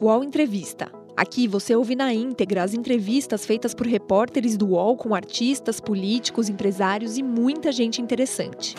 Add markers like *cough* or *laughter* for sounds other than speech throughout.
UOL Entrevista. Aqui você ouve na íntegra as entrevistas feitas por repórteres do UOL com artistas, políticos, empresários e muita gente interessante.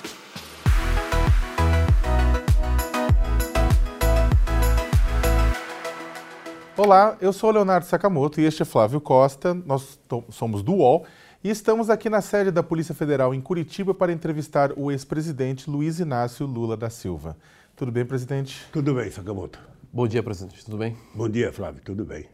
Olá, eu sou o Leonardo Sakamoto e este é Flávio Costa. Nós somos do UOL e estamos aqui na sede da Polícia Federal em Curitiba para entrevistar o ex-presidente Luiz Inácio Lula da Silva. Tudo bem, presidente? Tudo bem, Sakamoto. Bom dia, presidente. Tudo bem? Bom dia, Flávio. Tudo bem.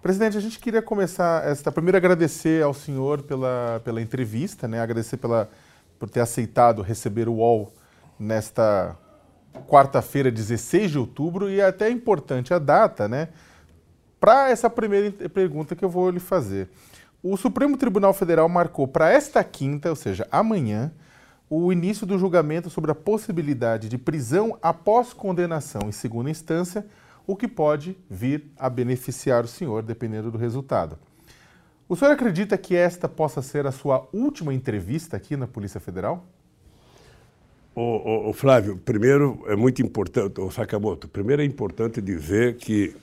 Presidente, a gente queria começar esta primeiro agradecer ao senhor pela, pela entrevista, né? Agradecer pela, por ter aceitado receber o UOL nesta quarta-feira, 16 de outubro, e é até importante a data, né? Para essa primeira pergunta que eu vou lhe fazer. O Supremo Tribunal Federal marcou para esta quinta, ou seja, amanhã, o início do julgamento sobre a possibilidade de prisão após condenação em segunda instância, o que pode vir a beneficiar o senhor, dependendo do resultado. O senhor acredita que esta possa ser a sua última entrevista aqui na Polícia Federal? O, o, o Flávio, primeiro é muito importante, o Sakamoto, primeiro é importante dizer que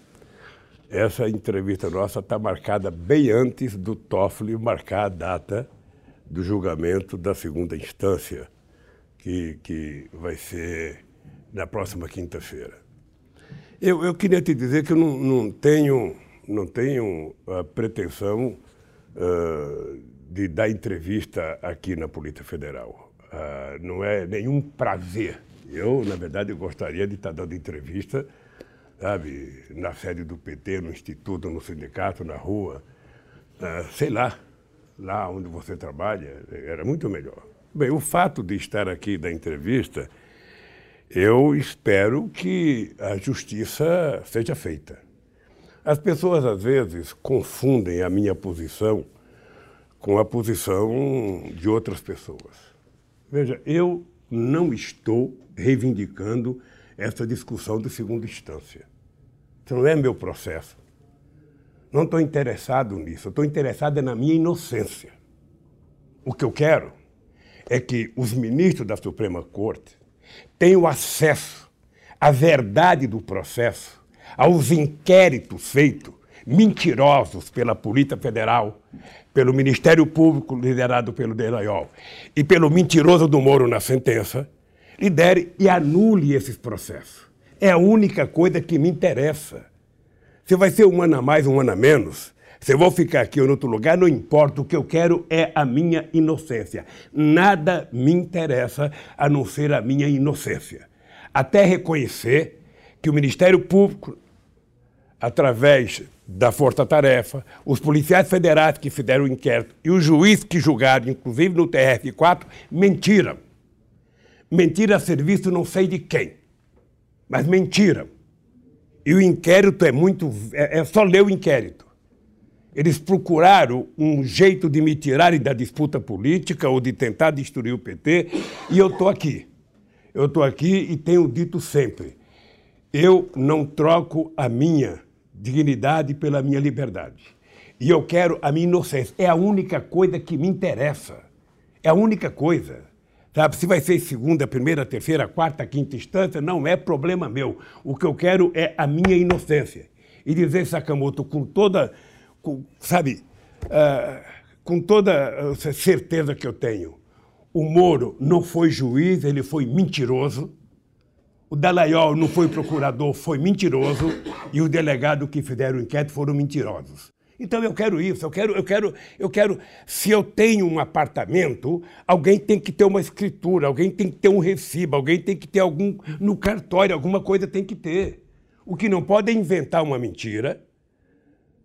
essa entrevista nossa está marcada bem antes do Toffoli marcar a data do julgamento da segunda instância, que, que vai ser na próxima quinta-feira. Eu, eu queria te dizer que eu não, não tenho, não tenho a pretensão uh, de dar entrevista aqui na Polícia Federal. Uh, não é nenhum prazer. Eu, na verdade, gostaria de estar dando entrevista sabe, na sede do PT, no instituto, no sindicato, na rua, uh, sei lá, lá onde você trabalha, era muito melhor. Bem, o fato de estar aqui da entrevista, eu espero que a justiça seja feita. As pessoas às vezes confundem a minha posição com a posição de outras pessoas. Veja, eu não estou reivindicando essa discussão de segunda instância. Isso não é meu processo. Não estou interessado nisso. Estou interessado na minha inocência. O que eu quero é que os ministros da Suprema Corte tenham acesso à verdade do processo, aos inquéritos feitos, mentirosos pela Polícia Federal, pelo Ministério Público liderado pelo Delayol e pelo mentiroso do Moro na sentença, lidere e anule esses processos. É a única coisa que me interessa. Se vai ser um ano a mais, um ano a menos, se eu vou ficar aqui ou em outro lugar, não importa. O que eu quero é a minha inocência. Nada me interessa a não ser a minha inocência. Até reconhecer que o Ministério Público, através da Força Tarefa, os policiais federais que fizeram o inquérito e os juízes que julgaram, inclusive no TRF4, mentiram. Mentira a serviço não sei de quem mas mentira. E o inquérito é muito. É, é só ler o inquérito. Eles procuraram um jeito de me tirarem da disputa política ou de tentar destruir o PT, e eu estou aqui. Eu estou aqui e tenho dito sempre: eu não troco a minha dignidade pela minha liberdade. E eu quero a minha inocência. É a única coisa que me interessa. É a única coisa. Sabe, se vai ser segunda, primeira, terceira, quarta, quinta instância, não é problema meu. O que eu quero é a minha inocência. E dizer, Sakamoto, com toda, com, sabe, uh, com toda certeza que eu tenho, o Moro não foi juiz, ele foi mentiroso. O Dallagnol não foi procurador, foi mentiroso. E o delegado que fizeram o inquérito foram mentirosos. Então eu quero isso, eu quero, eu quero, eu quero. Se eu tenho um apartamento, alguém tem que ter uma escritura, alguém tem que ter um recibo, alguém tem que ter algum no cartório, alguma coisa tem que ter. O que não pode é inventar uma mentira,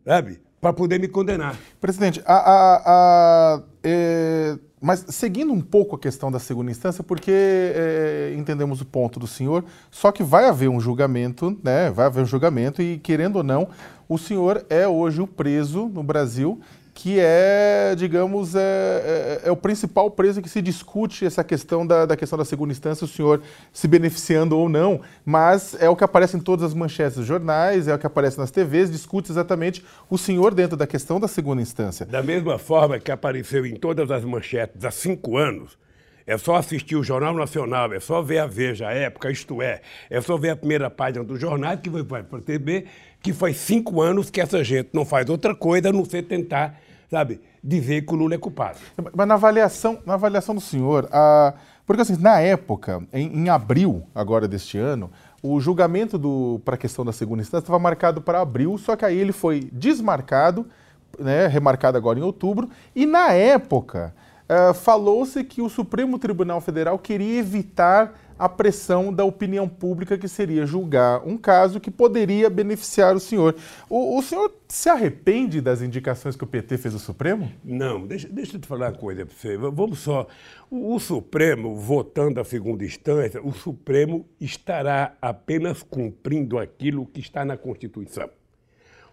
sabe, para poder me condenar. Presidente, a, a, a é, mas seguindo um pouco a questão da segunda instância, porque é, entendemos o ponto do senhor, só que vai haver um julgamento, né? Vai haver um julgamento e querendo ou não, o senhor é hoje o preso no Brasil que é, digamos, é, é, é, o principal preso que se discute essa questão da, da, questão da segunda instância, o senhor se beneficiando ou não, mas é o que aparece em todas as manchetes dos jornais, é o que aparece nas TVs, discute exatamente o senhor dentro da questão da segunda instância. Da mesma forma que apareceu em todas as manchetes há cinco anos, é só assistir o Jornal Nacional, é só ver a Veja, a Época, isto é, é só ver a primeira página do jornal que vai perceber que faz cinco anos que essa gente não faz outra coisa a não ser tentar, sabe, dizer que o Lula é culpado. Mas na avaliação, na avaliação do senhor, a... porque assim, na época, em, em abril agora deste ano, o julgamento para a questão da segunda instância estava marcado para abril, só que aí ele foi desmarcado, né, remarcado agora em outubro, e na época uh, falou-se que o Supremo Tribunal Federal queria evitar a pressão da opinião pública que seria julgar um caso que poderia beneficiar o senhor. O, o senhor se arrepende das indicações que o PT fez ao Supremo? Não, deixa, deixa eu te falar uma coisa para você. Vamos só. O, o Supremo, votando a segunda instância, o Supremo estará apenas cumprindo aquilo que está na Constituição.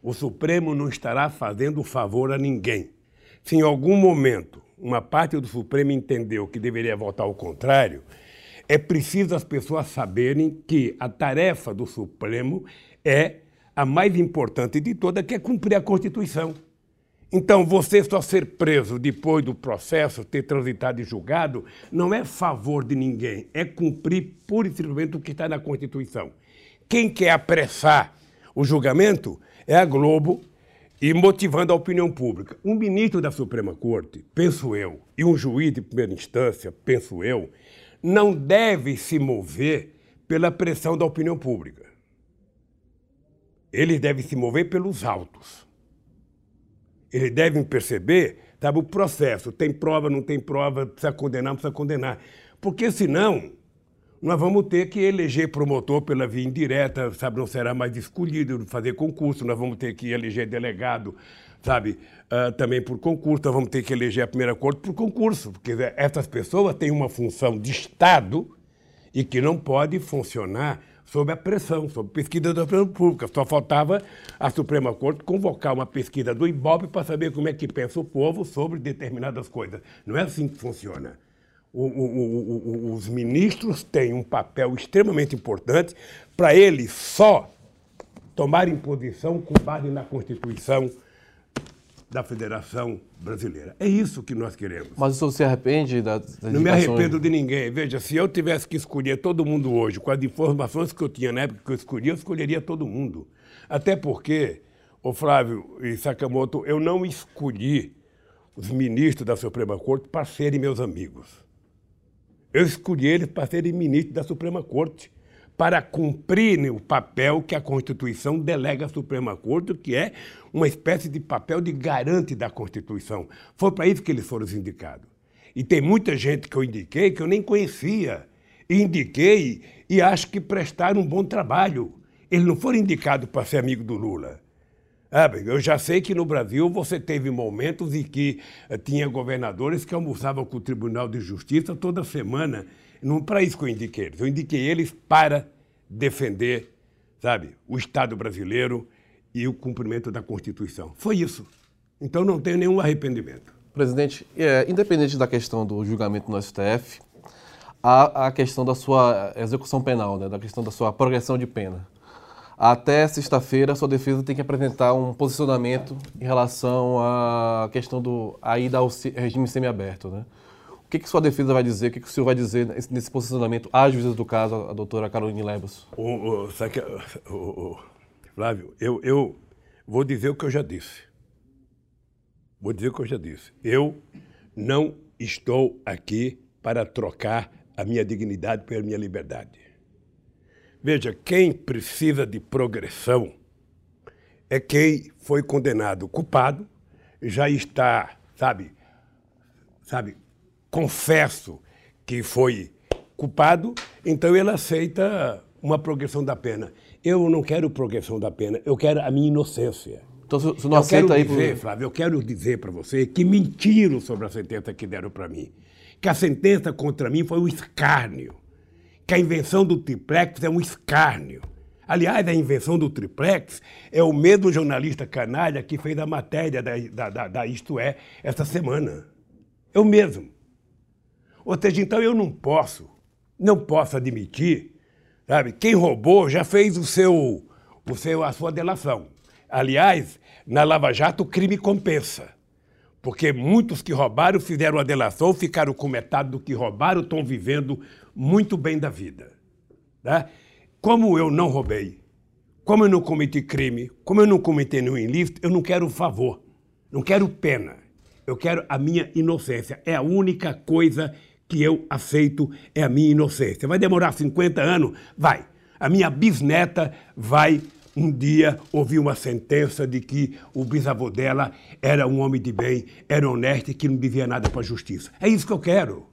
O Supremo não estará fazendo favor a ninguém. Se em algum momento uma parte do Supremo entendeu que deveria votar ao contrário, é preciso as pessoas saberem que a tarefa do Supremo é a mais importante de todas, que é cumprir a Constituição. Então, você só ser preso depois do processo, ter transitado e julgado, não é favor de ninguém, é cumprir pura e simplesmente o que está na Constituição. Quem quer apressar o julgamento é a Globo e motivando a opinião pública. Um ministro da Suprema Corte, penso eu, e um juiz de primeira instância, penso eu, não deve se mover pela pressão da opinião pública. Eles devem se mover pelos autos. Eles devem perceber, sabe, o processo. Tem prova, não tem prova, precisa condenar, precisa condenar. Porque senão, nós vamos ter que eleger promotor pela via indireta, sabe, não será mais escolhido, fazer concurso, nós vamos ter que eleger delegado sabe? Uh, também por concurso, então vamos ter que eleger a primeira corte por concurso, porque essas pessoas têm uma função de Estado e que não pode funcionar sob a pressão, sob pesquisa da opinião pública. Só faltava a Suprema Corte convocar uma pesquisa do Ibope para saber como é que pensa o povo sobre determinadas coisas. Não é assim que funciona. O, o, o, os ministros têm um papel extremamente importante para eles só tomarem posição com base na Constituição, da Federação Brasileira. É isso que nós queremos. Mas o senhor se arrepende da, da Não me arrependo de ninguém. Veja, se eu tivesse que escolher todo mundo hoje, com as informações que eu tinha na época que eu escolhi, eu escolheria todo mundo. Até porque, o Flávio e Sakamoto, eu não escolhi os ministros da Suprema Corte para serem meus amigos. Eu escolhi eles para serem ministros da Suprema Corte para cumprir o papel que a Constituição delega à Suprema Corte, que é uma espécie de papel de garante da Constituição. Foi para isso que eles foram indicados. E tem muita gente que eu indiquei que eu nem conhecia. Indiquei e acho que prestaram um bom trabalho. Eles não foram indicados para ser amigo do Lula. Ah, eu já sei que no Brasil você teve momentos em que uh, tinha governadores que almoçavam com o Tribunal de Justiça toda semana não para isso que eu indiquei eles. Eu indiquei eles para defender, sabe, o Estado brasileiro e o cumprimento da Constituição. Foi isso. Então não tenho nenhum arrependimento. Presidente, é, independente da questão do julgamento no STF, há a questão da sua execução penal, né, da questão da sua progressão de pena. Até sexta-feira, a sua defesa tem que apresentar um posicionamento em relação à questão do ida ao regime semiaberto, né? Que, que sua defesa vai dizer? O que, que o senhor vai dizer nesse posicionamento às juízes do caso, a doutora Caroline Lebos? O, o, sabe, o, Flávio, eu, eu vou dizer o que eu já disse. Vou dizer o que eu já disse. Eu não estou aqui para trocar a minha dignidade pela minha liberdade. Veja, quem precisa de progressão é quem foi condenado culpado, já está, sabe, sabe, confesso que foi culpado, então ele aceita uma progressão da pena. Eu não quero progressão da pena, eu quero a minha inocência. Então, você não eu aceita quero aí dizer, por... Flávio, eu quero dizer para você que mentiram sobre a sentença que deram para mim. Que a sentença contra mim foi um escárnio. Que a invenção do triplex é um escárnio. Aliás, a invenção do triplex é o mesmo jornalista canalha que fez a matéria da, da, da, da Isto É essa semana. É o mesmo. Ou seja, então eu não posso, não posso admitir, sabe? Quem roubou já fez o seu, o seu, a sua delação. Aliás, na Lava Jato o crime compensa. Porque muitos que roubaram fizeram a delação, ficaram com metade do que roubaram, estão vivendo muito bem da vida. Né? Como eu não roubei, como eu não cometi crime, como eu não cometi nenhum ilícito, eu não quero favor, não quero pena. Eu quero a minha inocência. É a única coisa que eu aceito, é a minha inocência. Vai demorar 50 anos? Vai. A minha bisneta vai um dia ouvir uma sentença de que o bisavô dela era um homem de bem, era honesto e que não devia nada para a justiça. É isso que eu quero.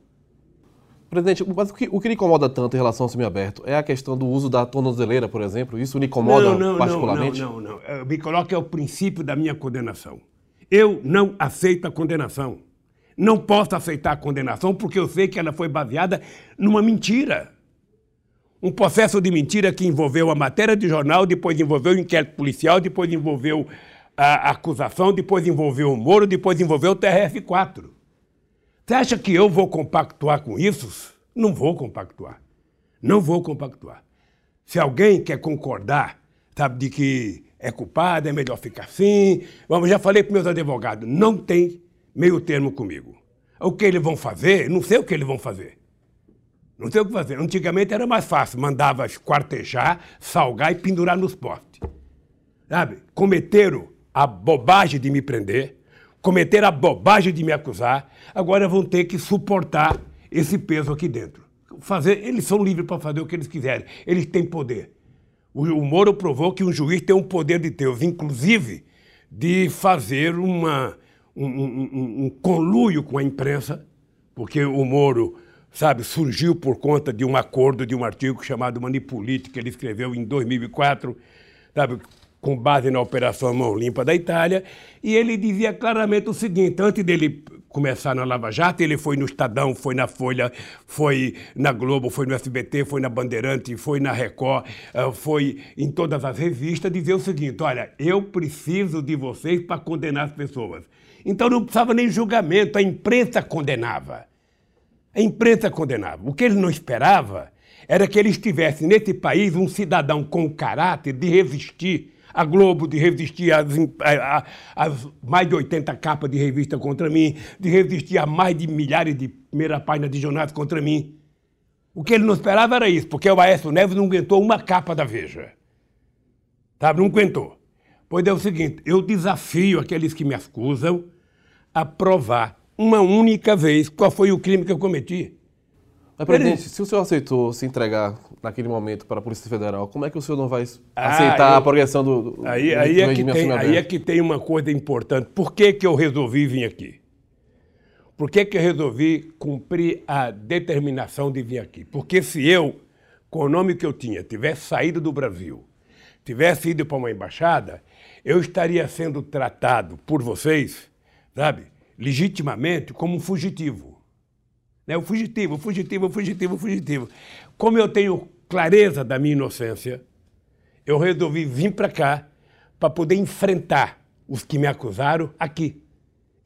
Presidente, mas o que, o que lhe incomoda tanto em relação ao semiaberto é a questão do uso da tornozeleira, por exemplo? Isso lhe incomoda não, não, particularmente? Não, não, não. não. Me coloca é o princípio da minha condenação. Eu não aceito a condenação. Não posso aceitar a condenação porque eu sei que ela foi baseada numa mentira. Um processo de mentira que envolveu a matéria de jornal, depois envolveu o inquérito policial, depois envolveu a acusação, depois envolveu o Moro, depois envolveu o TRF-4. Você acha que eu vou compactuar com isso? Não vou compactuar. Não vou compactuar. Se alguém quer concordar, sabe, de que é culpado, é melhor ficar assim. Vamos, já falei para meus advogados, não tem meio termo comigo. O que eles vão fazer, não sei o que eles vão fazer. Não sei o que fazer. Antigamente era mais fácil, mandava esquartejar, salgar e pendurar nos postes. Sabe? Cometeram a bobagem de me prender, cometeram a bobagem de me acusar, agora vão ter que suportar esse peso aqui dentro. Fazer, eles são livres para fazer o que eles quiserem, eles têm poder. O, o Moro provou que um juiz tem um poder de Deus, inclusive de fazer uma, um, um, um, conluio com a imprensa, porque o Moro, sabe, surgiu por conta de um acordo de um artigo chamado Manipulite, que ele escreveu em 2004, sabe, com base na Operação Mão Limpa da Itália, e ele dizia claramente o seguinte, antes dele começar na Lava Jato, ele foi no Estadão, foi na Folha, foi na Globo, foi no SBT, foi na Bandeirante, foi na Record, eh, foi em todas as revistas, dizer o seguinte: olha, eu preciso de vocês para condenar as pessoas. Então não precisava nem julgamento, a imprensa condenava. A imprensa condenava. O que ele não esperava era que ele estivesse nesse país um cidadão com caráter de resistir a Globo de resistir às, às, mais de 80 capas de revista contra mim, de resistir a mais de milhares de primeira página de jornais contra mim. O que ele não esperava era isso, porque o Aécio Neves não aguentou uma capa da Veja. Sabe, não aguentou. Pois é o seguinte, eu desafio aqueles que me acusam a provar uma única vez qual foi o crime que eu cometi. Mas, presidente, se o senhor aceitou se entregar naquele momento para a Polícia Federal, como é que o senhor não vai ah, aceitar a progressão do, do aí, aí, do é que tem, aí é que tem uma coisa importante. Por que, que eu resolvi vir aqui? Por que, que eu resolvi cumprir a determinação de vir aqui? Porque se eu, com o nome que eu tinha, tivesse saído do Brasil, tivesse ido para uma embaixada, eu estaria sendo tratado por vocês, sabe, legitimamente como um fugitivo. Né? O fugitivo, o fugitivo, o fugitivo, o fugitivo. Como eu tenho clareza da minha inocência, eu resolvi vir para cá para poder enfrentar os que me acusaram aqui.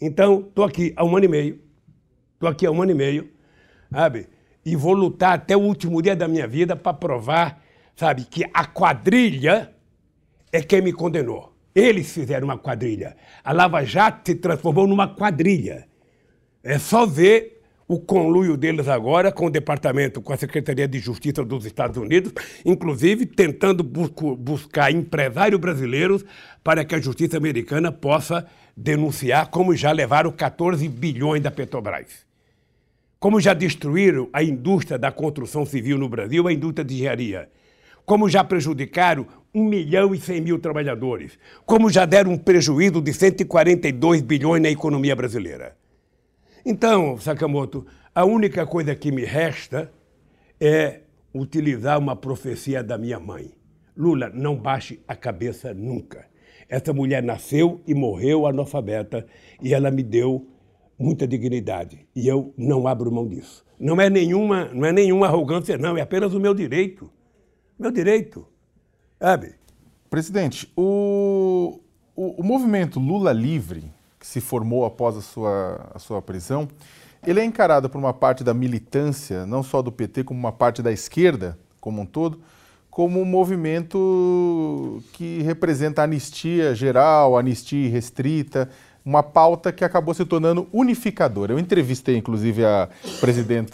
Então, estou aqui há um ano e meio. Estou aqui há um ano e meio, sabe? E vou lutar até o último dia da minha vida para provar, sabe, que a quadrilha é quem me condenou. Eles fizeram uma quadrilha. A Lava Jato se transformou numa quadrilha. É só ver o conluio deles agora com o Departamento, com a Secretaria de Justiça dos Estados Unidos, inclusive tentando busco, buscar empresários brasileiros para que a justiça americana possa denunciar como já levaram 14 bilhões da Petrobras. Como já destruíram a indústria da construção civil no Brasil, a indústria de engenharia. Como já prejudicaram 1 milhão e 100 mil trabalhadores. Como já deram um prejuízo de 142 bilhões na economia brasileira. Então, Sakamoto, a única coisa que me resta é utilizar uma profecia da minha mãe. Lula, não baixe a cabeça nunca. Essa mulher nasceu e morreu analfabeta e ela me deu muita dignidade e eu não abro mão disso. Não é nenhuma, não é nenhuma arrogância, não, é apenas o meu direito. Meu direito. Sabe? Presidente, o, o, o movimento Lula Livre que se formou após a sua, a sua prisão, ele é encarado por uma parte da militância, não só do PT, como uma parte da esquerda como um todo, como um movimento que representa anistia geral, anistia restrita, uma pauta que acabou se tornando unificadora. Eu entrevistei, inclusive, a,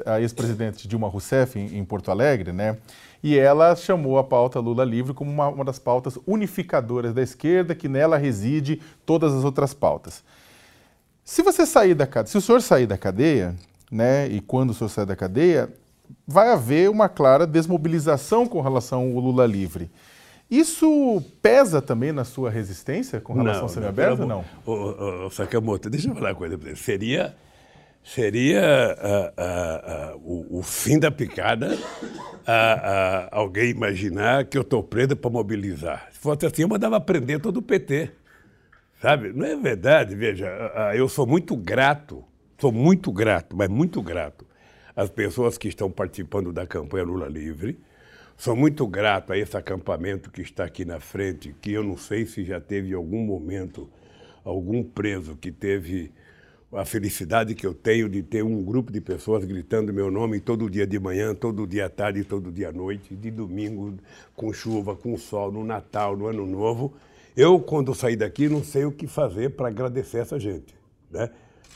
a ex-presidente Dilma Rousseff em, em, Porto Alegre, né? E ela chamou a pauta Lula livre como uma, uma das pautas unificadoras da esquerda, que nela reside todas as outras pautas. Se você sair da cadeia, se o senhor sair da cadeia, né, e quando o senhor sair da cadeia, vai haver uma clara desmobilização com relação ao Lula livre. Isso pesa também na sua resistência com relação não, ao semiaberto ou não? Ô, ô, ô, Sakamoto, deixa eu falar uma coisa para você. Seria, seria uh, uh, uh, o, o, fim da picada alguém imaginar que eu estou preso para mobilizar. Se fosse assim, eu mandava prender todo o PT. Sabe? Não é verdade, veja, eu sou muito grato, sou muito grato, mas muito grato às pessoas que estão participando da campanha Lula Livre. Sou muito grato a esse acampamento que está aqui na frente, que eu não sei se já teve em algum momento algum preso que teve a felicidade que eu tenho de ter um grupo de pessoas gritando meu nome todo dia de manhã, todo dia à tarde, todo dia à noite, de domingo, com chuva, com sol, no Natal, no Ano Novo. Eu, quando sair daqui, não sei o que fazer para agradecer essa gente. Né?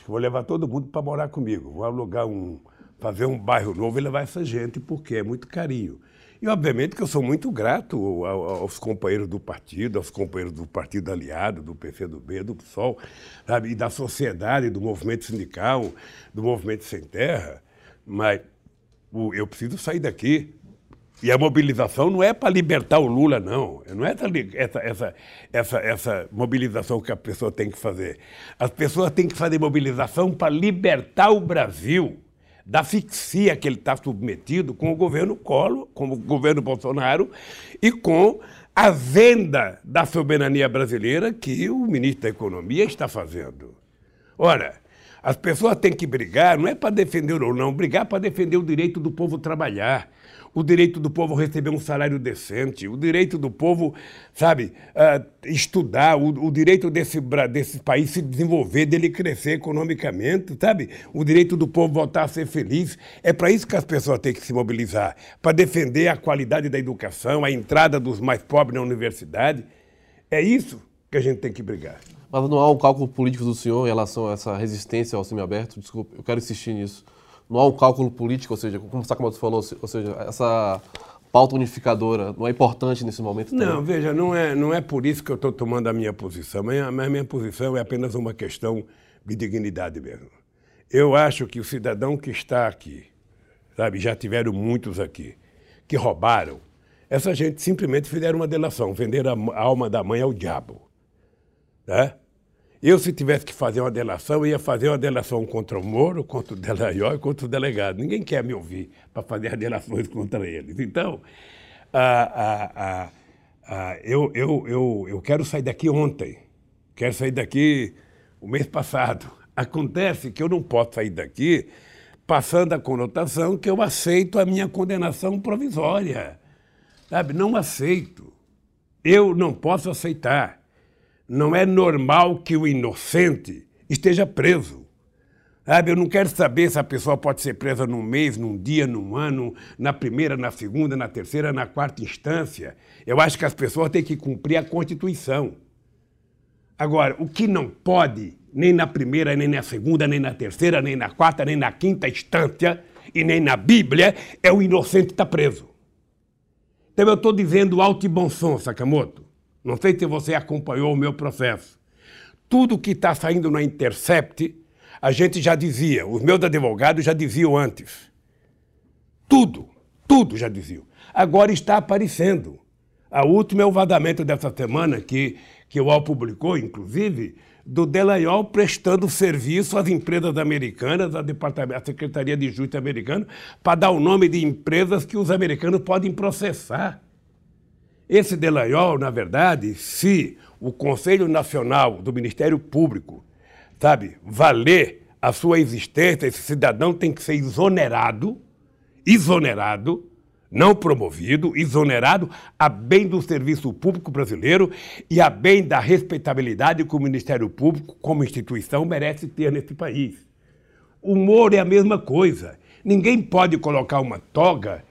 Vou levar todo mundo para morar comigo. Vou alugar um, fazer um bairro novo e levar essa gente, porque é muito carinho. E, obviamente, que eu sou muito grato aos companheiros do partido, aos companheiros do Partido Aliado, do PCdoB, do PSOL, sabe? e da sociedade, do movimento sindical, do movimento Sem Terra. Mas eu preciso sair daqui e a mobilização não é para libertar o Lula, não. Não é essa, essa, essa, essa mobilização que a pessoa tem que fazer. As pessoas têm que fazer mobilização para libertar o Brasil da asfixia que ele está submetido com o governo Collor, com o governo Bolsonaro e com a venda da soberania brasileira que o ministro da Economia está fazendo. Ora, as pessoas têm que brigar, não é para defender ou não, brigar para defender o direito do povo trabalhar o direito do povo receber um salário decente, o direito do povo, sabe, estudar, o, o, direito desse, desse país se desenvolver, dele crescer economicamente, sabe? O direito do povo voltar a ser feliz. É para isso que as pessoas têm que se mobilizar para defender a qualidade da educação, a entrada dos mais pobres na universidade. É isso que a gente tem que brigar. Mas não há um cálculo político do senhor em relação a essa resistência ao semiaberto? Desculpe, eu quero insistir nisso não há um cálculo político, ou seja, como o Sakamoto falou, ou seja, essa pauta unificadora não é importante nesse momento? Também? Não, veja, não é, não é por isso que eu estou tomando a minha posição, mas a minha posição é apenas uma questão de dignidade mesmo. Eu acho que o cidadão que está aqui, sabe, já tiveram muitos aqui, que roubaram, essa gente simplesmente fizeram uma delação, venderam a alma da mãe ao diabo. Né? Eu, se tivesse que fazer uma delação, ia fazer uma delação contra o Moro, contra o Delaiol e contra o delegado. Ninguém quer me ouvir para fazer as delações contra eles. Então, eu, eu, eu, eu quero sair daqui ontem. Quero sair daqui o mês passado. Acontece que eu não posso sair daqui passando a conotação que eu aceito a minha condenação provisória. Sabe? Não aceito. Eu não posso aceitar. Não é normal que o inocente esteja preso. Sabe, eu não quero saber se a pessoa pode ser presa num mês, num dia, num ano, na primeira, na segunda, na terceira, na quarta instância. Eu acho que as pessoas têm que cumprir a Constituição. Agora, o que não pode, nem na primeira, nem na segunda, nem na terceira, nem na quarta, nem na quinta instância, e nem na Bíblia, é o inocente estar tá preso. Então eu estou dizendo alto e bom som, Sakamoto. Não sei se você acompanhou o meu processo. Tudo que está saindo na Intercept, a gente já dizia, os meus advogados já diziam antes. Tudo, tudo já diziam. Agora está aparecendo. A última é o vazamento dessa semana, que, que o UOL publicou, inclusive, do Delayol prestando serviço às empresas americanas, à, à Secretaria de Justiça americana, para dar o nome de empresas que os americanos podem processar. Esse Delayol, na verdade, se o Conselho Nacional do Ministério Público, sabe, valer a sua existência, esse cidadão tem que ser exonerado, exonerado, não promovido, exonerado a bem do serviço público brasileiro e a bem da respeitabilidade que o Ministério Público, como instituição, merece ter nesse país. O Moro é a mesma coisa. Ninguém pode colocar uma toga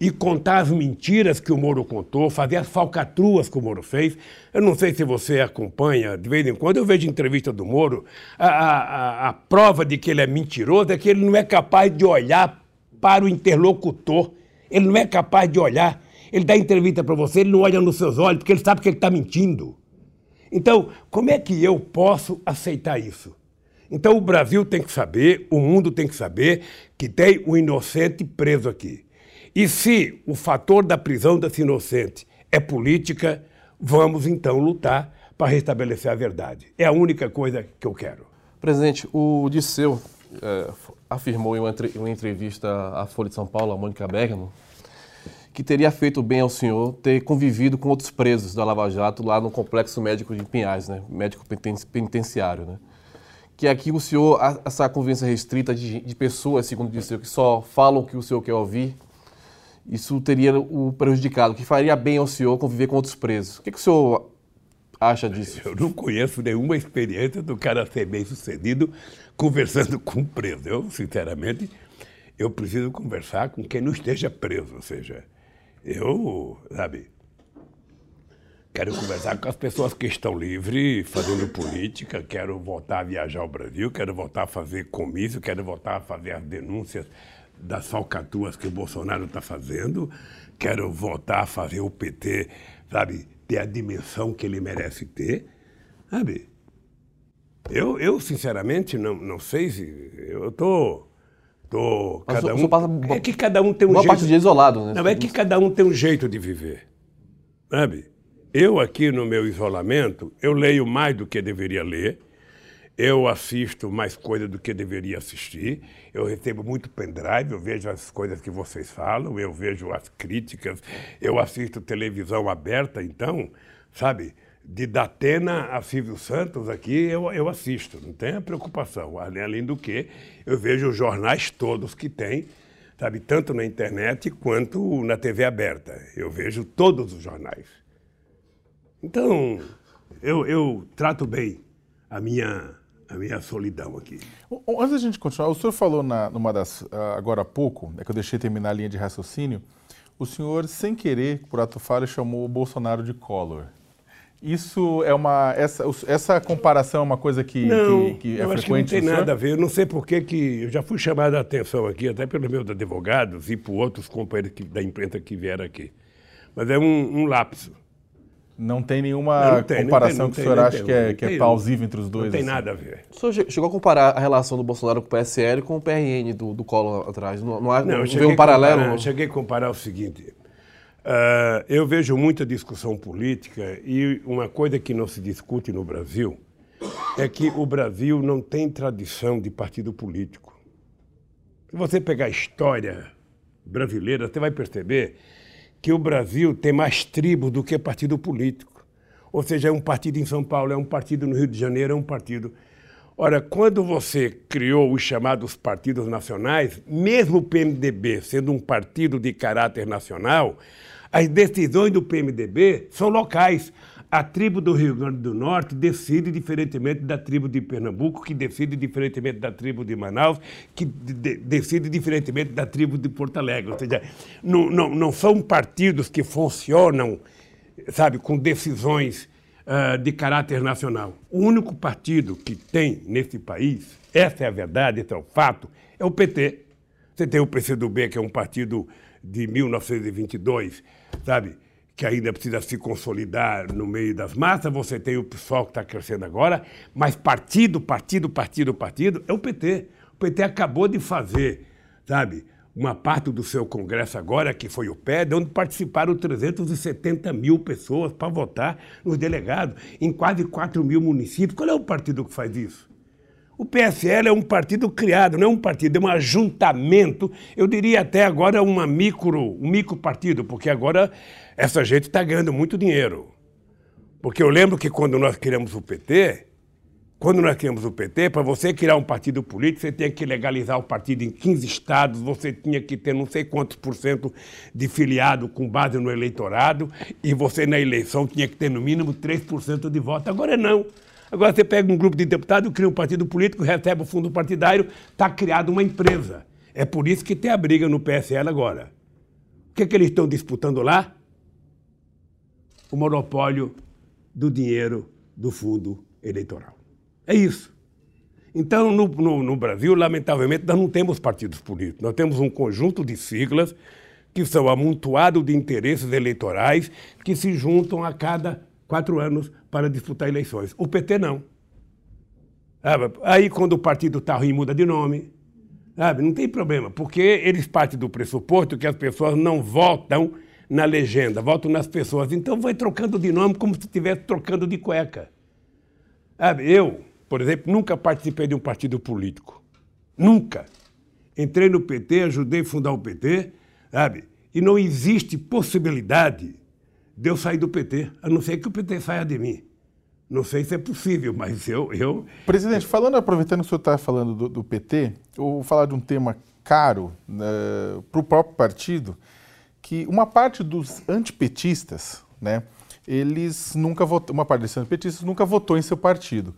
e contar as mentiras que o Moro contou, fazer as falcatruas que o Moro fez. Eu não sei se você acompanha, de vez em quando eu vejo entrevista do Moro, a, a, a prova de que ele é mentiroso é que ele não é capaz de olhar para o interlocutor, ele não é capaz de olhar. Ele dá entrevista para você, ele não olha nos seus olhos, porque ele sabe que ele está mentindo. Então, como é que eu posso aceitar isso? Então, o Brasil tem que saber, o mundo tem que saber que tem o inocente preso aqui. E se o fator da prisão desse inocente é política, vamos então lutar para restabelecer a verdade. É a única coisa que eu quero. Presidente, o Disseu é, afirmou em uma, uma, entrevista à Folha de São Paulo, a Mônica Bergamo, que teria feito bem ao senhor ter convivido com outros presos da Lava Jato lá no complexo médico de Pinhais, né? médico penitenciário. Né? Que aqui o senhor, essa convivência restrita de, de pessoas, segundo o Disseu, que só falam o que o senhor quer ouvir, isso teria o prejudicado, que faria bem ao senhor conviver com outros presos. O que, que o senhor acha disso? Eu não conheço nenhuma experiência do cara ser bem sucedido conversando *laughs* com um preso. Eu, sinceramente, eu preciso conversar com quem não esteja preso. Ou seja, eu, sabe, quero conversar com as pessoas que estão livres, fazendo política, quero voltar a viajar ao Brasil, quero voltar a fazer comício, quero voltar a fazer as denúncias das falcatruas que o Bolsonaro está fazendo. Quero voltar a fazer o PT, sabe, ter a dimensão que ele merece ter, sabe? Eu, eu sinceramente, não, não sei se. Eu tô. tô cada um, é que cada um tem um jeito. Uma parte de isolado, né? Não, é que cada um tem um jeito de viver. Sabe? Eu, aqui no meu isolamento, eu leio mais do que deveria ler eu assisto mais coisa do que deveria assistir. Eu recebo muito pendrive, eu vejo as coisas que vocês falam, eu vejo as críticas, eu assisto televisão aberta, então, sabe, de Datena a Silvio Santos aqui eu, eu assisto, não tenha preocupação. Além, do que, eu vejo os jornais todos que tem, sabe, tanto na internet quanto na TV aberta. Eu vejo todos os jornais. Então, eu, eu trato bem a minha a minha solidão aqui. Antes da gente continuar, o senhor falou na, numa das, ah, agora há pouco, é que eu deixei terminar a linha de raciocínio, o senhor, sem querer, por ato falho, chamou o Bolsonaro de Collor. Isso é uma. Essa, essa comparação é uma coisa que, não, que, que é eu frequente? Acho que não tem nada a ver. Eu não sei por que eu já fui chamado a atenção aqui, até pelos meus advogados e por outros companheiros que, da imprensa que vieram aqui. Mas é um, um lapso. Não tem nenhuma não tem, comparação não tem, não que o senhor acha que é, que é plausível entre os dois? Não tem assim. nada a ver. O senhor chegou a comparar a relação do Bolsonaro com o PSL com o PRN do, do Collor atrás? Não, não, não, vê um paralelo? Comparar, eu cheguei a comparar o seguinte. Uh, eu vejo muita discussão política e uma coisa que não se discute no Brasil é que o Brasil não tem tradição de partido político. Se você pegar a história brasileira, você vai perceber que o Brasil tem mais tribos do que partido político. Ou seja, é um partido em São Paulo, é um partido no Rio de Janeiro, é um partido. Ora, quando você criou os chamados partidos nacionais, mesmo o PMDB sendo um partido de caráter nacional, as decisões do PMDB são locais a tribo do Rio Grande do Norte decide diferentemente da tribo de Pernambuco, que decide diferentemente da tribo de Manaus, que de, decide diferentemente da tribo de Porto Alegre. Ou seja, não, não, não são partidos que funcionam, sabe, com decisões uh, de caráter nacional. O único partido que tem nesse país, essa é a verdade, esse é o fato, é o PT. Você tem o PCdoB, que é um partido de 1922, sabe? Que ainda precisa se consolidar no meio das massas, você tem o PSOL que está crescendo agora, mas partido, partido, partido, partido, é o PT. O PT acabou de fazer, sabe, uma parte do seu congresso agora, que foi o PED, onde participaram 370 mil pessoas para votar nos delegados, em quase 4 mil municípios. Qual é o partido que faz isso? O PSL é um partido criado, não é um partido, é um ajuntamento, eu diria até agora uma micro, um micro partido, porque agora essa gente está ganhando muito dinheiro. Porque eu lembro que quando nós criamos o PT, quando nós criamos o PT, para você criar um partido político, você tinha que legalizar o partido em 15 estados, você tinha que ter não sei quantos por cento de filiado com base no eleitorado, e você na eleição tinha que ter no mínimo 3% de voto. Agora não. Agora você pega um grupo de deputados, cria um partido político, recebe o fundo partidário, está criada uma empresa. É por isso que tem a briga no PSL agora. que, que eles estão disputando lá? O monopólio do dinheiro do fundo eleitoral. É isso. Então, no, no, no, Brasil, lamentavelmente, nós não temos partidos políticos. Nós temos um conjunto de siglas que são amontoados de interesses eleitorais que se juntam a cada quatro anos para disputar eleições. O PT não. Aí, quando o partido está ruim, muda de nome. Sabe? Não tem problema, porque eles partem do pressuposto que as pessoas não votam na legenda, votam nas pessoas. Então vai trocando de nome como se estivesse trocando de cueca. Eu, por exemplo, nunca participei de um partido político. Nunca. Entrei no PT, ajudei a fundar o PT, sabe? E não existe possibilidade de eu sair do PT, a não ser que o PT saia de mim. Não sei se é possível, mas eu. eu... Presidente, falando, aproveitando que o senhor está falando do, do, PT, eu vou falar de um tema caro né, para o próprio partido, que uma parte dos antipetistas, né, eles nunca votou, uma parte desses antipetistas nunca votou em seu partido.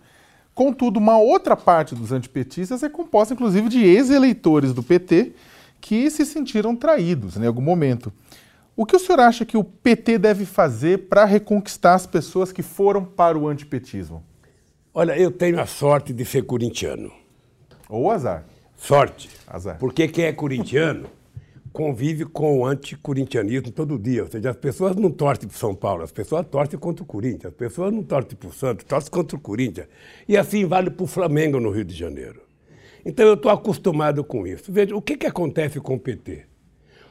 Contudo, uma outra parte dos antipetistas é composta, inclusive, de ex-eleitores do PT que se sentiram traídos né, em algum momento. O que o senhor acha que o PT deve fazer para reconquistar as pessoas que foram para o antipetismo? Olha, eu tenho a sorte de ser corintiano. Ou azar. Sorte. Azar. Porque quem é corintiano convive com o anticorintianismo todo dia. Ou seja, as pessoas não torcem para São Paulo, as pessoas torcem contra o Corinthians. As pessoas não torcem para o Santos, torcem contra o Corinthians. E assim vale para o Flamengo no Rio de Janeiro. Então eu estou acostumado com isso. Veja, o que, que acontece com o PT?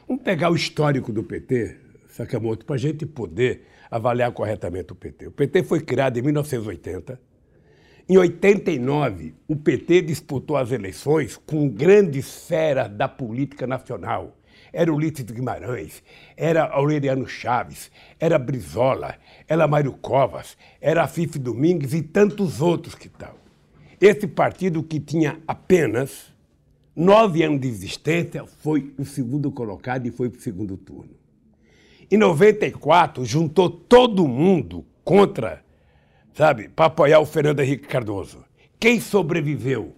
Vamos pegar o histórico do PT, Sakamoto, para a gente poder avaliar corretamente o PT. O PT foi criado em 1980. Em 89, o PT disputou as eleições com grandes feras da política nacional. Era Ulisses Guimarães, era Aureliano Chaves, era Brizola, era Mário Covas, era Fife Domingues e tantos outros que tal. Esse partido que tinha apenas nove anos de existência, foi o segundo colocado e foi para o segundo turno. Em 94, juntou todo mundo contra, sabe, para apoiar o Fernando Henrique Cardoso. Quem sobreviveu?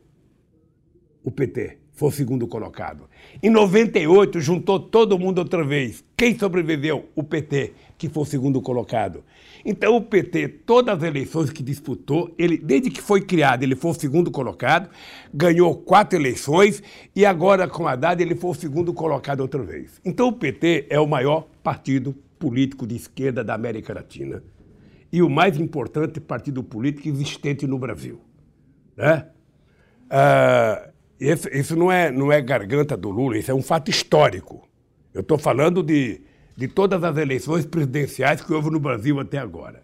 O PT foi o segundo colocado. Em 98, juntou todo mundo outra vez. Quem sobreviveu? O PT, que foi o segundo colocado. Então, o PT, todas as eleições que disputou, ele, desde que foi criado, ele foi o segundo colocado, ganhou quatro eleições e agora, com a Haddad, ele foi o segundo colocado outra vez. Então, o PT é o maior partido político de esquerda da América Latina e o mais importante partido político existente no Brasil. Né? Ah, isso, isso não, é, não é garganta do Lula, isso é um fato histórico. Eu estou falando de de todas as eleições presidenciais que houve no Brasil até agora.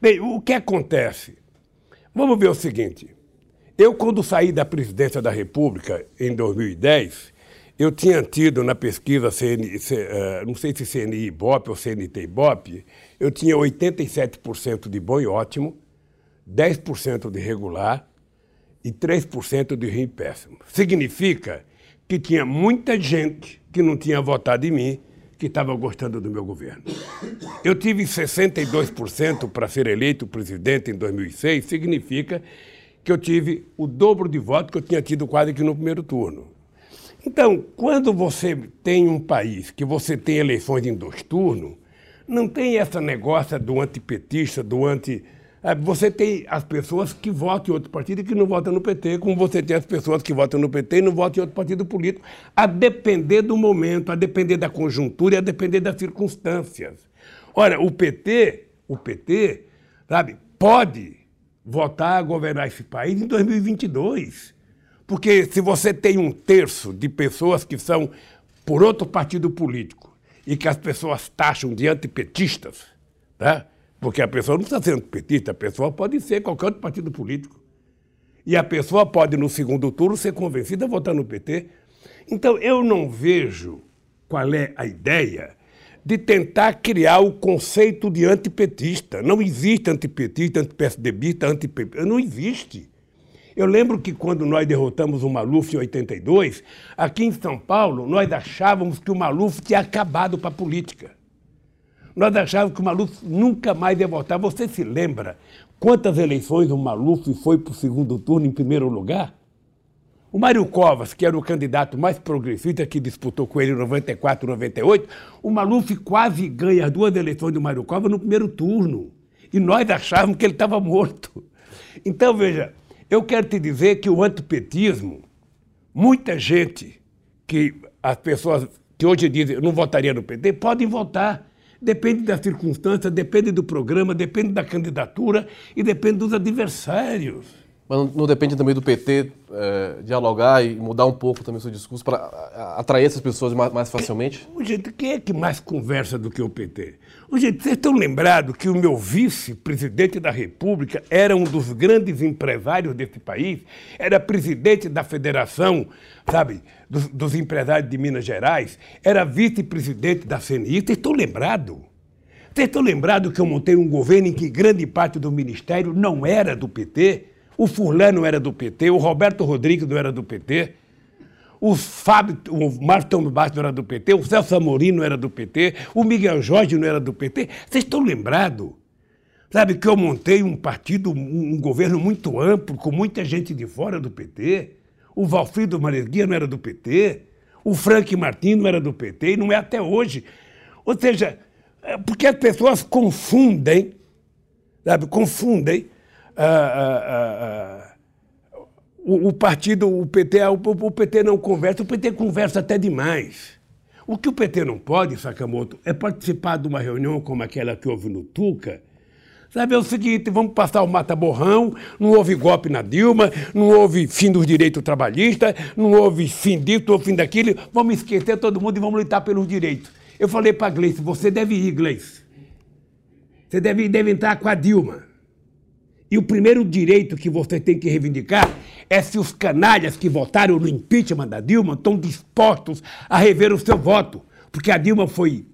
Bem, o que acontece? Vamos ver o seguinte. Eu, quando saí da presidência da República em 2010, eu tinha tido na pesquisa, CN, uh, não sei se CNI Ibope ou CNT Ibope, eu tinha 87% de bom e ótimo, 10% de regular e 3% de ruim péssimo. Significa que tinha muita gente que não tinha votado em mim que estava gostando do meu governo. Eu tive 62% para ser eleito presidente em 2006, significa que eu tive o dobro de votos que eu tinha tido quase que no primeiro turno. Então, quando você tem um país que você tem eleições em dois turnos, não tem essa negócio do antipetista, do anti você tem as pessoas que votam em outro partido e que não votam no PT, como você tem as pessoas que votam no PT e não votam em outro partido político, a depender do momento, a depender da conjuntura e a depender das circunstâncias. Ora, o PT, o PT, sabe, pode votar a governar esse país em 2022. Porque se você tem um terço de pessoas que são por outro partido político e que as pessoas taxam de antipetistas, tá? Porque a pessoa não está sendo petista, a pessoa pode ser qualquer outro partido político. E a pessoa pode, no segundo turno, ser convencida a votar no PT. Então, eu não vejo qual é a ideia de tentar criar o conceito de antipetista. Não existe antipetista, antipSDBista, antipetista. Não existe. Eu lembro que quando nós derrotamos o Maluf em 82, aqui em São Paulo, nós achávamos que o Maluf tinha acabado para a política. Nós achávamos que o Maluf nunca mais ia voltar. Você se lembra quantas eleições o Maluf foi para o segundo turno em primeiro lugar? O Mário Covas, que era o candidato mais progressista que disputou com ele em 94, 98, o Maluf quase ganha as duas eleições do Mário Covas no primeiro turno. E nós achávamos que ele estava morto. Então, veja, eu quero te dizer que o antipetismo, muita gente que as pessoas que hoje dizem não votaria no PT, podem votar. Depende da circunstância, depende do programa, depende da candidatura e depende dos adversários. Mas não depende também do PT é, dialogar e mudar um pouco também o seu discurso para atrair essas pessoas mais, mais facilmente? O gente, quem é que mais conversa do que o PT? O gente, vocês estão lembrados que o meu vice-presidente da República era um dos grandes empresários desse país? Era presidente da Federação, sabe, dos, dos empresários de Minas Gerais? Era vice-presidente da CNI? Vocês estão lembrados? Vocês estão lembrados que eu montei um governo em que grande parte do ministério não era do PT? O Furlan não era do PT, o Roberto Rodrigues não era do PT, o Fábio, o Marton Bastos não era do PT, o Celso Amorim não era do PT, o Miguel Jorge não era do PT. Vocês estão lembrados? Sabe que eu montei um partido, um governo muito amplo, com muita gente de fora do PT. O Valfrido Mareguia não era do PT. O Frank Martins não era do PT e não é até hoje. Ou seja, é porque as pessoas confundem, sabe, confundem o, o, partido, o PT, o, o PT não conversa, o PT conversa até demais. O que o PT não pode, Sakamoto, é participar de uma reunião como aquela que houve no Tuca. Sabe, é o seguinte, vamos passar o mata-borrão, não houve golpe na Dilma, não houve fim dos direitos trabalhistas, não houve fim disso ou fim daquilo, vamos esquecer todo mundo e vamos lutar pelos direitos. Eu falei para Gleice, você deve ir, Gleice. Você deve, deve entrar com a Dilma. E o primeiro direito que você tem que reivindicar é se os canalhas que votaram no impeachment da Dilma estão dispostos a rever o seu voto. Porque a Dilma foi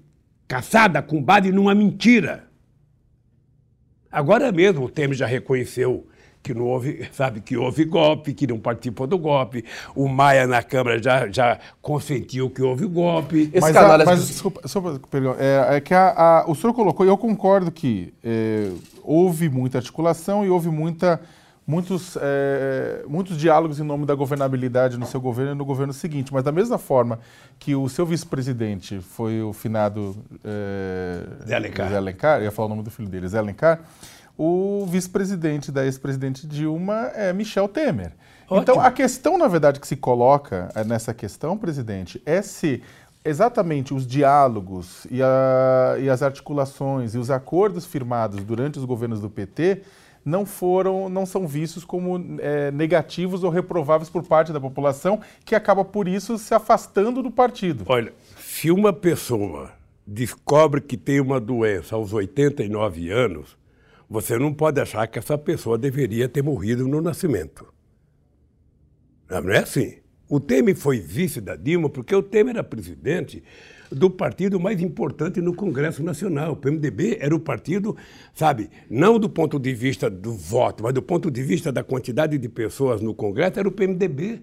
caçada com base numa mentira. Agora mesmo o Temer já reconheceu que não houve, *laughs* sabe, que houve golpe, que não participou do golpe. O Maia na Câmara já, já consentiu que houve golpe. Esse mas, a, mas desculpa, é, é, que a, a, o senhor colocou, e eu concordo que é, houve muita articulação e houve muita, muitos, é, muitos diálogos em nome da governabilidade no seu governo e no governo seguinte. Mas da mesma forma que o seu vice-presidente foi o finado é, Zé Alencar. Zé Alencar, ia falar o nome do filho dele, Zé Alencar, o vice-presidente da ex-presidente Dilma é Michel Temer. Ótimo. Então, a questão, na verdade, que se coloca é, nessa questão, presidente, é se exatamente os diálogos e, a, e, as articulações e os acordos firmados durante os governos do PT não foram, não são vistos como é, negativos ou reprováveis por parte da população, que acaba por isso se afastando do partido. Olha, se uma pessoa descobre que tem uma doença aos 89 anos, você não pode achar que essa pessoa deveria ter morrido no nascimento. Não é assim. O Temer foi vice da Dilma porque o Temer era presidente do partido mais importante no Congresso Nacional. O PMDB era o partido, sabe, não do ponto de vista do voto, mas do ponto de vista da quantidade de pessoas no Congresso, era o PMDB.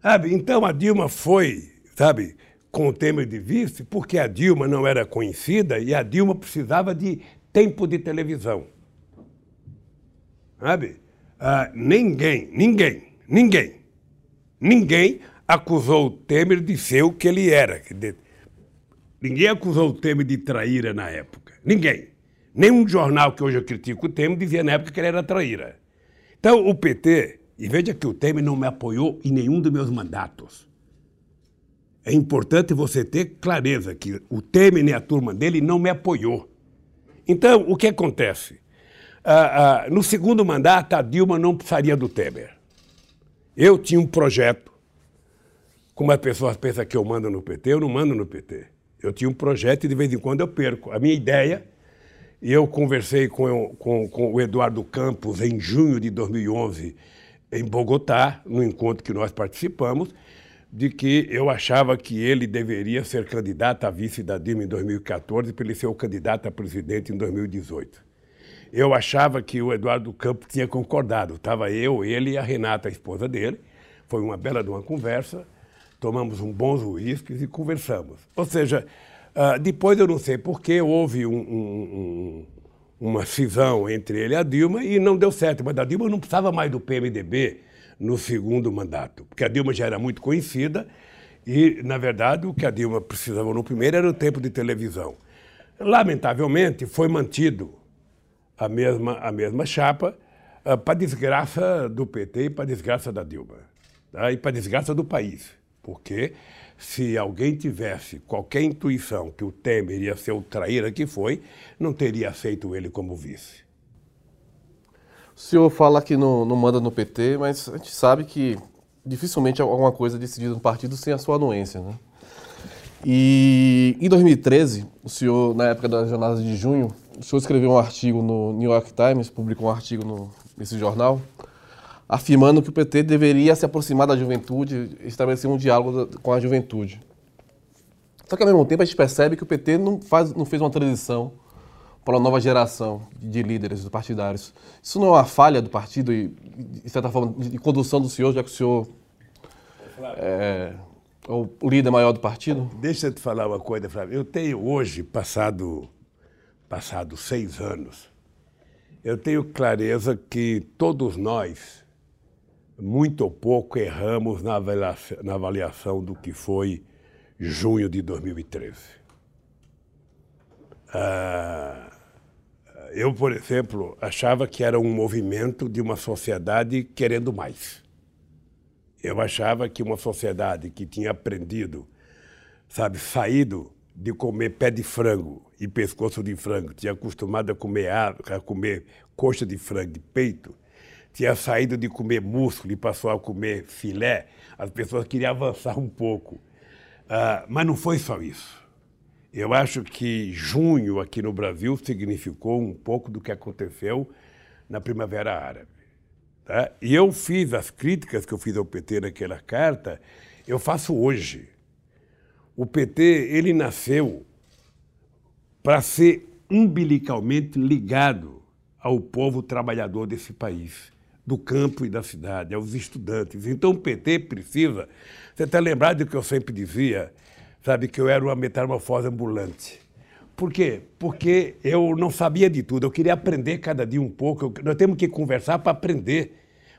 Sabe? Então a Dilma foi, sabe, com o Temer de vice, porque a Dilma não era conhecida e a Dilma precisava de tempo de televisão. Sabe? Ah, ninguém, ninguém, ninguém, ninguém acusou o Temer de ser o que ele era. Ninguém acusou o Temer de traíra na época. Ninguém. Nenhum jornal que hoje eu critico o Temer dizia na época que ele era traíra. Então, o PT, e veja que o Temer não me apoiou em nenhum dos meus mandatos. É importante você ter clareza que o Temer nem a turma dele não me apoiou. Então, o que acontece? Ah, ah, no segundo mandato, a Dilma não precisaria do Temer. Eu tinha um projeto. Como as pessoas pensam que eu mando no PT, eu não mando no PT. Eu tinha um projeto e de vez em quando eu perco. A minha ideia, eu conversei com, com, com o Eduardo Campos em junho de 2011 em Bogotá, no encontro que nós participamos, de que eu achava que ele deveria ser candidato a vice da Dilma em 2014 para ele ser o candidato a presidente em 2018. Eu achava que o Eduardo Campos tinha concordado. Estava eu, ele e a Renata, a esposa dele. Foi uma bela de uma conversa. Tomamos um bons uísques e conversamos. Ou seja, uh, depois eu não sei porquê, houve um, um, um, uma cisão entre ele e a Dilma e não deu certo. Mas a Dilma não precisava mais do PMDB no segundo mandato, porque a Dilma já era muito conhecida e, na verdade, o que a Dilma precisava no primeiro era o tempo de televisão. Lamentavelmente, foi mantido a mesma, a mesma chapa uh, para desgraça do PT e para desgraça da Dilma. Tá? E para desgraça do país. Porque se alguém tivesse qualquer intuição que o Temer ia ser o traíra que foi, não teria aceito ele como vice. O senhor fala que não, não manda no PT, mas a gente sabe que dificilmente alguma coisa é decidida no partido sem a sua anuência, né? E em 2013, o senhor, na época das jornadas de junho, o senhor escreveu um artigo no New York Times, publicou um artigo no, nesse jornal, afirmando que o PT deveria se aproximar da juventude, estabelecer um diálogo com a juventude. Só que ao mesmo tempo a gente percebe que o PT não, faz, não fez uma transição para uma nova geração de líderes partidários. Isso não é uma falha do partido e, de certa forma, de condução do senhor, já que o senhor é, é o líder maior do partido? Deixa eu te falar uma coisa, Flávio. Eu tenho hoje, passado, passado seis anos, eu tenho clareza que todos nós, muito ou pouco, erramos na avaliação, na avaliação do que foi junho de 2013. Ah, eu, por exemplo, achava que era um movimento de uma sociedade querendo mais. Eu achava que uma sociedade que tinha aprendido, sabe, saído de comer pé de frango e pescoço de frango, tinha acostumado a comer, a comer coxa de frango de peito, tinha saído de comer músculo e passou a comer filé, as pessoas queriam avançar um pouco. Uh, mas não foi só isso. Eu acho que junho aqui no Brasil significou um pouco do que aconteceu na Primavera Árabe. Tá? E eu fiz as críticas que eu fiz ao PT naquela carta, eu faço hoje. O PT, ele nasceu para ser umbilicalmente ligado ao povo trabalhador desse país, do campo e da cidade, aos estudantes. Então o PT precisa. Você está lembrado do que eu sempre dizia? sabe, que eu era uma metamorfose ambulante. Por quê? Porque eu não sabia de tudo, eu queria aprender cada dia um pouco. nós temos que conversar para aprender.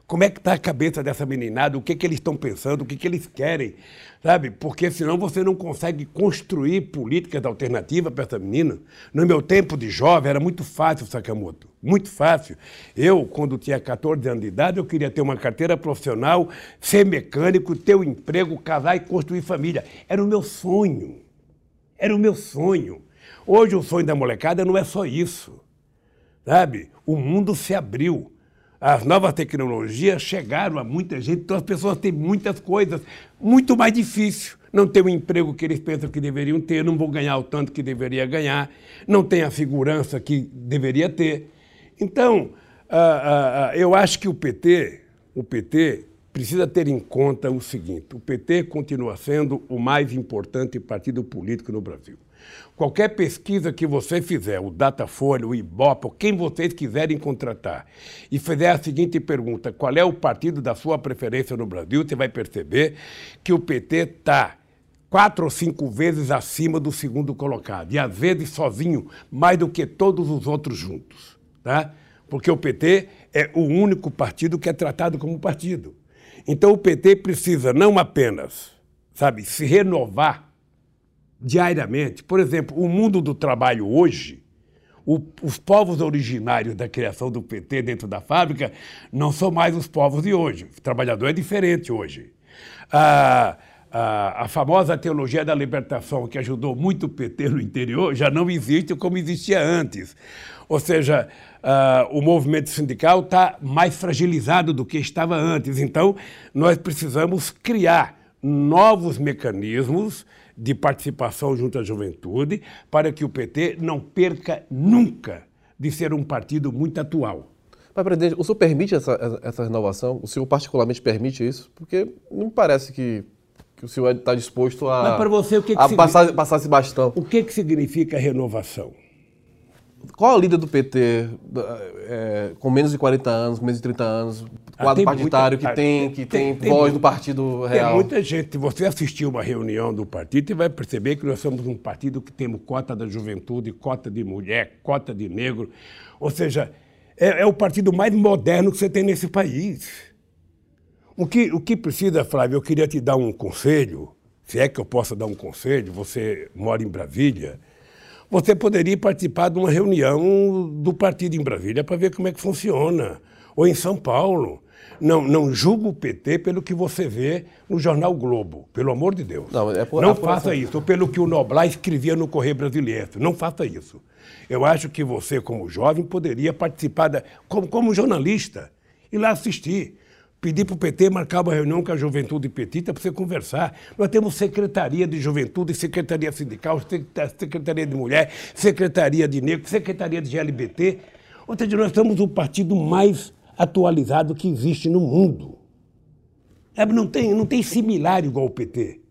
Como é que está a cabeça dessa meninada? O que, que eles estão pensando? O que, que eles querem? Sabe? Porque senão você não consegue construir políticas alternativas para essa menina. No meu tempo de jovem era muito fácil, Sakamoto. Muito fácil. Eu, quando tinha 14 anos de idade, eu queria ter uma carteira profissional, ser mecânico, ter um emprego, casar e construir família. Era o meu sonho. Era o meu sonho. Hoje o sonho da molecada não é só isso. Sabe? O mundo se abriu as novas tecnologias chegaram a muita gente, então as pessoas têm muitas coisas, muito mais difícil. Não tem o emprego que eles pensam que deveriam ter, não vão ganhar o tanto que deveria ganhar, não tem a segurança que deveria ter. Então, uh, uh, eu acho que o PT, o PT precisa ter em conta o seguinte: o PT continua sendo o mais importante partido político no Brasil. Qualquer pesquisa que você fizer, o Datafolha, o Ibope, quem vocês quiserem contratar, e fizer a seguinte pergunta: qual é o partido da sua preferência no Brasil, você vai perceber que o PT está quatro ou cinco vezes acima do segundo colocado, e às vezes sozinho, mais do que todos os outros juntos. Tá? Porque o PT é o único partido que é tratado como partido. Então o PT precisa não apenas, sabe, se renovar diariamente. Por exemplo, o mundo do trabalho hoje, o, os povos originários da criação do PT dentro da fábrica não são mais os povos de hoje. O trabalhador é diferente hoje. A, a, a famosa teologia da libertação, que ajudou muito o PT no interior, já não existe como existia antes. Ou seja, uh, o movimento sindical está mais fragilizado do que estava antes. Então, nós precisamos criar novos mecanismos de participação junto à juventude, para que o PT não perca nunca de ser um partido muito atual. Mas, presidente, o senhor permite essa, essa renovação? O senhor particularmente permite isso? Porque não me parece que, que o senhor está disposto a, Mas para você, o que que a passar, passar esse bastão. O que, que significa renovação? Qual a líder do PT é, com menos de 40 anos, com menos de 30 anos, ah, quadro partidário muita, que, tem, que tem, tem, voz tem, do Partido Real? Tem muita gente. Se você assistir uma reunião do partido, você vai perceber que nós somos um partido que temos cota da juventude, cota de mulher, cota de negro. Ou seja, é, é o partido mais moderno que você tem nesse país. O que, o que precisa, Flávio, eu queria te dar um conselho, se é que eu posso dar um conselho, você mora em Brasília, você poderia participar de uma reunião do partido em Brasília para ver como é que funciona, ou em São Paulo. Não, não julga o PT pelo que você vê no jornal Globo, pelo amor de Deus. Não, é por, não faça isso, ou pelo que o Noblar escrevia no Correio Brasileiro. Não faça isso. Eu acho que você, como jovem, poderia participar, da, como, como jornalista, e lá assistir. Pedir para o PT marcar uma reunião com a juventude petita para você conversar. Nós temos Secretaria de Juventude, Secretaria Sindical, Secretaria de Mulher, Secretaria de Negro, Secretaria de GLBT. Ou seja, nós somos o partido mais atualizado que existe no mundo. É, não tem, não tem similar igual o PT.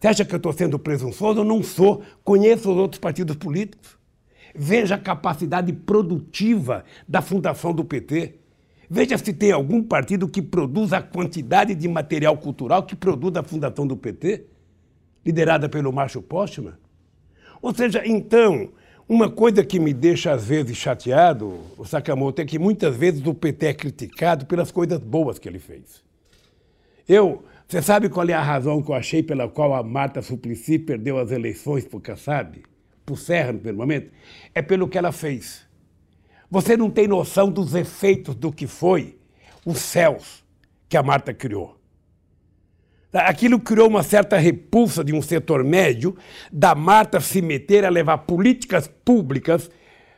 Você acha que eu estou sendo presunçoso? Eu não sou. Conheço os outros partidos políticos. Veja a capacidade produtiva da fundação do PT. Veja se tem algum partido que produz a quantidade de material cultural que produz a fundação do PT, liderada pelo Márcio Postman. Ou seja, então, uma coisa que me deixa às vezes chateado, o Sakamoto, é que muitas vezes o PT é criticado pelas coisas boas que ele fez. Eu, você sabe qual é a razão que eu achei pela qual a Marta Suplicy perdeu as eleições por Kassab? Por Serra, no primeiro momento? É pelo que ela fez. Você não tem noção dos efeitos do que foi os céus que a Marta criou. Aquilo criou uma certa repulsa de um setor médio da Marta se meter a levar políticas públicas,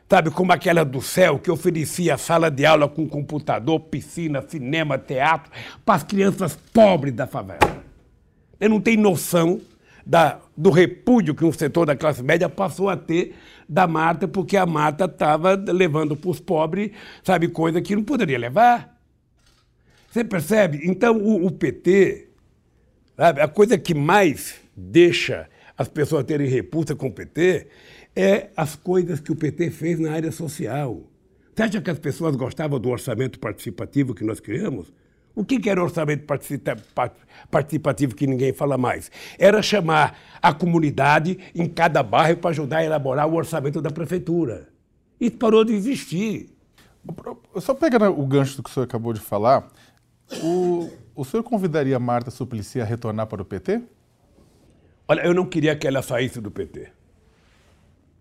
sabe, como aquela do céu, que oferecia sala de aula com computador, piscina, cinema, teatro, para as crianças pobres da favela. Ele não tem noção da, do repúdio que um setor da classe média passou a ter da Marta, porque a Marta estava levando para os pobres, sabe, coisa que não poderia levar. Você percebe? Então, o, o PT, Sabe? A coisa que mais deixa as pessoas terem repulsa com o PT é as coisas que o PT fez na área social. Você acha que as pessoas gostavam do orçamento participativo que nós criamos? O que era orçamento participativo que ninguém fala mais? Era chamar a comunidade em cada bairro para ajudar a elaborar o orçamento da prefeitura. Isso parou de existir. Só pegando o gancho do que o senhor acabou de falar, o, o senhor convidaria Marta Suplicy a retornar para o PT? Olha, eu não queria que ela saísse do PT.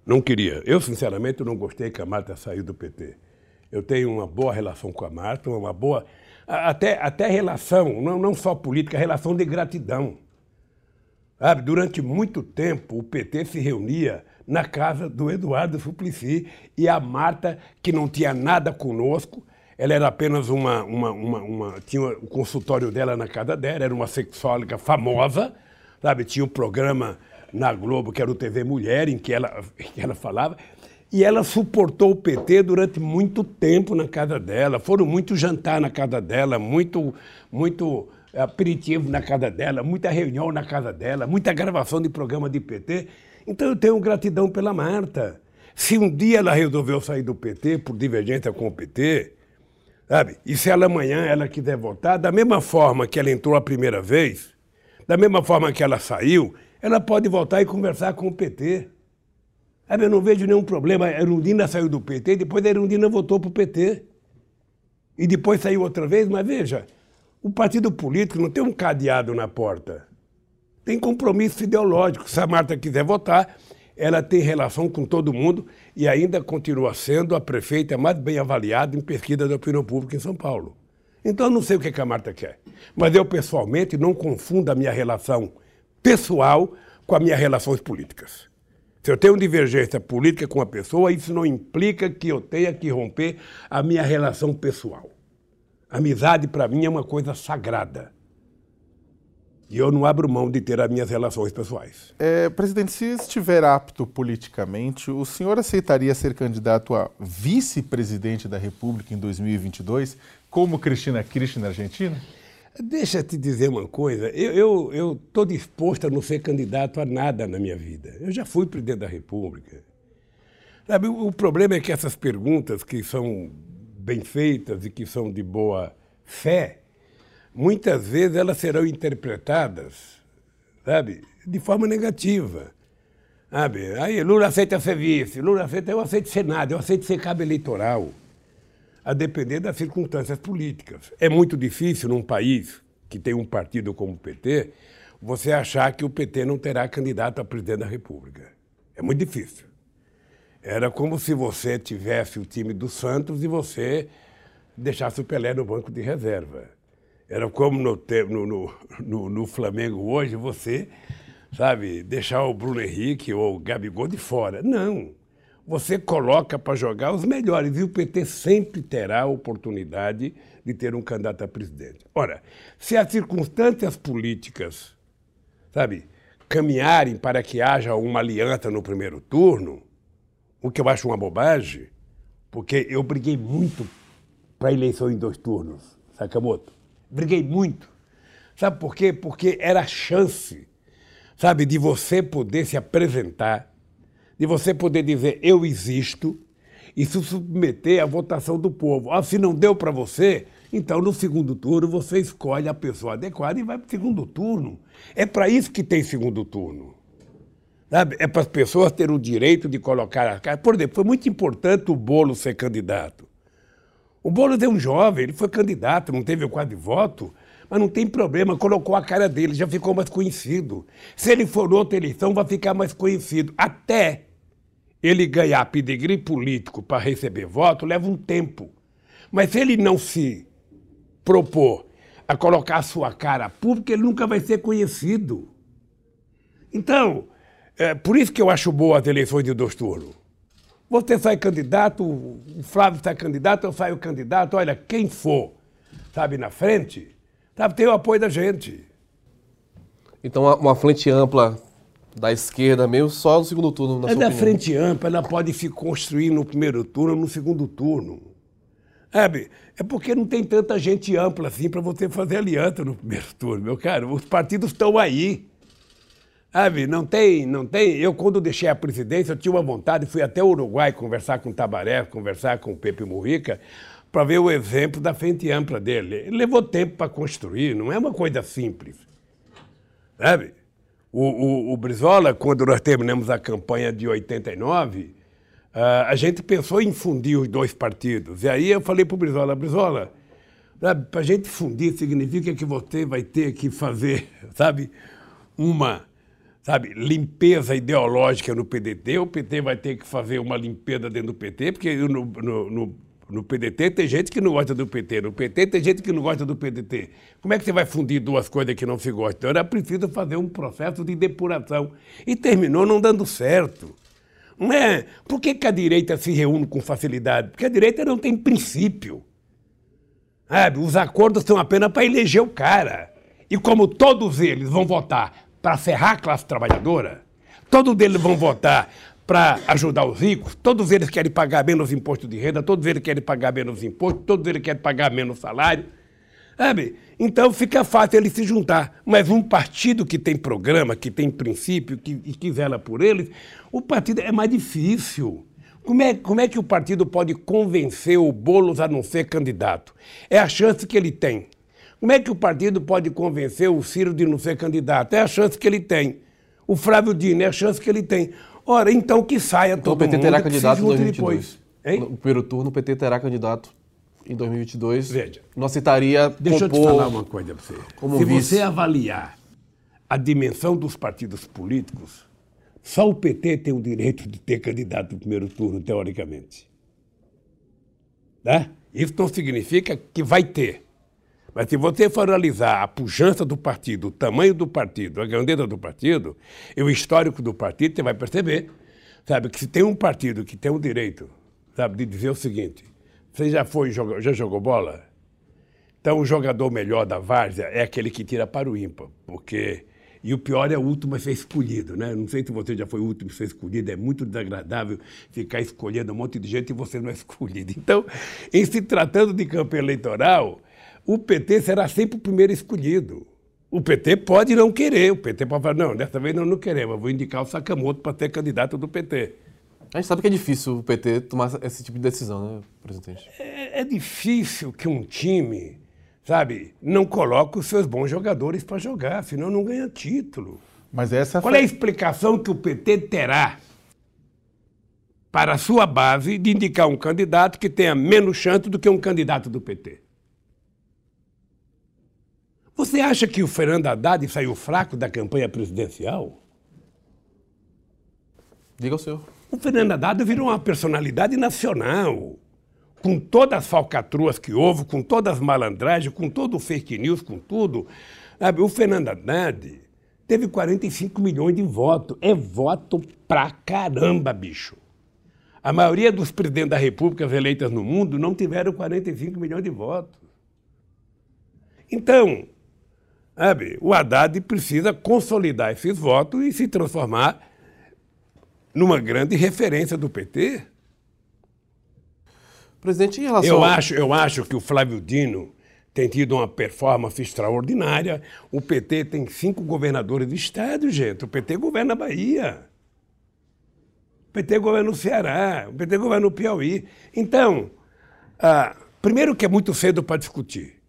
Não queria. Eu, sinceramente, não gostei que a Marta saiu do PT. Eu tenho uma boa relação com a Marta, uma boa. Até, até relação, não, não só política, relação de gratidão. Sabe, durante muito tempo, o PT se reunia na casa do Eduardo Suplicy e a Marta, que não tinha nada conosco, ela era apenas uma, uma, uma, uma, Tinha o consultório dela na casa dela, era uma sexóloga famosa, sabe? Tinha um programa na Globo que era o TV Mulher, em que ela, *laughs* que ela falava. E ela suportou o PT durante muito tempo na casa dela. Foram muito jantar na casa dela, muito, muito aperitivo na casa dela, muita reunião na casa dela, muita gravação de programa de PT. Então eu tenho gratidão pela Marta. Se um dia ela resolveu sair do PT por divergência com o PT, Sabe? E se ela amanhã ela quiser votar, da mesma forma que ela entrou a primeira vez, da mesma forma que ela saiu, ela pode voltar e conversar com o PT. Sabe? Eu não vejo nenhum problema. A Erundina saiu do PT, depois a Erundina votou para o PT. E depois saiu outra vez, mas veja, o partido político não tem um cadeado na porta. Tem compromisso ideológico. Se a Marta quiser votar, ela tem relação com todo mundo e ainda continua sendo a prefeita mais bem avaliada em pesquisa da opinião pública em São Paulo. Então, eu não sei o que a Marta quer. Mas eu, pessoalmente, não confundo a minha relação pessoal com as minhas relações políticas. Se eu tenho divergência política com a pessoa, isso não implica que eu tenha que romper a minha relação pessoal. Amizade, para mim, é uma coisa sagrada. E eu não abro mão de ter as minhas relações pessoais. É, presidente, se estiver apto politicamente, o senhor aceitaria ser candidato a vice-presidente da República em 2022, como Cristina Kirchner na Argentina? Deixa eu te dizer uma coisa. Eu estou disposto a não ser candidato a nada na minha vida. Eu já fui presidente da República. Sabe, o problema é que essas perguntas que são bem feitas e que são de boa fé, muitas vezes elas serão interpretadas, sabe, de forma negativa. Sabe? Aí Lula aceita ser vice, Lula aceita, eu aceito Senado, eu aceito ser cabo eleitoral, a depender das circunstâncias políticas. É muito difícil num país que tem um partido como o PT, você achar que o PT não terá candidato a presidente da República. É muito difícil. Era como se você tivesse o time do Santos e você deixasse o Pelé no banco de reserva. Era como no, no, no, no Flamengo hoje, você, sabe, deixar o Bruno Henrique ou o Gabigol de fora. Não. Você coloca para jogar os melhores e o PT sempre terá a oportunidade de ter um candidato a presidente. Ora, se as circunstâncias políticas, sabe, caminharem para que haja uma aliança no primeiro turno, o que eu acho uma bobagem, porque eu briguei muito para a eleição em dois turnos, Sakamoto. Briguei muito. Sabe por quê? Porque era a chance, sabe, de você poder se apresentar, de você poder dizer eu existo e se submeter à votação do povo. Ah, se não deu para você, então no segundo turno você escolhe a pessoa adequada e vai para o segundo turno. É para isso que tem segundo turno. Sabe? É para as pessoas terem o direito de colocar a cara. Por exemplo, foi muito importante o Bolo ser candidato. O Boulos é um jovem, ele foi candidato, não teve o quadro de voto, mas não tem problema, colocou a cara dele, já ficou mais conhecido. Se ele for outra eleição, vai ficar mais conhecido. Até ele ganhar pedigree político para receber voto, leva um tempo. Mas se ele não se propor a colocar a sua cara pública, ele nunca vai ser conhecido. Então, é por isso que eu acho boa as eleições de dois turnos. Você sai candidato, o Flávio sai candidato, eu saio candidato, olha, quem for, sabe, na frente, sabe, tem o apoio da gente. Então, uma frente ampla da esquerda mesmo, só no segundo turno, na é da frente ampla, ela pode se construir no primeiro turno ou no segundo turno. Sabe? É porque não tem tanta gente ampla assim para você fazer aliança no primeiro turno, meu caro. Os partidos estão aí. Sabe, não tem, não tem. Eu, quando deixei a presidência, eu tinha uma vontade, fui até o Uruguai conversar com o Tabaré, conversar com o Pepe Murrica, para ver o exemplo da frente ampla dele. Ele levou tempo para construir, não é uma coisa simples. Sabe? O, o, o, Brizola, quando nós terminamos a campanha de 89, uh, ah, a gente pensou em fundir os dois partidos. E aí eu falei para o Brizola, Brizola, para a gente fundir significa que você vai ter que fazer, *laughs* sabe, uma sabe, limpeza ideológica no PDT, o PT vai ter que fazer uma limpeza dentro do PT, porque no, no, no, no, PDT tem gente que não gosta do PT, no PT tem gente que não gosta do PDT. Como é que você vai fundir duas coisas que não se gostam? Então era preciso fazer um processo de depuração. E terminou não dando certo. Não é? Por que, que a direita se reúne com facilidade? Porque a direita não tem princípio. Sabe? Os acordos são apenas para eleger o cara. E como todos eles vão votar para ferrar a classe trabalhadora, todos eles vão votar para ajudar os ricos, todos eles querem pagar menos imposto de renda, todos eles querem pagar menos imposto, todos eles querem pagar menos salário. Sabe? Então fica fácil eles se juntar. Mas um partido que tem programa, que tem princípio, que, que zela por eles, o partido é mais difícil. Como é, como é que o partido pode convencer o Boulos a não ser candidato? É a chance que ele tem. Como é que o partido pode convencer o Ciro de não ser candidato? É a chance que ele tem. O Flávio Dino é a chance que ele tem. Ora, então que saia então, todo mundo. O PT terá candidato em 2022. Depois. No primeiro turno, o PT terá candidato em 2022. Veja. Não citaria. Deixa eu te falar uma coisa para você. Como Se vice. você avaliar a dimensão dos partidos políticos, só o PT tem o direito de ter candidato no primeiro turno, teoricamente. Tá? Isso não significa que vai ter. Mas se você for analisar a pujança do partido, o tamanho do partido, a grandeza do partido, e o histórico do partido, você vai perceber, sabe, que se tem um partido que tem o direito, sabe, de dizer o seguinte, você já foi, já jogou bola? Então o jogador melhor da várzea é aquele que tira para o ímpar, porque... E o pior é o último a ser escolhido, né? Não sei se você já foi o último a ser escolhido, é muito desagradável ficar escolhendo um monte de gente e você não é *laughs* escolhido. Então, em se tratando de campanha eleitoral, o PT será sempre o primeiro escolhido. O PT pode não querer, o PT pode falar, não, dessa vez nós não queremos, eu vou indicar o Sakamoto para ser candidato do PT. A gente sabe que é difícil o PT tomar esse tipo de decisão, né, presidente? É, é difícil que um time, sabe, não coloque os seus bons jogadores para jogar, senão não ganha título. Mas essa Qual é a explicação que o PT terá para a sua base de indicar um candidato que tenha menos chance do que um candidato do PT? Você acha que o Fernando Haddad saiu fraco da campanha presidencial? Diga o senhor. O Fernando Haddad virou uma personalidade nacional. Com todas as falcatruas que houve, com todas as malandragens, com todo o fake news, com tudo. Sabe, o Fernando Haddad teve 45 milhões de votos. É voto pra caramba, bicho. A maioria dos presidentes da República eleitas no mundo não tiveram 45 milhões de votos. Então, o Haddad precisa consolidar esses votos e se transformar numa grande referência do PT. Presidente, em relação. Eu acho, eu acho que o Flávio Dino tem tido uma performance extraordinária. O PT tem cinco governadores de estado, gente. O PT governa a Bahia. O PT governa o Ceará. O PT governa o Piauí. Então, ah, primeiro que é muito cedo para discutir,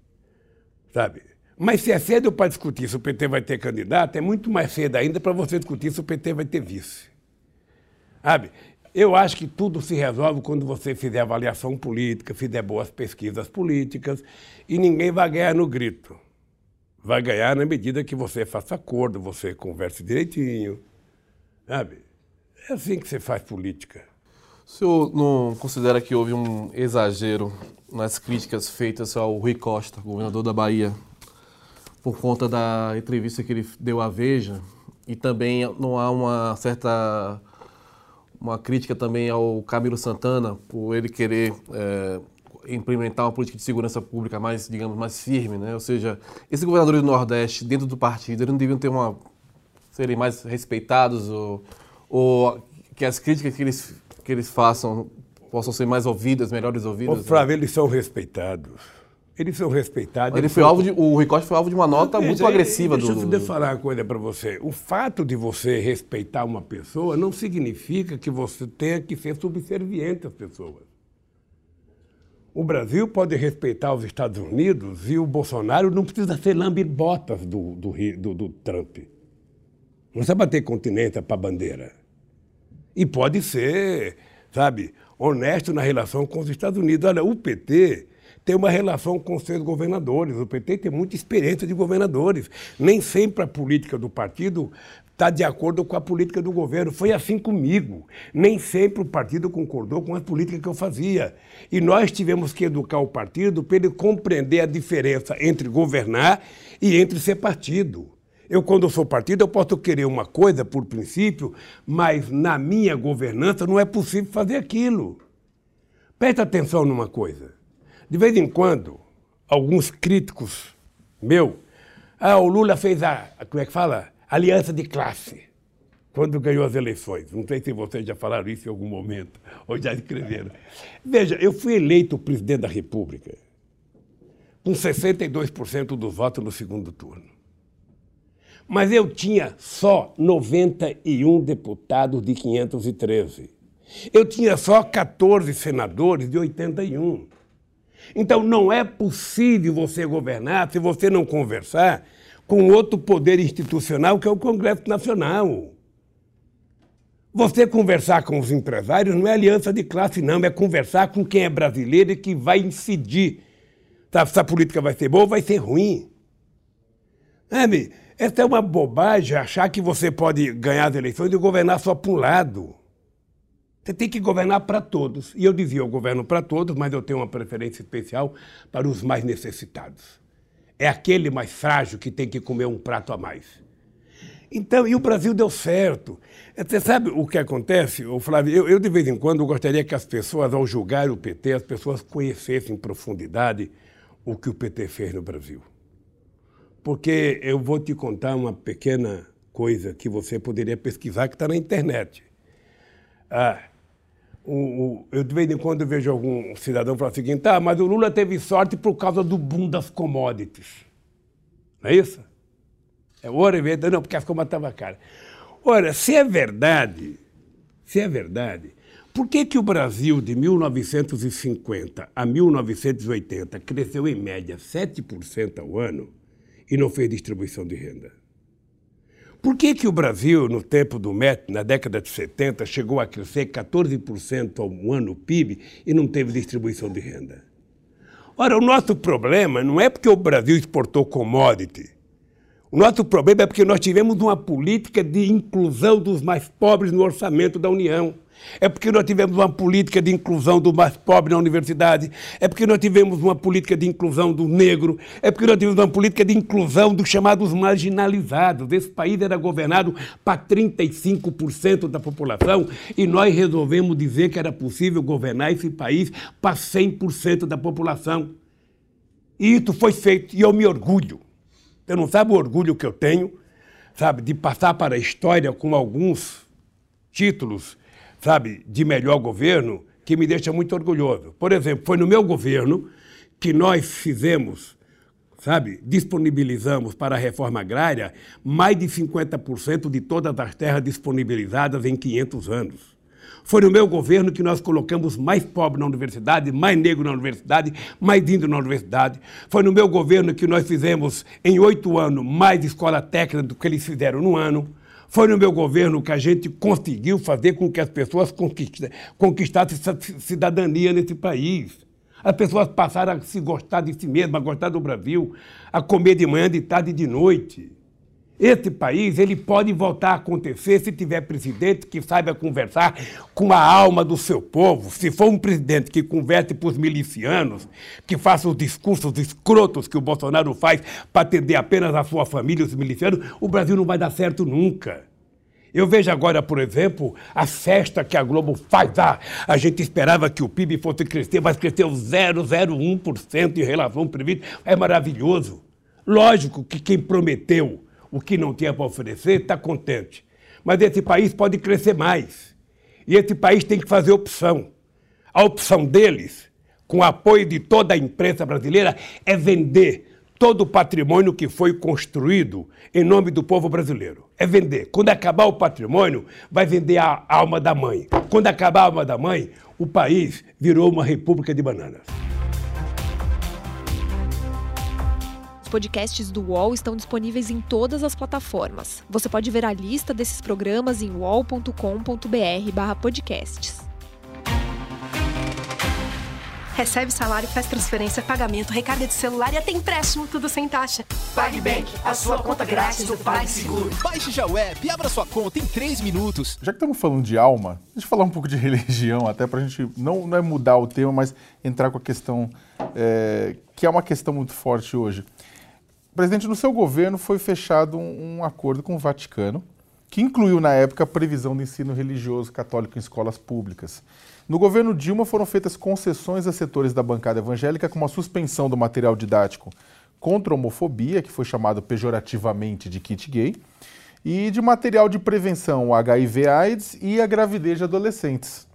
sabe? Mas se é cedo para discutir se o PT vai ter candidato, é muito mais cedo ainda para você discutir se o PT vai ter vice. Sabe? Eu acho que tudo se resolve quando você fizer avaliação política, fizer boas pesquisas políticas, e ninguém vai ganhar no grito. Vai ganhar na medida que você faça acordo, você converse direitinho. Sabe? É assim que você faz política. O senhor não considera que houve um exagero nas críticas feitas ao Rui Costa, governador da Bahia, por conta da entrevista que ele deu à Veja? E também não há uma certa uma crítica também ao Camilo Santana por ele querer é, implementar uma política de segurança pública mais, digamos, mais firme, né? Ou seja, esses governadores do Nordeste, dentro do partido, eles não deviam ter uma serem mais respeitados ou, ou que as críticas que eles que eles façam possam ser mais ouvidas, melhores ouvidas. Ô, Flávio, né? eles são respeitados. Eles são respeitados. Ele foi alvo de, o Rui Costa foi alvo de uma nota muito agressiva deixa do. Deixa eu falar uma coisa para você. O fato de você respeitar uma pessoa não significa que você tenha que ser subserviente às pessoas. O Brasil pode respeitar os Estados Unidos e o Bolsonaro não precisa ser lambe-botas do, do, do, do Trump. Não precisa bater continência para a bandeira. E pode ser, sabe, honesto na relação com os Estados Unidos. Olha, o PT tem uma relação com seus governadores. O PT tem muita experiência de governadores. Nem sempre a política do partido está de acordo com a política do governo. Foi assim comigo. Nem sempre o partido concordou com a política que eu fazia. E nós tivemos que educar o partido para ele compreender a diferença entre governar e entre ser partido. Eu, quando sou partido, eu posso querer uma coisa por princípio, mas na minha governança não é possível fazer aquilo. Presta atenção numa coisa. De vez em quando, alguns críticos meu, ah, o Lula fez a, como é que fala? Aliança de classe, quando ganhou as eleições. Não sei se vocês já falaram isso em algum momento, ou já escreveram. Veja, eu fui eleito presidente da República com 62% dos votos no segundo turno. Mas eu tinha só 91 deputados de 513. Eu tinha só 14 senadores de 81. Então não é possível você governar se você não conversar com outro poder institucional que é o Congresso Nacional. Você conversar com os empresários não é aliança de classe, não, é conversar com quem é brasileiro e que vai incidir. Tá, se a política vai ser boa ou vai ser ruim. Sabe? Essa é uma bobagem achar que você pode ganhar as eleições e governar só para um lado. Você tem que governar para todos. E eu dizia, eu governo para todos, mas eu tenho uma preferência especial para os mais necessitados. É aquele mais frágil que tem que comer um prato a mais. Então, e o Brasil deu certo. Você sabe o que acontece, Flávio? Eu, eu, de vez em quando, gostaria que as pessoas, ao julgar o PT, as pessoas conhecessem em profundidade o que o PT fez no Brasil. Porque eu vou te contar uma pequena coisa que você poderia pesquisar, que está na internet. Ah, o, o, eu de vez em quando vejo algum cidadão falar o seguinte, tá, mas o Lula teve sorte por causa do boom das commodities. Não é isso? É ouro e venda, não, porque as commodities estavam caras. Ora, se é verdade, se é verdade, por que, que o Brasil de 1950 a 1980 cresceu em média 7% ao ano e não fez distribuição de renda? Por que, que o Brasil, no tempo do MET, na década de 70, chegou a crescer 14% ao ano PIB e não teve distribuição de renda? Ora, o nosso problema não é porque o Brasil exportou commodity. O nosso problema é porque nós tivemos uma política de inclusão dos mais pobres no orçamento da União. É porque nós tivemos uma política de inclusão do mais pobre na universidade. É porque nós tivemos uma política de inclusão do negro. É porque nós tivemos uma política de inclusão dos chamados marginalizados. Esse país era governado para 35% da população e nós resolvemos dizer que era possível governar esse país para 100% da população. E isso foi feito e eu me orgulho. Você não sabe o orgulho que eu tenho, sabe, de passar para a história com alguns títulos sabe, de melhor governo que me deixa muito orgulhoso. Por exemplo, foi no meu governo que nós fizemos, sabe, disponibilizamos para a reforma agrária mais de 50% de todas as terras disponibilizadas em 500 anos. Foi no meu governo que nós colocamos mais pobre na universidade, mais negro na universidade, mais índio na universidade. Foi no meu governo que nós fizemos, em oito anos, mais escola técnica do que eles fizeram no ano. Foi no meu governo que a gente conseguiu fazer com que as pessoas conquistassem cidadania nesse país. As pessoas passaram a se gostar de si mesmas, a gostar do Brasil, a comer de manhã, de tarde e de noite. Esse país ele pode voltar a acontecer se tiver presidente que saiba conversar com a alma do seu povo. Se for um presidente que converse para os milicianos, que faça os discursos escrotos que o Bolsonaro faz para atender apenas a sua família, os milicianos, o Brasil não vai dar certo nunca. Eu vejo agora, por exemplo, a festa que a Globo faz. Ah, a gente esperava que o PIB fosse crescer, mas cresceu 0,01% em relação ao previsto. É maravilhoso. Lógico que quem prometeu o que não tinha para oferecer está contente. Mas esse país pode crescer mais. E esse país tem que fazer opção. A opção deles, com o apoio de toda a imprensa brasileira, é vender todo o patrimônio que foi construído em nome do povo brasileiro. É vender. Quando acabar o patrimônio, vai vender a alma da mãe. Quando acabar a alma da mãe, o país virou uma república de bananas. Podcasts do UOL estão disponíveis em todas as plataformas. Você pode ver a lista desses programas em uol.com.br/podcasts. Recebe salário, faz transferência, pagamento, recarga de celular e até empréstimo, tudo sem taxa. PagBank, a sua conta grátis do PagSeguro. Baixe já o app e abra sua conta em 3 minutos. Já que estamos falando de alma, deixa eu falar um pouco de *laughs* religião, até para a gente não, não é mudar o tema, mas entrar com a questão é, que é uma questão muito forte hoje. Presidente, no seu governo foi fechado um, um acordo com o Vaticano, que incluiu na época a previsão do ensino religioso católico em escolas públicas. No governo Dilma foram feitas concessões a setores da bancada evangélica, como a suspensão do material didático contra a homofobia, que foi chamado pejorativamente de kit gay, e de material de prevenção HIV/AIDS e a gravidez de adolescentes.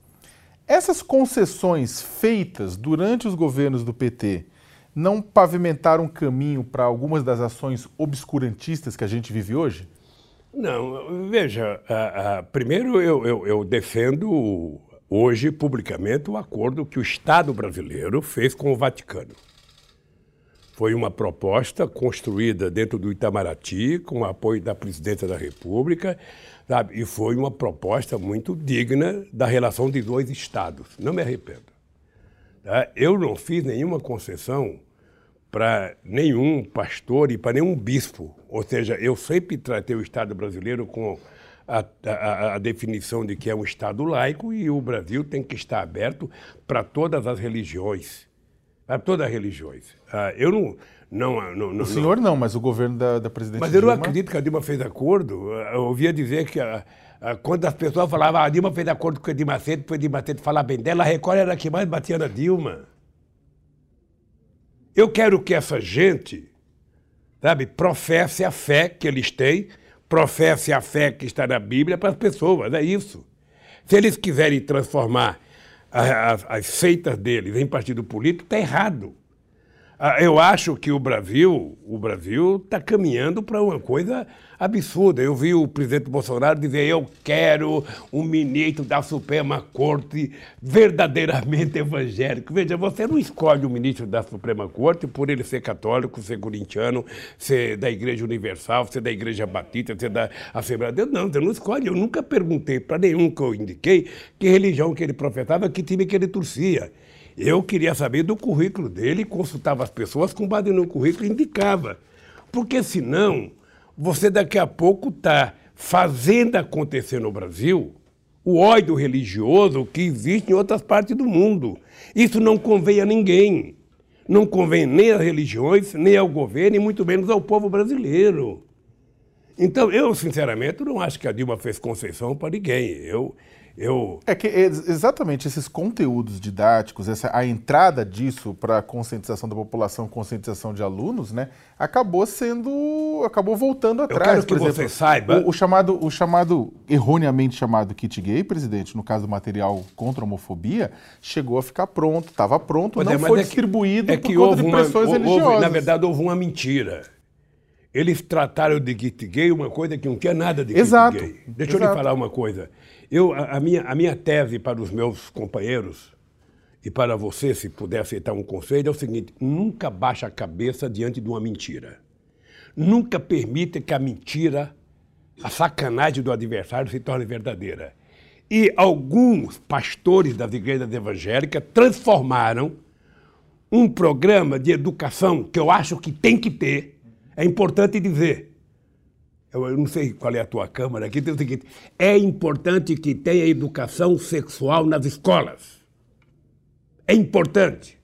Essas concessões feitas durante os governos do PT não pavimentaram caminho para algumas das ações obscurantistas que a gente vive hoje? Não, veja, primeiro eu, eu, eu defendo hoje, publicamente, o acordo que o Estado brasileiro fez com o Vaticano. Foi uma proposta construída dentro do Itamaraty, com o apoio da Presidência da República, sabe? e foi uma proposta muito digna da relação de dois Estados. Não me arrependo. Tá? Eu não fiz nenhuma concessão para nenhum pastor e para nenhum bispo. Ou seja, eu sempre tratei o Estado brasileiro com a, a, a, definição de que é um Estado laico e o Brasil tem que estar aberto para todas as religiões. Para todas as religiões. Ah, eu não. não, não, o senhor não, mas o governo da, da presidente Mas eu não acredito que a Dilma fez acordo. Eu ouvia dizer que a, quando as pessoas falavam ah, a Dilma fez acordo com o Edir Macedo, para o Edir Macedo falar bem dela, a Record era a que mais batia na Dilma. Eu quero que essa gente, sabe, professe a fé que eles têm professe a fé que está na Bíblia para as pessoas, é isso. Se eles quiserem transformar as, as seitas deles em partido político, está errado. Ah, eu acho que o Brasil, o Brasil está caminhando para uma coisa absurda. Eu vi o presidente Bolsonaro dizer: eu quero um ministro da Suprema Corte verdadeiramente evangélico. Veja, você não escolhe o ministro da Suprema Corte por ele ser católico, ser corintiano, ser da Igreja Universal, ser da Igreja Batista, ser da Assembleia de Deus. Não, você não escolhe. Eu nunca perguntei para nenhum que eu indiquei que religião que ele professava, que time que ele torcia. Eu queria saber do currículo dele consultava as pessoas com base no currículo e indicava. Porque senão, você daqui a pouco está fazendo acontecer no Brasil o ódio religioso que existe em outras partes do mundo. Isso não convém a ninguém. Não convém nem às religiões, nem ao governo, e muito menos ao povo brasileiro. Então, eu, sinceramente, não acho que a Dilma fez concessão para ninguém. Eu, eu... É que exatamente esses conteúdos didáticos, essa, a entrada disso para a conscientização da população, conscientização de alunos, né, acabou sendo, acabou voltando atrás. Eu quero que por você saiba. O, o, chamado, o chamado, erroneamente chamado kit gay, presidente, no caso do material contra a homofobia, chegou a ficar pronto, estava pronto, Pois não é, mas foi é que- distribuído é por que conta houve de uma- pressões houve- religiosas. Na verdade, houve uma mentira. Eles trataram de kit gay uma coisa que não tinha nada de Exato, gay. Deixa eu exato. lhe falar uma coisa. Eu, a, a minha, a minha tese para os meus companheiros e para você, se puder aceitar um conselho, é o seguinte: nunca baixe a cabeça diante de uma mentira. Nunca permita que a mentira, a sacanagem do adversário se torne verdadeira. E alguns pastores das igrejas evangélicas transformaram um programa de educação que eu acho que tem que ter, é importante dizer. Eu, não sei qual é a tua câmara aqui, tem o seguinte: é importante que tenha educação sexual nas escolas. É importante.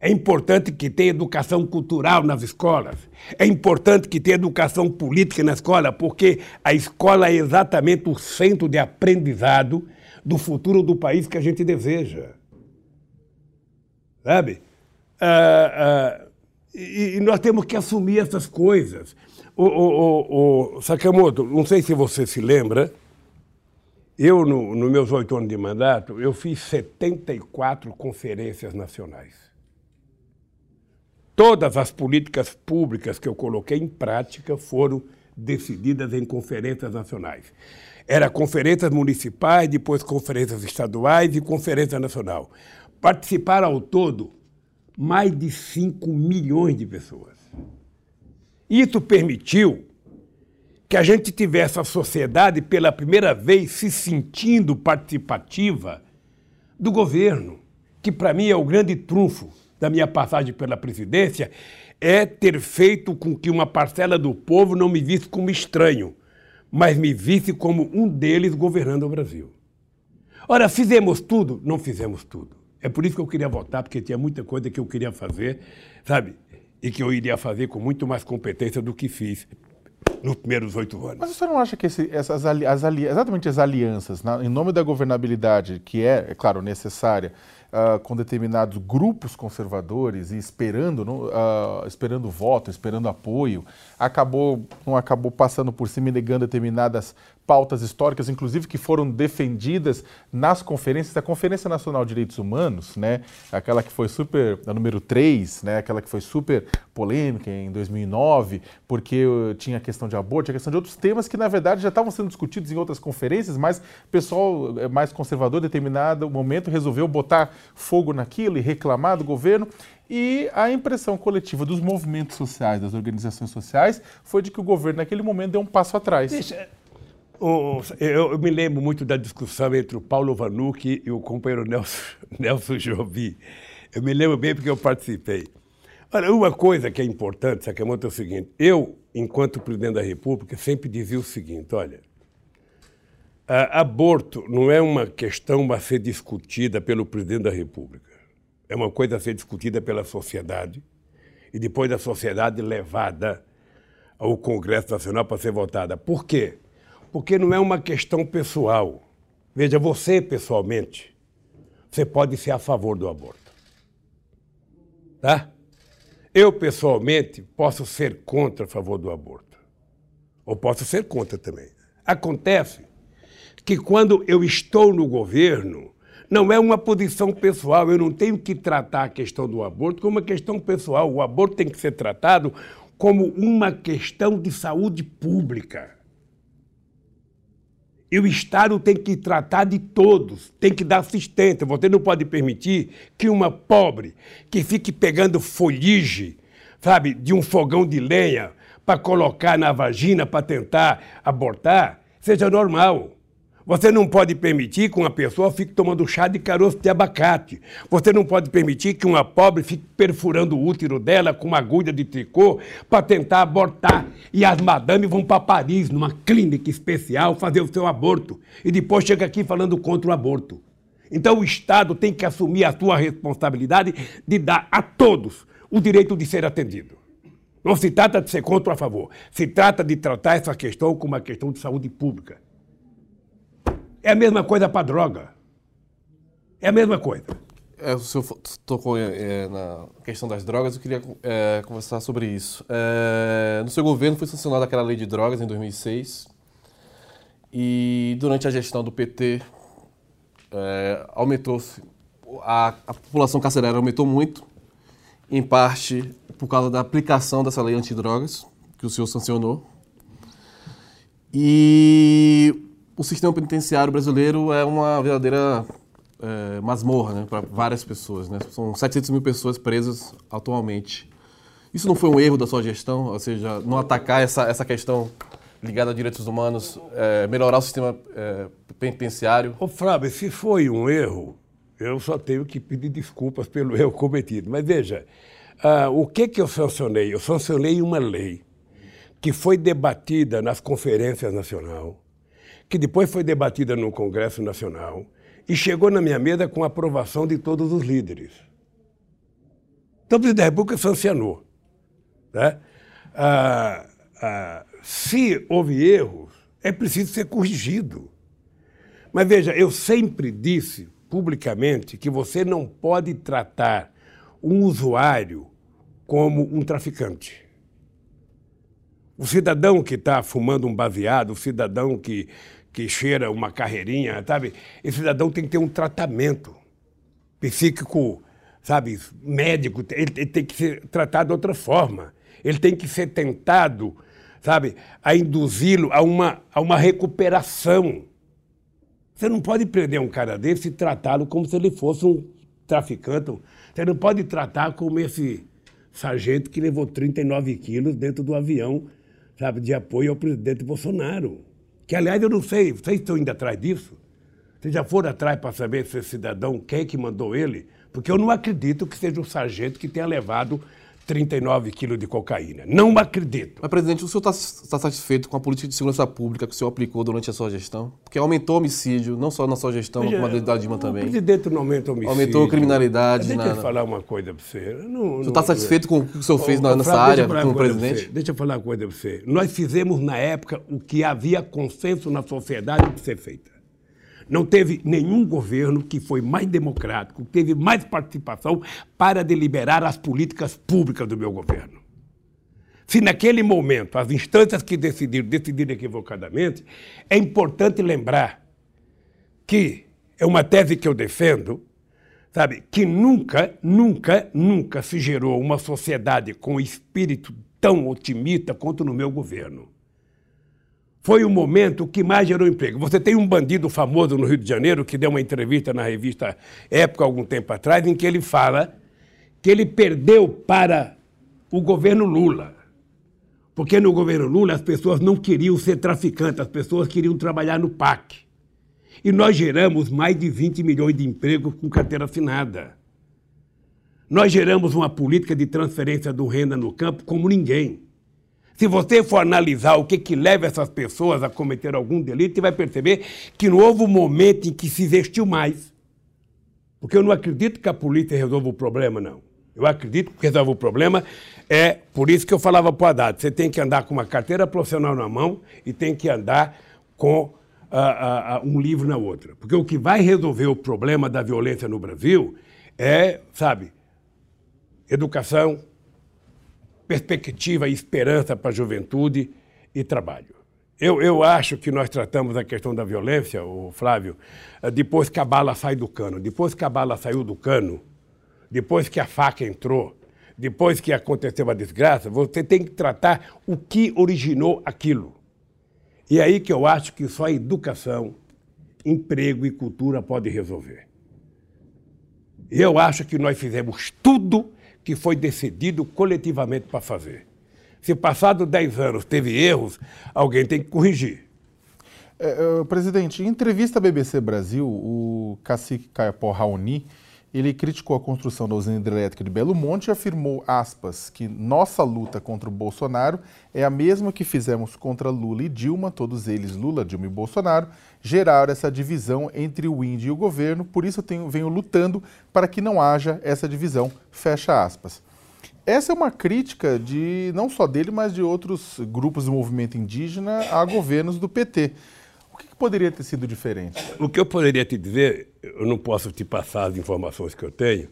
É importante que tenha educação cultural nas escolas. É importante que tenha educação política na escola, porque a escola é exatamente o centro de aprendizado do futuro do país que a gente deseja. Sabe? Ah, ah, e, e nós temos que assumir essas coisas. O, o, o, o Sakamoto, não sei se você se lembra, eu, no, nos meus oito anos de mandato, eu fiz 74 conferências nacionais. Todas as políticas públicas que eu coloquei em prática foram decididas em conferências nacionais. Era conferências municipais, depois conferências estaduais e conferência nacional. Participaram ao todo mais de 5 milhões de pessoas. Isso permitiu que a gente tivesse a sociedade pela primeira vez se sentindo participativa do governo, que para mim é o grande trunfo da minha passagem pela presidência, é ter feito com que uma parcela do povo não me visse como estranho, mas me visse como um deles governando o Brasil. Ora, fizemos tudo? Não fizemos tudo. É por isso que eu queria votar, porque tinha muita coisa que eu queria fazer, sabe? E que eu iria fazer com muito mais competência do que fiz nos primeiros oito anos. Mas você não acha que esse- essas ali- as ali- exatamente as alianças, na- em nome da governabilidade, que é, é claro, necessária, ah, com determinados grupos conservadores e esperando, ah, esperando voto, esperando apoio, acabou, não acabou passando por cima e negando determinadas pautas históricas, inclusive que foram defendidas nas conferências, a Conferência Nacional de Direitos Humanos, né, aquela que foi super, a número 3, né, aquela que foi super polêmica em 2009, porque uh, tinha a questão de aborto, tinha a questão de outros temas que na verdade já estavam sendo discutidos em outras conferências, mas o pessoal eh, mais conservador, determinado momento, resolveu botar fogo naquilo e reclamar do governo. E a impressão coletiva dos movimentos sociais, das organizações sociais, foi de que o governo naquele momento deu um passo atrás. Deixa- eu, me lembro muito da discussão entre o Paulo Vanucci e o companheiro Nelson, *laughs* Nelson Jovi. Eu me lembro bem porque eu participei. Olha, uma coisa que é importante, Sakamoto, é o seguinte: eu, enquanto presidente da República, sempre dizia o seguinte: olha, aborto não é uma questão a ser discutida pelo presidente da República. É uma coisa a ser discutida pela sociedade e depois da sociedade levada ao Congresso Nacional para ser votada. Por quê? Porque não é uma questão pessoal. Veja, você pessoalmente, você pode ser a favor do aborto. Tá? Eu pessoalmente posso ser contra a favor do aborto. Ou posso ser contra também. Acontece que quando eu estou no governo, não é uma posição pessoal, eu não tenho que tratar a questão do aborto como uma questão pessoal. O aborto tem que ser tratado como uma questão de saúde pública. E o Estado tem que tratar de todos, tem que dar assistência. Você não pode permitir que uma pobre que fique pegando folhige, sabe, de um fogão de lenha para colocar na vagina para tentar abortar, seja normal. Você não pode permitir que uma pessoa fique tomando chá de caroço de abacate. Você não pode permitir que uma pobre fique perfurando o útero dela com uma agulha de tricô para tentar abortar. E as madames vão para Paris, numa clínica especial, fazer o seu aborto. E depois chega aqui falando contra o aborto. Então o Estado tem que assumir a sua responsabilidade de dar a todos o direito de ser atendido. Não se trata de ser contra ou a favor. Se trata de tratar essa questão como uma questão de saúde pública. É a mesma coisa para droga. É a mesma coisa. É, o senhor tocou é, na questão das drogas, eu queria é, conversar sobre isso. É, no seu governo foi sancionada aquela lei de drogas em 2006 e durante a gestão do PT é, aumentou-se, a, a população carcerária aumentou muito, em parte por causa da aplicação dessa lei antidrogas que o senhor sancionou. E o sistema penitenciário brasileiro é uma verdadeira é, masmorra né, para várias pessoas. Né? São 700 mil pessoas presas atualmente. Isso não foi um erro da sua gestão? Ou seja, não atacar essa, essa questão ligada a direitos humanos, é, melhorar o sistema é, penitenciário? Ô, Flávio, se foi um erro, eu só tenho que pedir desculpas pelo *laughs* erro cometido. Mas veja, uh, o que, que eu sancionei? Eu sancionei uma lei que foi debatida nas conferências nacionais, que depois foi debatida no Congresso Nacional e chegou na minha mesa com aprovação de todos os líderes. Então, o presidente da República sancionou. Né? Ah, ah, se houve erros, é preciso ser corrigido. Mas veja, eu sempre disse publicamente que você não pode tratar um usuário como um traficante. O cidadão que está fumando um baseado, o cidadão que que cheira uma carreirinha, sabe? Esse cidadão tem que ter um tratamento psíquico, sabe, médico, ele, tem que ser tratado de outra forma. Ele tem que ser tentado, sabe, a induzi-lo a uma, a uma recuperação. Você não pode prender um cara desse e tratá-lo como se ele fosse um traficante. Você não pode tratar como esse sargento que levou 39 quilos dentro do avião, sabe, de apoio ao presidente Bolsonaro. Que, aliás, eu não sei, vocês estão indo atrás disso? Vocês já foram atrás para saber se esse cidadão, quem que mandou ele? Porque eu não acredito que seja o sargento que tenha levado 39 quilos de cocaína. Não acredito. Mas, presidente, o senhor está tá satisfeito com a política de segurança pública que o senhor aplicou durante a sua gestão? Porque aumentou o homicídio, não só na sua gestão, Veja, como na da Dilma também. O presidente não aumenta o homicídio. Aumentou a criminalidade. Deixa na... eu falar uma coisa para você. Não, o senhor está satisfeito com o que o senhor fez na, nessa área como presidente? Deixa eu falar uma coisa para você. Nós fizemos, na época, o que havia consenso na sociedade de ser feito. Não teve nenhum governo que foi mais democrático, teve mais participação para deliberar as políticas públicas do meu governo. Se naquele momento as instâncias que decidiram decidiram equivocadamente, é importante lembrar que é uma tese que eu defendo, sabe, que nunca, nunca, nunca se gerou uma sociedade com espírito tão otimista quanto no meu governo foi o momento que mais gerou emprego. Você tem um bandido famoso no Rio de Janeiro que deu uma entrevista na revista Época algum tempo atrás, em que ele fala que ele perdeu para o governo Lula. Porque no governo Lula as pessoas não queriam ser traficantes, as pessoas queriam trabalhar no PAC. E nós geramos mais de 20 milhões de empregos com carteira assinada. Nós geramos uma política de transferência do renda no campo como ninguém. Se você for analisar o que, que leva essas pessoas a cometer algum delito, você vai perceber que não houve um momento em que se investiu mais. Porque eu não acredito que a polícia resolva o problema, não. Eu acredito que resolve o problema. É por isso que eu falava para o Haddad: você tem que andar com uma carteira profissional na mão e tem que andar com uh, uh, uh, um livro na outra. Porque o que vai resolver o problema da violência no Brasil é, sabe, educação, perspectiva e esperança para a juventude e trabalho. Eu, eu acho que nós tratamos a questão da violência, o Flávio, eh, depois que a bala sai do cano. Depois que a bala saiu do cano, depois que a faca entrou, depois que aconteceu a desgraça, você tem que tratar o que originou aquilo. E é aí que eu acho que só educação, emprego e cultura pode resolver. Eu acho que nós fizemos tudo que foi decidido coletivamente para fazer. Se passado 10 anos teve erros, alguém tem que corrigir. É, é, presidente, em entrevista à BBC Brasil, o cacique Caipó Raoni, ele criticou a construção da usina hidrelétrica de Belo Monte e afirmou, aspas, que nossa luta contra o Bolsonaro é a mesma que fizemos contra Lula e Dilma, todos eles, Lula, Dilma e Bolsonaro, geraram essa divisão entre o índio e o governo, por isso eu tenho, venho lutando para que não haja essa divisão, fecha aspas. Essa é uma crítica de não só dele, mas de outros grupos do movimento indígena a governos do PT. Que, que poderia ter sido diferente? O que eu poderia te dizer, eu não posso te passar as informações que eu tenho,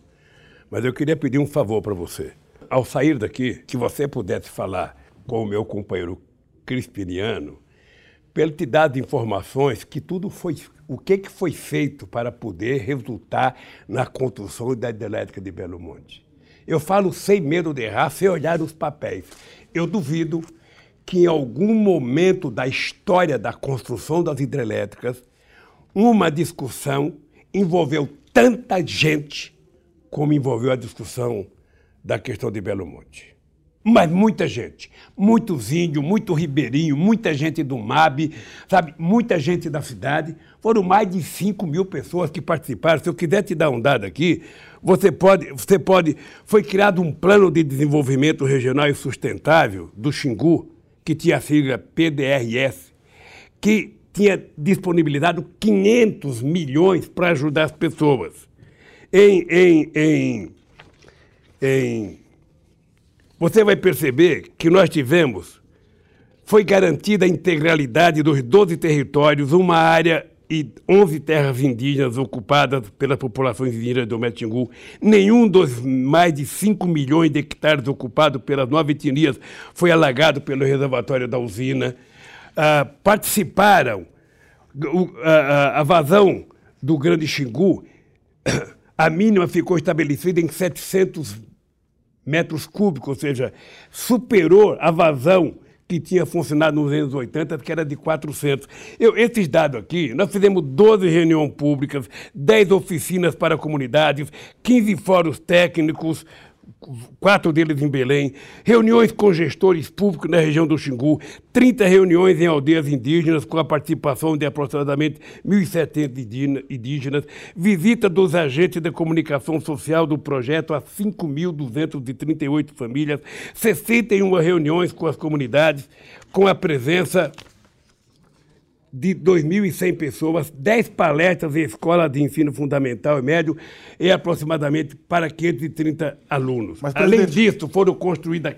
mas eu queria pedir um favor para você. Ao sair daqui, que você pudesse falar com o meu companheiro Crispiniano, para ele te dar as informações que tudo foi, o que, que foi feito para poder resultar na construção da hidrelétrica de Belo Monte. Eu falo sem medo de errar, sem olhar os papéis. Eu duvido que em algum momento da história da construção das hidrelétricas, uma discussão envolveu tanta gente como envolveu a discussão da questão de Belo Monte. Mas muita gente, muitos índios, muito ribeirinho, muita gente do MAB, sabe, muita gente da cidade. Foram mais de 5 mil pessoas que participaram. Se eu quiser te dar um dado aqui, você pode, você pode. Foi criado um plano de desenvolvimento regional e sustentável do Xingu, que tinha a sigla PDRS, que tinha disponibilizado 500 milhões para ajudar as pessoas. Em, em, em, em, você vai perceber que nós tivemos, foi garantida a integralidade dos 12 territórios, uma área e 11 terras indígenas ocupadas pelas populações indígenas do Metingu. Nenhum dos mais de 5 milhões de hectares ocupados pelas nove etnias foi alagado pelo reservatório da usina. Ah, participaram a vazão do Grande Xingu, *coughs* a mínima ficou estabelecida em 700 metros cúbicos, ou seja, superou a vazão que tinha funcionado nos anos 80, que era de 400. Eu, esses dados aqui, nós fizemos 12 reuniões públicas, 10 oficinas para comunidades, 15 fóruns técnicos, quatro deles em Belém, reuniões com gestores públicos na região do Xingu, 30 reuniões em aldeias indígenas com a participação de aproximadamente 1.700 indígenas, visita dos agentes de comunicação social do projeto a 5.238 famílias, 61 reuniões com as comunidades, com a presença de 2.100 pessoas, 10 palestras em escolas de ensino fundamental e médio e aproximadamente para 530 alunos. Mas, Além disso, foram construídas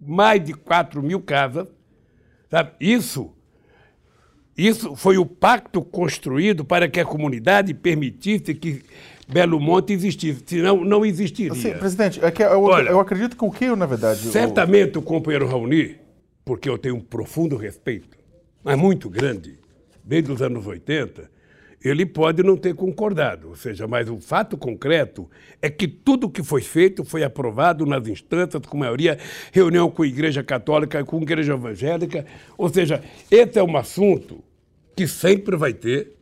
mais de 4 mil casas. Sabe? Isso, isso foi o pacto construído para que a comunidade permitisse que Belo Monte existisse, senão não existiria. Assim, presidente, é que eu, Olha, eu acredito que o que, na verdade... Certamente o, o companheiro Raoni, porque eu tenho um profundo respeito, mas muito grande, desde os anos 80, ele pode não ter concordado. Ou seja, mas o fato concreto é que tudo que foi feito foi aprovado nas instâncias, com maioria, reunião com a Igreja Católica, com a Igreja Evangélica. Ou seja, esse é um assunto que sempre vai ter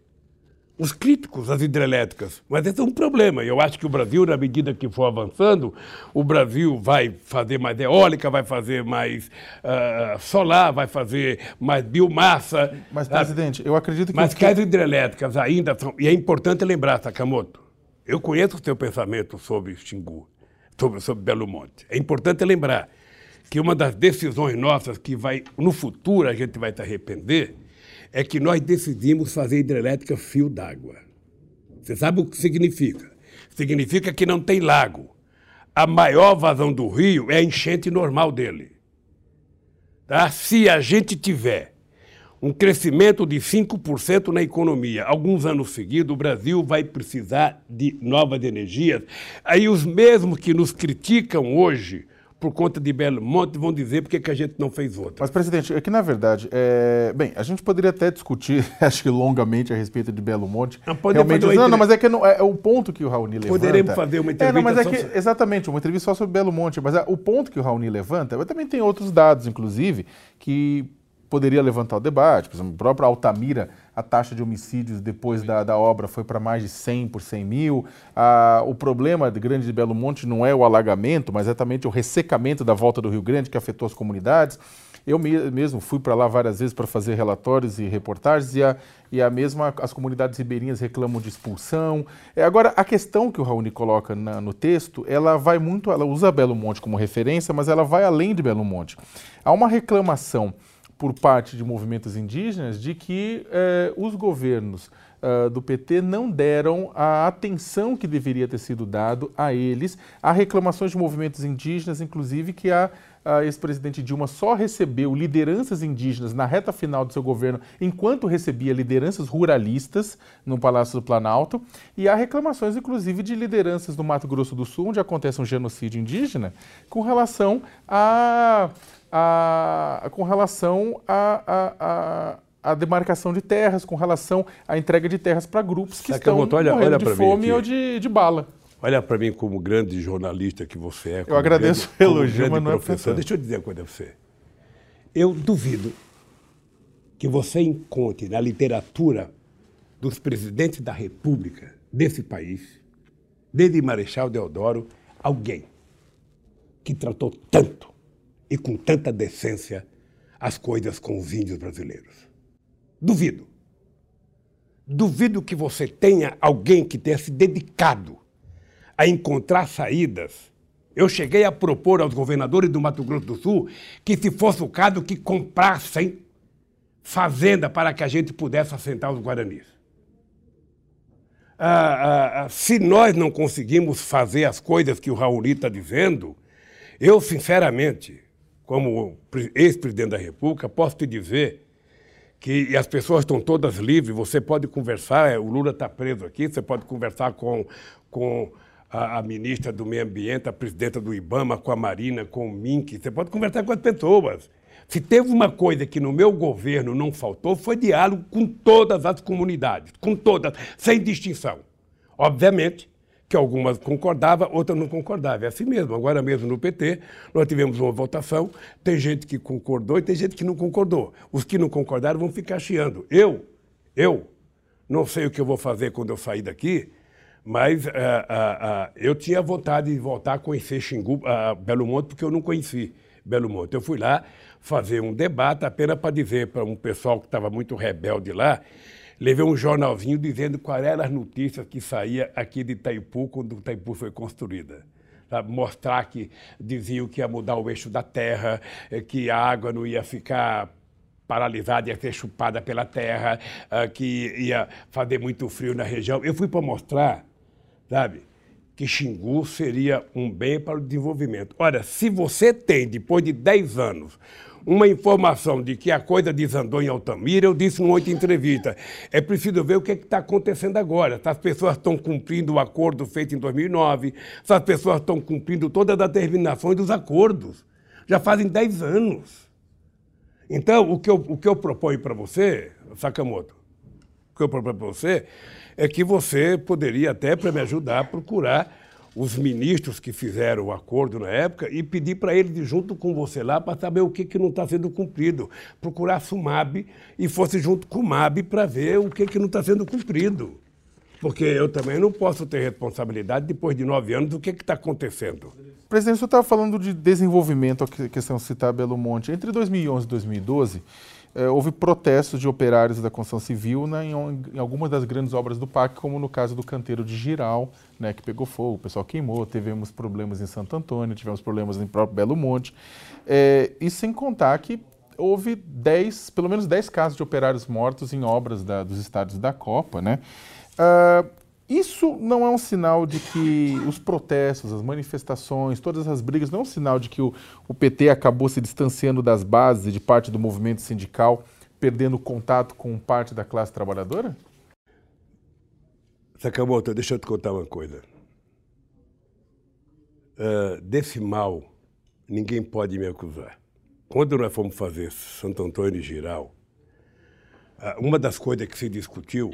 os críticos às hidrelétricas. Mas esse é um problema. Eu acho que o Brasil, na medida que for avançando, o Brasil vai fazer mais eólica, vai fazer mais uh, solar, vai fazer mais biomassa. Mas, presidente, eu acredito que... Mas que as hidrelétricas ainda são... E é importante lembrar, Sakamoto, eu conheço o seu pensamento sobre Xingu, sobre, sobre Belo Monte. É importante lembrar que uma das decisões nossas que vai, no futuro, a gente vai se arrepender, é que nós decidimos fazer hidrelétrica fio d'água. Você sabe o que significa? Significa que não tem lago. A maior vazão do rio é a enchente normal dele. Tá? Se a gente tiver um crescimento de 5% na economia, alguns anos seguidos, o Brasil vai precisar de novas energias. Aí os mesmos que nos criticam hoje por conta de Belo Monte, vão dizer porque que a gente não fez outra. Mas, presidente, é que, na verdade, é... bem, a gente poderia até discutir, *laughs* acho que longamente, a respeito de Belo Monte. Não, Realmente, não, não, mas é que não, é, é, o ponto que o Raoni levanta... Poderemos fazer uma entrevista é, não, mas é que, Exatamente, uma entrevista só sobre Belo Monte, mas é, o ponto que o Raoni levanta, eu também tem outros dados, inclusive, que poderia levantar o debate. Por exemplo, o próprio Altamira, a taxa de homicídios depois da, da obra foi para mais de 100 por 100 mil. Ah, o problema de Grande de Belo Monte não é o alagamento, mas é exatamente o ressecamento da volta do Rio Grande que afetou as comunidades. Eu mesmo fui para lá várias vezes para fazer relatórios e reportagens e a, e a mesma as comunidades ribeirinhas reclamam de expulsão. É, agora a questão que o Raoni coloca na, no texto, ela vai muito, ela usa Belo Monte como referência, mas ela vai além de Belo Monte. Há uma reclamação por parte de movimentos indígenas de que eh, os governos uh, do PT não deram a atenção que deveria ter sido dado a eles. Há reclamações de movimentos indígenas, inclusive, que a, a ex-presidente Dilma só recebeu lideranças indígenas na reta final do seu governo, enquanto recebia lideranças ruralistas no Palácio do Planalto. E há reclamações, inclusive, de lideranças do Mato Grosso do Sul, onde acontece um genocídio indígena, com relação a a, com relação à a, demarcação de terras, com relação à entrega de terras para grupos que Sakamoto, estão olha, morrendo olha de fome ou de, de bala. Olha para mim como grande jornalista que você é. Eu agradeço grande, o elogio, mas não é professor. Deixa eu dizer uma coisa a você. Eu duvido que você encontre na literatura dos presidentes da República desse país, desde Marechal Deodoro, alguém que tratou tanto e com tanta decência as coisas com os índios brasileiros. Duvido. Duvido que você tenha alguém que tenha se dedicado a encontrar saídas. Eu cheguei a propor aos governadores do Mato Grosso do Sul que, se fosse o caso, que comprassem fazenda para que a gente pudesse assentar os guaranis. Ah, ah, ah se nós não conseguimos fazer as coisas que o Raul está dizendo, eu, sinceramente, como ex-presidente da República, posso te dizer que as pessoas estão todas livres, você pode conversar, é, o Lula está preso aqui, você pode conversar com, com a, a, ministra do Meio Ambiente, a presidenta do IBAMA, com a Marina, com o MINC, você pode conversar com as pessoas. Se teve uma coisa que no meu governo não faltou, foi diálogo com todas as comunidades, com todas, sem distinção. Obviamente, que algumas concordavam, outras não concordavam. É assim mesmo. Agora mesmo no PT, nós tivemos uma votação, tem gente que concordou e tem gente que não concordou. Os que não concordaram vão ficar chiando. Eu, eu, não sei o que eu vou fazer quando eu sair daqui, mas uh, uh, uh, eu tinha vontade de voltar a conhecer Xingu, Belo Monte, porque eu não conheci Belo Monte. Eu fui lá fazer um debate apenas para dizer para um pessoal que estava muito rebelde lá levei um jornalzinho dizendo quais eram as notícias que saía aqui de Itaipu quando Itaipu foi construída. Mostrar que diziam que ia mudar o eixo da terra, eh, que a água não ia ficar paralisada, ia ser chupada pela terra, ah, que ia fazer muito frio na região. Eu fui para mostrar, sabe, que Xingu seria um bem para o desenvolvimento. Olha, se você tem, depois de 10 anos, uma informação de que a coisa desandou em Altamira, eu disse numa outra entrevista, é preciso ver o que é está acontecendo agora. Se as pessoas estão cumprindo o acordo feito em 2009, se as pessoas estão cumprindo todas as determinações dos acordos. Já fazem 10 anos. Então, o que eu, o que eu proponho para você, Sakamoto, o que eu proponho para você é que você poderia até, para me ajudar, a procurar os ministros que fizeram o acordo na época e pedir para eles junto com você lá para saber o que, que não está sendo cumprido. Procurar a SUMAB e fosse junto com o MAB para ver o que, que não está sendo cumprido. Porque eu também não posso ter responsabilidade depois de nove anos do que está acontecendo. Presidente, o senhor estava falando de desenvolvimento, a questão citar Belo Monte. Entre 2011 e 2012, é, houve protestos de operários da construção civil né, em, em, algumas das grandes obras do PAC, como no caso do canteiro de Giral, né, que pegou fogo, o pessoal queimou, tivemos problemas em Santo Antônio, tivemos problemas em próprio Belo Monte. É, e sem contar que houve 10, pelo menos 10 casos de operários mortos em obras da, dos estádios da Copa. Né? Uh, isso não é um sinal de que os protestos, as manifestações, todas as brigas, não é um sinal de que o, o PT acabou se distanciando das bases e de parte do movimento sindical, perdendo contato com parte da classe trabalhadora? Sakamoto, deixa eu te contar uma coisa. Uh, desse mal, ninguém pode me acusar. Quando nós fomos fazer Santo Antônio e Giral, uh, uma das coisas que se discutiu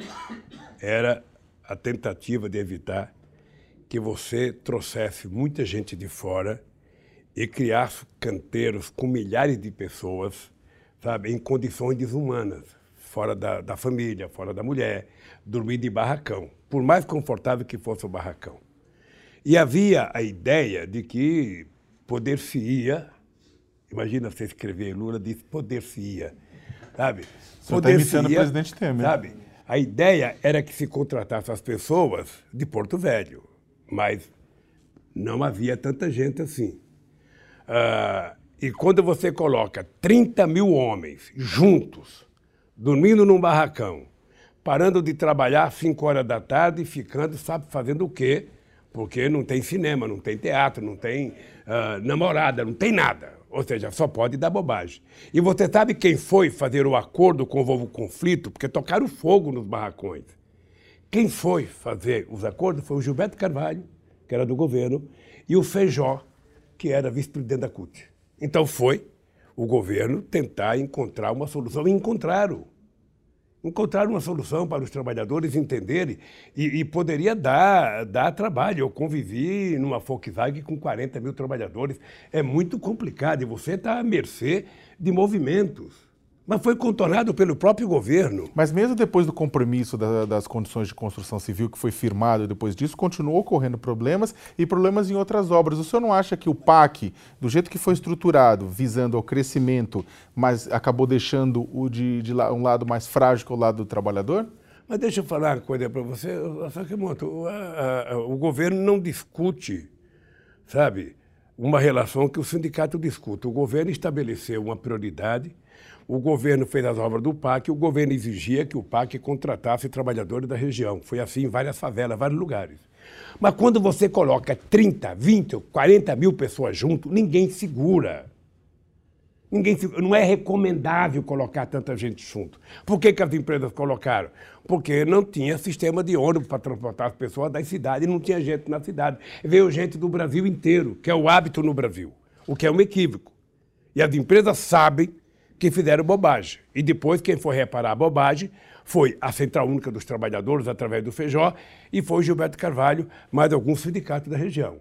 era a tentativa de evitar que você trouxesse muita gente de fora e criasse canteiros com milhares de pessoas, sabe, em condições desumanas, fora da, da família, fora da mulher, dormir de barracão, por mais confortável que fosse o barracão. E havia a ideia de que poder-se-ia Imagina você escrever, Lula disse poder-se-ia, sabe? Você está imitando o presidente Temer. Sabe? A ideia era que se contratasse as pessoas de Porto Velho, mas não havia tanta gente assim. Ah, e quando você coloca 30 mil homens juntos, dormindo num barracão, parando de trabalhar às 5 horas da tarde e ficando, sabe, fazendo o quê? Porque não tem cinema, não tem teatro, não tem uh, namorada, não tem nada. Ou seja, só pode dar bobagem. E você sabe quem foi fazer o acordo com o conflito? Porque tocaram fogo nos barracões. Quem foi fazer os acordos foi o Gilberto Carvalho, que era do governo, e o Feijó, que era vice-presidente da CUT. Então foi o governo tentar encontrar uma solução e encontraram encontrar uma solução para os trabalhadores entenderem e, e, poderia dar, dar trabalho. Eu convivi numa Volkswagen com 40 mil trabalhadores. É muito complicado e você está à mercê de movimentos mas foi contornado pelo próprio governo. Mas mesmo depois do compromisso da, das condições de construção civil que foi firmado depois disso, continuou ocorrendo problemas e problemas em outras obras. O senhor não acha que o PAC, do jeito que foi estruturado, visando ao crescimento, mas acabou deixando o de, de um lado mais frágil que o lado do trabalhador? Mas deixa eu falar uma coisa para você, Sakamoto. O, a, a, o governo não discute, sabe, uma relação que o sindicato discute. O governo estabeleceu uma prioridade o governo fez as obras do PAC o governo exigia que o PAC contratasse trabalhadores da região. Foi assim em várias favelas, vários lugares. Mas quando você coloca 30, 20, 40 mil pessoas junto, ninguém segura. Ninguém, não é recomendável colocar tanta gente junto. Por que, que as empresas colocaram? Porque não tinha sistema de ônibus para transportar as pessoas das cidades, não tinha gente na cidade. Veio gente do Brasil inteiro, que é o hábito no Brasil, o que é um equívoco. E as empresas sabem que fizeram bobagem. E depois, quem foi reparar a bobagem foi a Central Única dos Trabalhadores, através do Feijó, e foi Gilberto Carvalho, mais alguns sindicatos da região.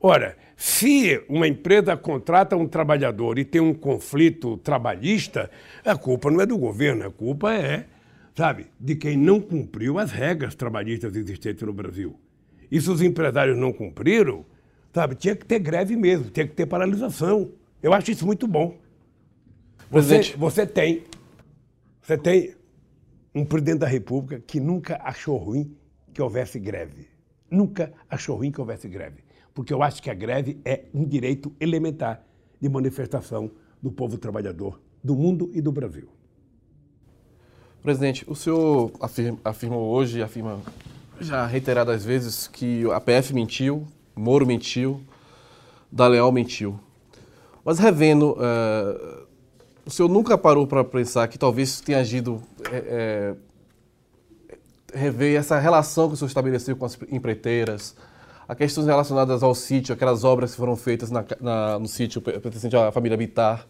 Ora, se uma empresa contrata um trabalhador e tem um conflito trabalhista, a culpa não é do governo, a culpa é, sabe, de quem não cumpriu as regras trabalhistas existentes no Brasil. E se os empresários não cumpriram, sabe, tinha que ter greve mesmo, tinha que ter paralisação. Eu acho isso muito bom. Você, você tem, você tem um presidente da República que nunca achou ruim que houvesse greve. Nunca achou ruim que houvesse greve. Porque eu acho que a greve é um direito elementar de manifestação do povo trabalhador do mundo e do Brasil. Presidente, o senhor afirma, afirmou hoje, afirma já reiteradas vezes, que a PF mentiu, Moro mentiu, Daleal mentiu. Mas revendo uh, o senhor nunca parou para pensar que talvez tenha agido é, é, rever essa relação que o senhor estabeleceu com as empreiteiras, a questões relacionadas ao sítio, aquelas obras que foram feitas na, na, no sítio pertencente à família Bitar.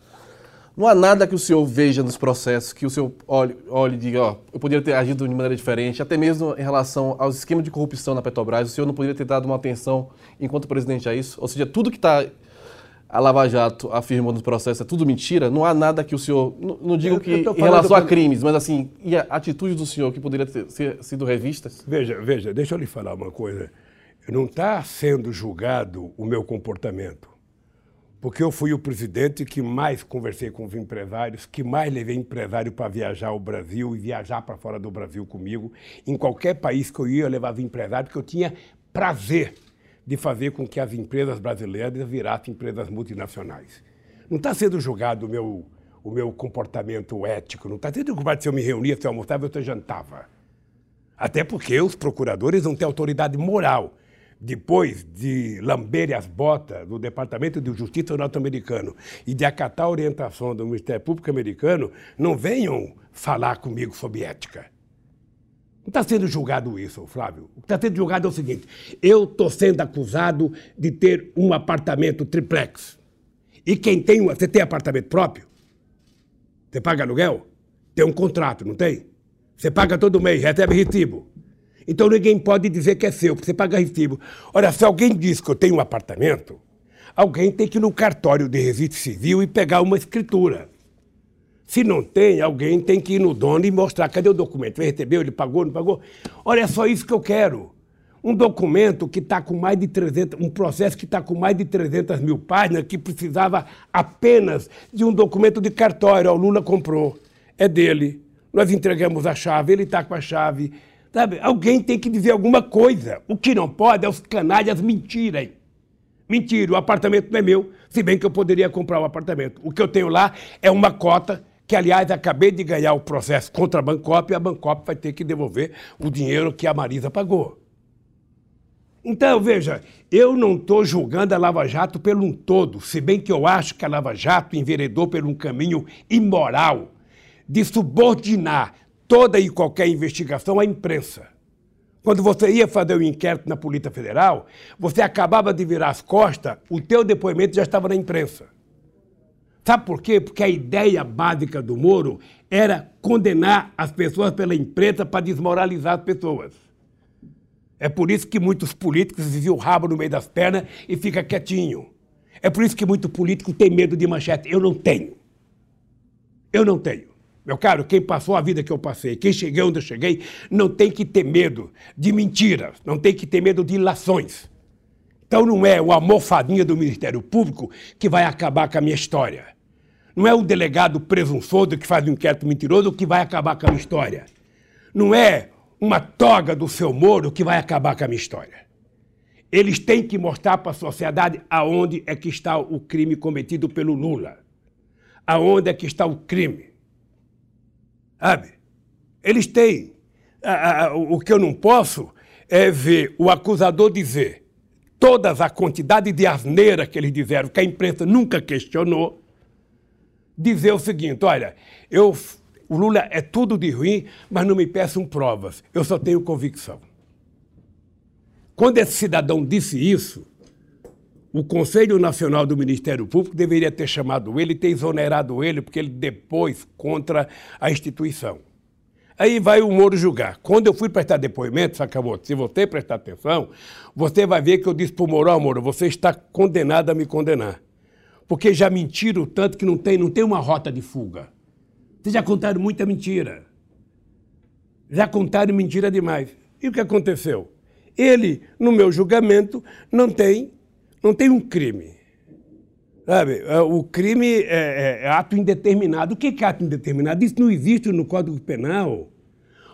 Não há nada que o senhor veja nos processos que o senhor olhe, olhe e diga, eu poderia ter agido de maneira diferente, até mesmo em relação aos esquemas de corrupção na Petrobras, o senhor não poderia ter dado uma atenção enquanto presidente a isso? Ou seja, tudo que está a Lava Jato afirmou no processo é tudo mentira, não há nada que o senhor. Não, não digo que em relação a crimes, mas assim, e a atitude do senhor que poderia ter ser, sido revistas? Veja, veja, deixa eu lhe falar uma coisa. Não está sendo julgado o meu comportamento. Porque eu fui o presidente que mais conversei com os empresários, que mais levei empresário para viajar ao Brasil e viajar para fora do Brasil comigo. Em qualquer país que eu ia, eu levava empresário, porque eu tinha prazer de fazer com que as empresas brasileiras virassem empresas multinacionais. Não está sendo julgado o meu, o meu comportamento ético, não está sendo julgado se eu me reunia, se eu almoçava, se eu jantava. Até porque os procuradores não têm autoridade moral. Depois de lamberem as botas do Departamento de Justiça norte-americano e de acatar a orientação do Ministério Público americano, não venham falar comigo sobre ética. Não está sendo julgado isso, Flávio. O que está sendo julgado é o seguinte: eu estou sendo acusado de ter um apartamento triplex. E quem tem uma. Você tem apartamento próprio? Você paga aluguel? Tem um contrato, não tem? Você paga todo mês, recebe recibo. Então ninguém pode dizer que é seu, porque você paga recibo. Olha, se alguém diz que eu tenho um apartamento, alguém tem que ir no cartório de registro civil e pegar uma escritura. Se não tem, alguém tem que ir no dono e mostrar cadê o documento. Ele recebeu, ele pagou, não pagou. Olha, é só isso que eu quero. um documento que está com mais de 300, um processo que está com mais de 300 mil páginas, que precisava apenas de um documento de cartório. O Lula comprou, é dele. Nós entregamos a chave, ele está com a chave. Sabe? Alguém tem que dizer alguma coisa. O que não pode é os canalhas mentirem. Mentira, o apartamento não é meu, se bem que eu poderia comprar o apartamento. O que eu tenho lá é uma cota que, aliás, acabei de ganhar o processo contra a Bancop e a Bancop vai ter que devolver o dinheiro que a Marisa pagou. Então, veja, eu não estou julgando a Lava Jato pelo um todo, se bem que eu acho que a Lava Jato enveredou por um caminho imoral de subordinar toda e qualquer investigação à imprensa. Quando você ia fazer o um inquérito na Polícia Federal, você acabava de virar as costas, o teu depoimento já estava na imprensa. Sabe por quê? Porque a ideia básica do Moro era condenar as pessoas pela imprensa para desmoralizar as pessoas. É por isso que muitos políticos viviam o rabo no meio das pernas e fica quietinho. É por isso que muito político tem medo de manchete. Eu não tenho. Eu não tenho. Meu caro, quem passou a vida que eu passei, quem cheguei onde eu cheguei, não tem que ter medo de mentiras, não tem que ter medo de ilações. Então não é o almofadinha do Ministério Público que vai acabar com a minha história. Não é o delegado presunçoso que faz um inquérito mentiroso que vai acabar com a minha história. Não é uma toga do seu Moro que vai acabar com a minha história. Eles têm que mostrar para a sociedade aonde é que está o crime cometido pelo Lula. Aonde é que está o crime. Sabe? Eles têm. O que eu não posso é ver o acusador dizer todas a quantidade de asneira que eles disseram, que a imprensa nunca questionou, dizer o seguinte: olha, eu, o Lula é tudo de ruim, mas não me peçam provas, eu só tenho convicção. Quando esse cidadão disse isso, o Conselho Nacional do Ministério Público deveria ter chamado ele e ter exonerado ele, porque ele depois contra a instituição. Aí vai o Moro julgar. Quando eu fui prestar depoimento, Sakamoto, se você prestar atenção, você vai ver que eu disse para o Moro, oh, Moro, você está condenado a me condenar porque já mentiram tanto que não tem, não tem uma rota de fuga. Vocês já contaram muita mentira. Já contaram mentira demais. E o que aconteceu? Ele, no meu julgamento, não tem, não tem um crime. Sabe? É, o crime é, é, é ato indeterminado. O que é ato indeterminado? Isso não existe no Código Penal.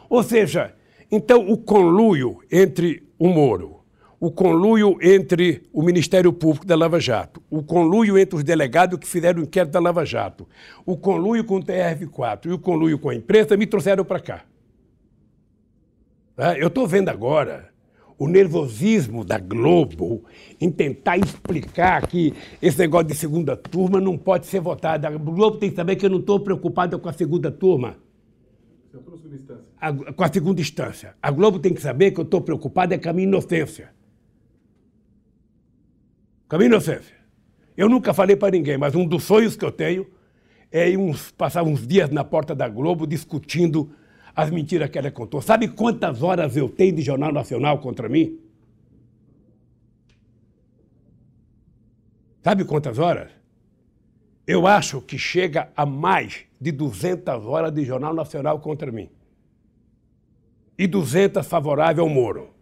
Ou seja, então o conluio entre o Moro, o conluio entre o Ministério Público da Lava Jato, o conluio entre os delegados que fizeram o inquérito da Lava Jato, o conluio com o TRF4 e o conluio com a imprensa me trouxeram para cá. Tá? Eu estou vendo agora o nervosismo da Globo em tentar explicar que esse negócio de segunda turma não pode ser votado. A Globo tem que saber que eu não estou preocupado com a segunda turma. A, com a segunda instância. A Globo tem que saber que eu estou preocupado é com a minha inocência. Caminho inocência. Eu nunca falei para ninguém, mas um dos sonhos que eu tenho é uns, passar uns dias na porta da Globo discutindo as mentiras que ela contou. Sabe quantas horas eu tenho de Jornal Nacional contra mim? Sabe quantas horas? Eu acho que chega a mais de 200 horas de Jornal Nacional contra mim. E 200 favorável ao Moro.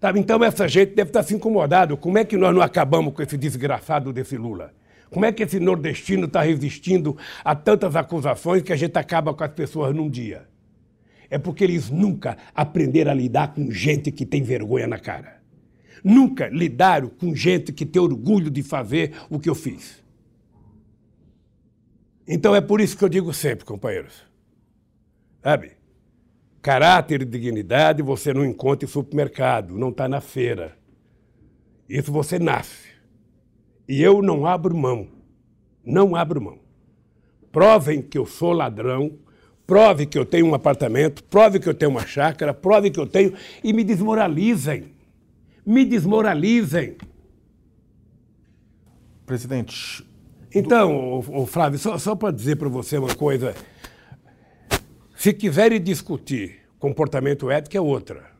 Sabe? Então essa gente deve estar se incomodado. Como é que nós não acabamos com esse desgraçado desse Lula? Como é que esse nordestino está resistindo a tantas acusações que a gente acaba com as pessoas num dia? É porque eles nunca aprenderam a lidar com gente que tem vergonha na cara. Nunca lidaram com gente que tem orgulho de fazer o que eu fiz. Então é por isso que eu digo sempre, companheiros. Sabe? Caráter e dignidade você não encontra em supermercado, não está na feira. Isso você nasce. E eu não abro mão. Não abro mão. Provem que eu sou ladrão, prove que eu tenho um apartamento, prove que eu tenho uma chácara, prove que eu tenho e me desmoralizem. Me desmoralizem. Presidente. Então, o, o Flávio, só, só para dizer para você uma coisa. Se quiserem discutir comportamento ético, é outra.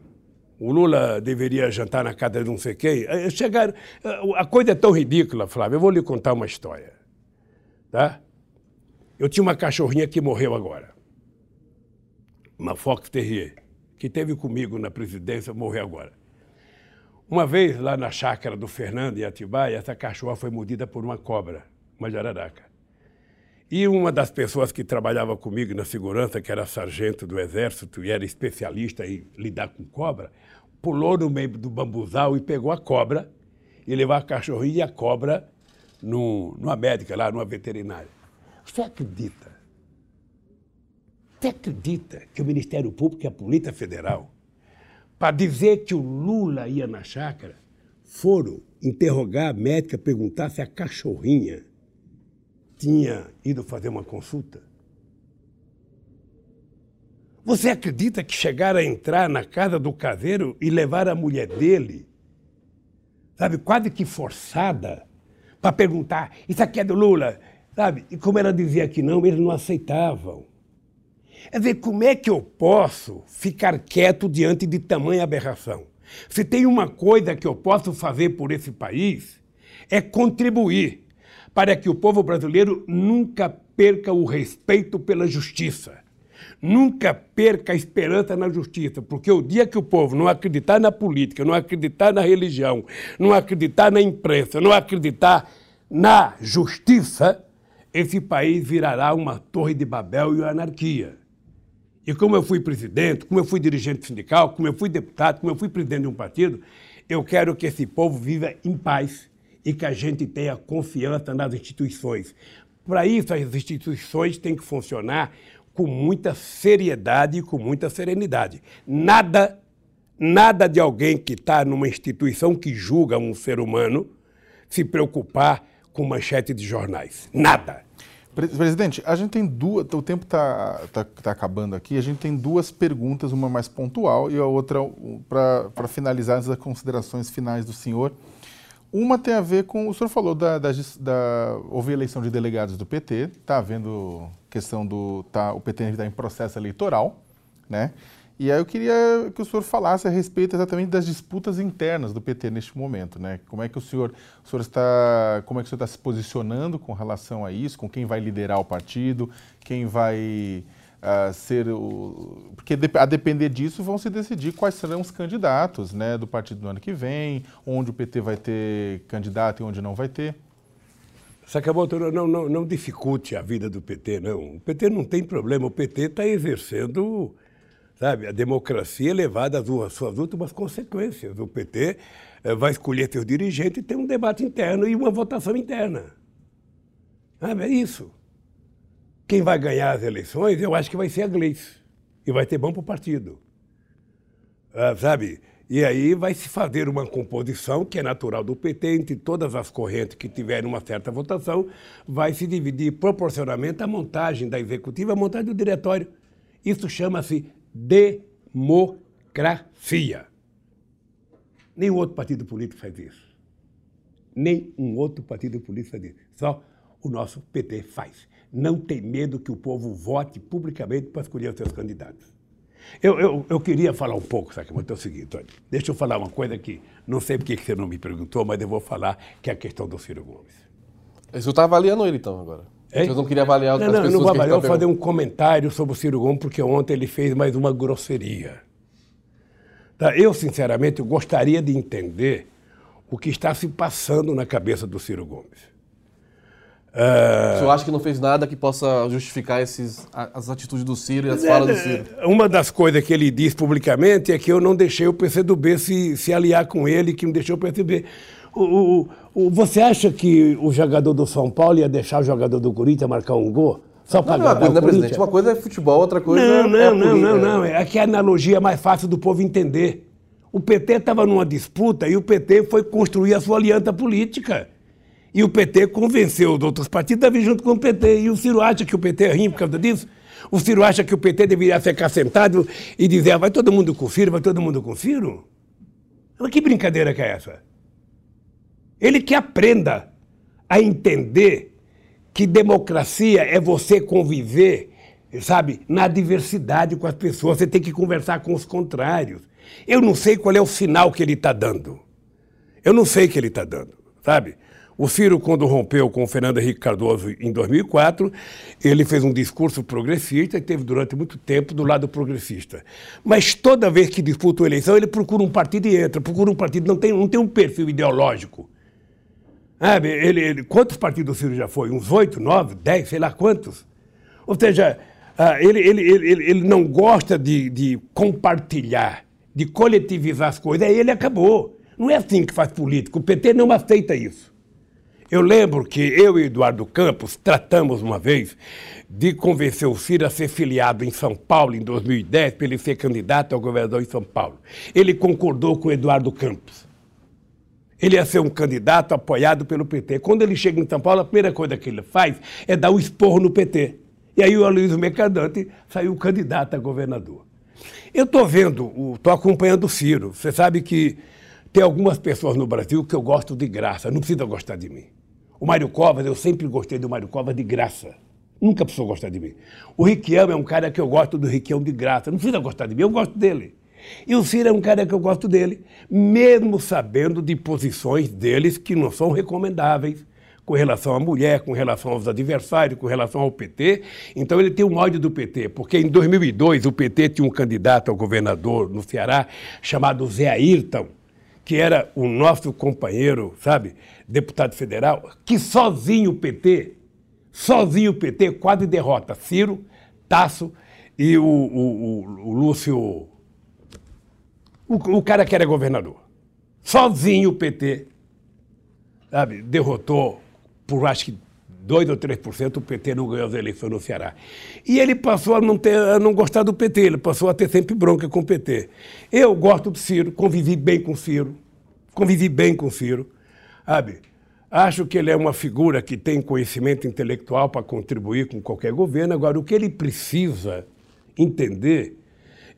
O Lula deveria jantar na casa de não sei quem. Eh, chegar, eh, a coisa é tão ridícula, Flávio. Eu vou lhe contar uma história. Tá? Eu tinha uma cachorrinha que morreu agora. Uma Fox Terrier, que teve comigo na presidência, morreu agora. Uma vez, lá na chácara do Fernando, em Atibaia, essa cachorra foi mordida por uma cobra, uma jararaca. E uma das pessoas que trabalhava comigo na segurança, que era sargento do exército e era especialista em lidar com cobra, pulou no meio do bambuzal e pegou a cobra e levou a cachorrinha e a cobra no, numa médica lá, numa veterinária. Você acredita? Você acredita que o Ministério Público e a Polícia Federal, para dizer que o Lula ia na chácara, foram interrogar a médica, perguntar se a cachorrinha tinha ido fazer uma consulta? Você acredita que chegaram a entrar na casa do caseiro e levar a mulher dele, sabe, quase que forçada, para perguntar: Isso aqui é do Lula? Sabe? E como ela dizia que não, eles não aceitavam. Quer dizer, como é que eu posso ficar quieto diante de tamanha aberração? Se tem uma coisa que eu posso fazer por esse país, é contribuir para que o povo brasileiro nunca perca o respeito pela justiça. Nunca perca a esperança na justiça, porque o dia que o povo não acreditar na política, não acreditar na religião, não acreditar na imprensa, não acreditar na justiça, esse país virará uma torre de Babel e uma anarquia. E como eu fui presidente, como eu fui dirigente sindical, como eu fui deputado, como eu fui presidente de um partido, eu quero que esse povo viva em paz e que a gente tenha confiança nas instituições. Para isso, as instituições têm que funcionar com muita seriedade e com muita serenidade. Nada, nada de alguém que está numa instituição que julga um ser humano se preocupar com manchete de jornais. Nada. Presidente, a gente tem duas. O tempo está tá, tá acabando aqui. A gente tem duas perguntas, uma mais pontual e a outra para finalizar as considerações finais do senhor. Uma tem a ver com. O senhor falou da. da, da houve eleição de delegados do PT, está havendo questão do. Tá, o PT está em processo eleitoral, né? E aí eu queria que o senhor falasse a respeito exatamente das disputas internas do PT neste momento, né? Como é que o senhor, o senhor está, como é que o senhor está se posicionando com relação a isso, com quem vai liderar o partido, quem vai uh, ser o, porque a depender disso vão se decidir quais serão os candidatos, né, do partido no ano que vem, onde o PT vai ter candidato e onde não vai ter. Sakamoto, não, não, não dificulte a vida do PT, não. O PT não tem problema, o PT está exercendo Sabe, a democracia levada às suas últimas consequências. O PT eh, vai escolher seu dirigente e tem um debate interno e uma votação interna. Sabe, é isso. Quem vai ganhar as eleições, eu acho que vai ser a Gleice. E vai ter bom para o partido. Ah, sabe? E aí vai se fazer uma composição que é natural do PT, entre todas as correntes que tiverem uma certa votação, vai se dividir proporcionalmente a montagem da executiva, a montagem do diretório. Isso chama-se democracia. Nenhum outro partido político faz isso. Nem um outro partido político faz isso. Só o nosso PT faz. Não tem medo que o povo vote publicamente para escolher os seus candidatos. Eu, eu, eu queria falar um pouco, sabe, mas é o seguinte, olha, deixa eu falar uma coisa que não sei porque você não me perguntou, mas eu vou falar, que é a questão do Ciro Gomes. Você está avaliando ele, então, agora? Hein? Eu não queria avaliar não, as não, pessoas não vou avaliar, eu vou fazer um comentário sobre o Ciro Gomes, porque ontem ele fez mais uma grosseria. Tá? Eu, sinceramente, gostaria de entender o que está se passando na cabeça do Ciro Gomes. Uh... O senhor acha que não fez nada que possa justificar esses, as atitudes do Ciro e as é, falas do Ciro? Uma das coisas que ele diz publicamente é que eu não deixei o PCdoB se, se aliar com ele, que não deixou o PCB. O, o, você acha que o jogador do São Paulo ia deixar o jogador do Corinthians marcar um gol? Só para não, não, não, presidente. Uma coisa é futebol, outra coisa não, é. Não, não, não, não. É que a analogia é mais fácil do povo entender. O PT estava numa disputa e o PT foi construir a sua aliança política. E o PT convenceu os outros partidos a vir junto com o PT. E o Ciro acha que o PT é ruim por causa disso? O Ciro acha que o PT deveria ficar sentado e dizer, ah, vai todo mundo com o Ciro, vai todo mundo com o Ciro? Mas que brincadeira que é essa? Ele que aprenda a entender que democracia é você conviver, sabe, na diversidade com as pessoas. Você tem que conversar com os contrários. Eu não sei qual é o sinal que ele está dando. Eu não sei o que ele está dando. sabe? O Ciro, quando rompeu com o Fernando Henrique Cardoso em 2004, ele fez um discurso progressista e teve durante muito tempo do lado progressista. Mas toda vez que disputa uma eleição, ele procura um partido e entra, procura um partido, não tem, não tem um perfil ideológico. Sabe? Ele, ele, quantos partidos o Ciro já foi? Uns oito, nove, dez, sei lá quantos. Ou seja, ah, ele, ele, ele, ele não gosta de, de compartilhar, de coletivizar as coisas, aí ele acabou. Não é assim que faz política. O PT não aceita isso. Eu lembro que eu e Eduardo Campos tratamos uma vez de convencer o Ciro a ser filiado em São Paulo em 2010 para ele ser candidato ao governador em São Paulo. Ele concordou com Eduardo Campos. Ele ia ser um candidato apoiado pelo PT. Quando ele chega em São Paulo, a primeira coisa que ele faz é dar o um esporro no PT. E aí o Aloysio Mercadante saiu candidato a governador. Eu estou vendo, estou acompanhando o Ciro. Você sabe que tem algumas pessoas no Brasil que eu gosto de graça, não precisa gostar de mim. O Mário Covas, eu sempre gostei do Mário Covas de graça. Nunca precisou gostar de mim. O Riquião é um cara que eu gosto do Riquião de graça. Não precisa gostar de mim, eu gosto dele. E o Ciro é um cara que eu gosto dele, mesmo sabendo de posições deles que não são recomendáveis com relação à mulher, com relação aos adversários, com relação ao PT. Então ele tem um ódio do PT, porque em 2002 o PT tinha um candidato ao governador no Ceará chamado Zé Ayrton, que era o nosso companheiro, sabe, deputado federal, que sozinho o PT, sozinho o PT quase derrota Ciro, Tasso e o, o, o, o Lúcio, o, o cara que era governador. Sozinho o PT, sabe, derrotou por acho que 2 ou 3% o PT não ganhou as eleições no Ceará. E ele passou a não, ter, a não gostar do PT, ele passou a ter sempre bronca com o PT. Eu gosto do Ciro, convivi bem com o Ciro, convivi bem com o Ciro, sabe? Acho que ele é uma figura que tem conhecimento intelectual para contribuir com qualquer governo. Agora, o que ele precisa entender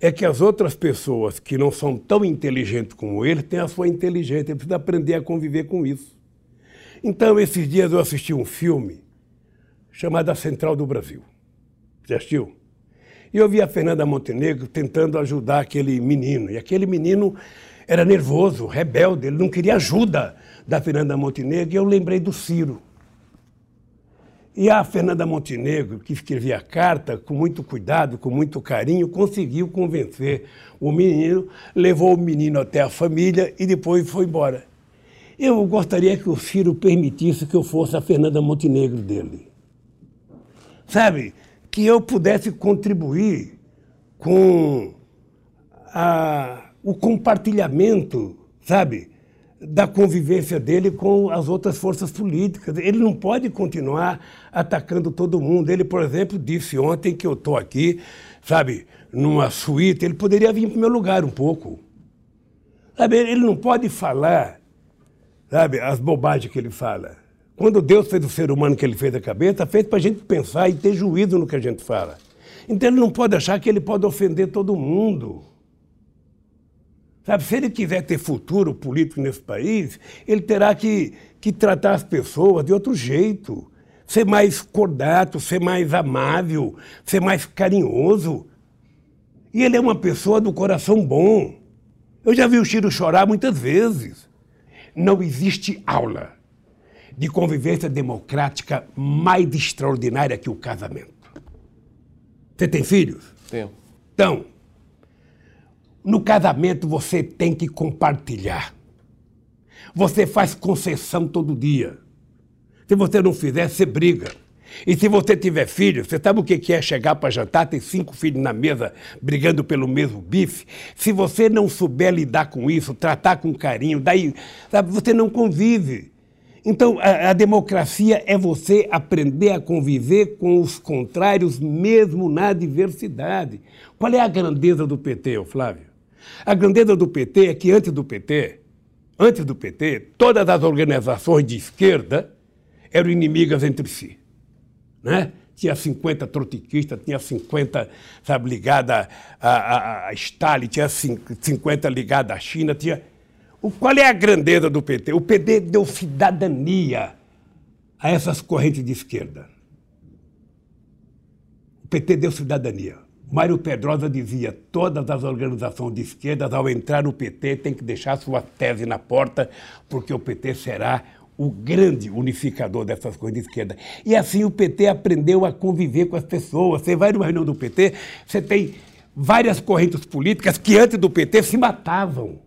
é que as outras pessoas que não são tão inteligentes como ele têm a sua inteligência, ele precisa aprender a conviver com isso. Então, esses dias eu assisti um filme chamado A Central do Brasil. Já assistiu? E eu vi a Fernanda Montenegro tentando ajudar aquele menino. E aquele menino era nervoso, rebelde, ele não queria ajuda da Fernanda Montenegro. E eu lembrei do Ciro. E a Fernanda Montenegro, que escrevia a carta com muito cuidado, com muito carinho, conseguiu convencer o menino, levou o menino até a família e depois foi embora. Eu gostaria que o Ciro permitisse que eu fosse a Fernanda Montenegro dele. Sabe? Que eu pudesse contribuir com a, o compartilhamento, sabe? Da convivência dele com as outras forças políticas. Ele não pode continuar atacando todo mundo. Ele, por exemplo, disse ontem que eu estou aqui, sabe, numa suíte. Ele poderia vir para o meu lugar um pouco. Sabe? Ele não pode falar sabe, as bobagens que ele fala. Quando Deus fez o ser humano que ele fez a cabeça, fez para a gente pensar e ter juízo no que a gente fala. Então ele não pode achar que ele pode ofender todo mundo. Sabe, se ele quiser ter futuro político nesse país, ele terá que, que tratar as pessoas de outro jeito. Ser mais cordato, ser mais amável, ser mais carinhoso. E ele é uma pessoa do coração bom. Eu já vi o Chiro chorar muitas vezes. Não existe aula de convivência democrática mais extraordinária que o casamento. Você tem filhos? Tenho. Então, no casamento você tem que compartilhar. Você faz concessão todo dia. Se você não fizer, você briga. E se você tiver filho, você sabe o que é chegar para jantar, ter cinco filhos na mesa brigando pelo mesmo bife? Se você não souber lidar com isso, tratar com carinho, daí sabe, você não convive. Então, a, a, democracia é você aprender a conviver com os contrários, mesmo na diversidade. Qual é a grandeza do PT, Flávio? A grandeza do PT é que antes do PT, antes do PT, todas as organizações de esquerda eram inimigas entre si né? Tinha 50 trotskistas, tinha 50, sabe, ligada a, a, a Stalin, tinha 50 ligada à China, tinha... O, qual é a grandeza do PT? O PT deu cidadania a essas correntes de esquerda. O PT deu cidadania. Mário Pedrosa dizia: todas as organizações de esquerda, ao entrar no PT, tem que deixar sua tese na porta, porque o PT será o grande unificador dessas coisas de esquerda. E assim o PT aprendeu a conviver com as pessoas. Você vai numa reunião do PT, você tem várias correntes políticas que antes do PT se matavam.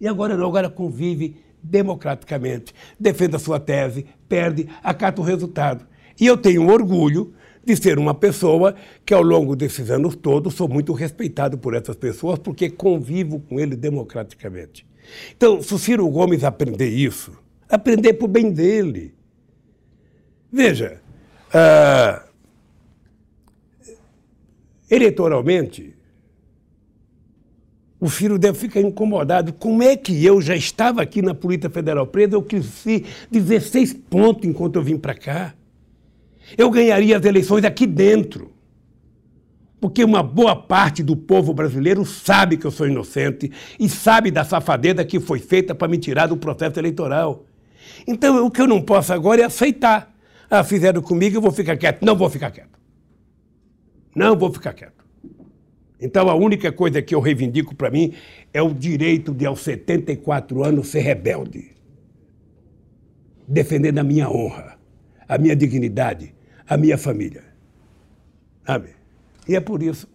E agora não, agora convive democraticamente, defende a sua tese, perde, acata o resultado. E eu tenho orgulho de ser uma pessoa que, ao longo desses anos todos, sou muito respeitado por essas pessoas, porque convivo com eles democraticamente. Então, se o Ciro Gomes aprender isso, aprender para o bem dele. Veja, uh, eleitoralmente, o Ciro deve ficar incomodado. Como é que eu já estava aqui na Polícia Federal presa, eu cresci 16 pontos enquanto eu vim para cá? Eu ganharia as eleições aqui dentro. Porque uma boa parte do povo brasileiro sabe que eu sou inocente e sabe da safadeza que foi feita para me tirar do processo eleitoral. Então, o que eu não posso agora é aceitar. Ah, fizeram comigo, eu vou ficar quieto. Não vou ficar quieto. Não vou ficar quieto. Então, a única coisa que eu reivindico para mim é o direito de, aos 74 anos, ser rebelde. Defendendo a minha honra, a minha dignidade, a minha família. Amém. E é por isso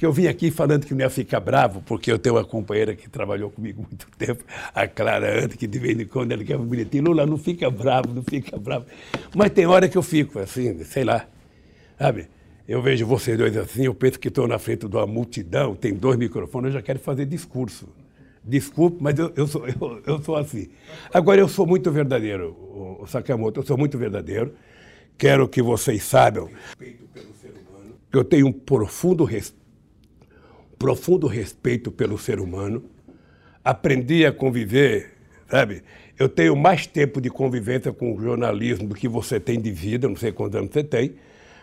que eu vim aqui falando que não ia ficar bravo, porque eu tenho uma companheira que trabalhou comigo muito tempo, a Clara Ante, que de vez em quando ela quer um bilhetinho. Lula, não fica bravo, não fica bravo. Mas tem hora que eu fico assim, sei lá, sabe? Eu vejo vocês dois assim, eu penso que estou na frente de uma multidão, tem dois microfones, eu já quero fazer discurso. Desculpe, mas eu, eu, sou, *laughs* eu, eu, sou assim. Agora, eu sou muito verdadeiro, o Sakamoto, eu sou muito verdadeiro. Quero que vocês saibam que eu tenho um profundo, res... profundo respeito pelo ser humano. Aprendi a conviver, sabe? Eu tenho mais tempo de convivência com o jornalismo do que você tem de vida, não sei quantos anos você tem,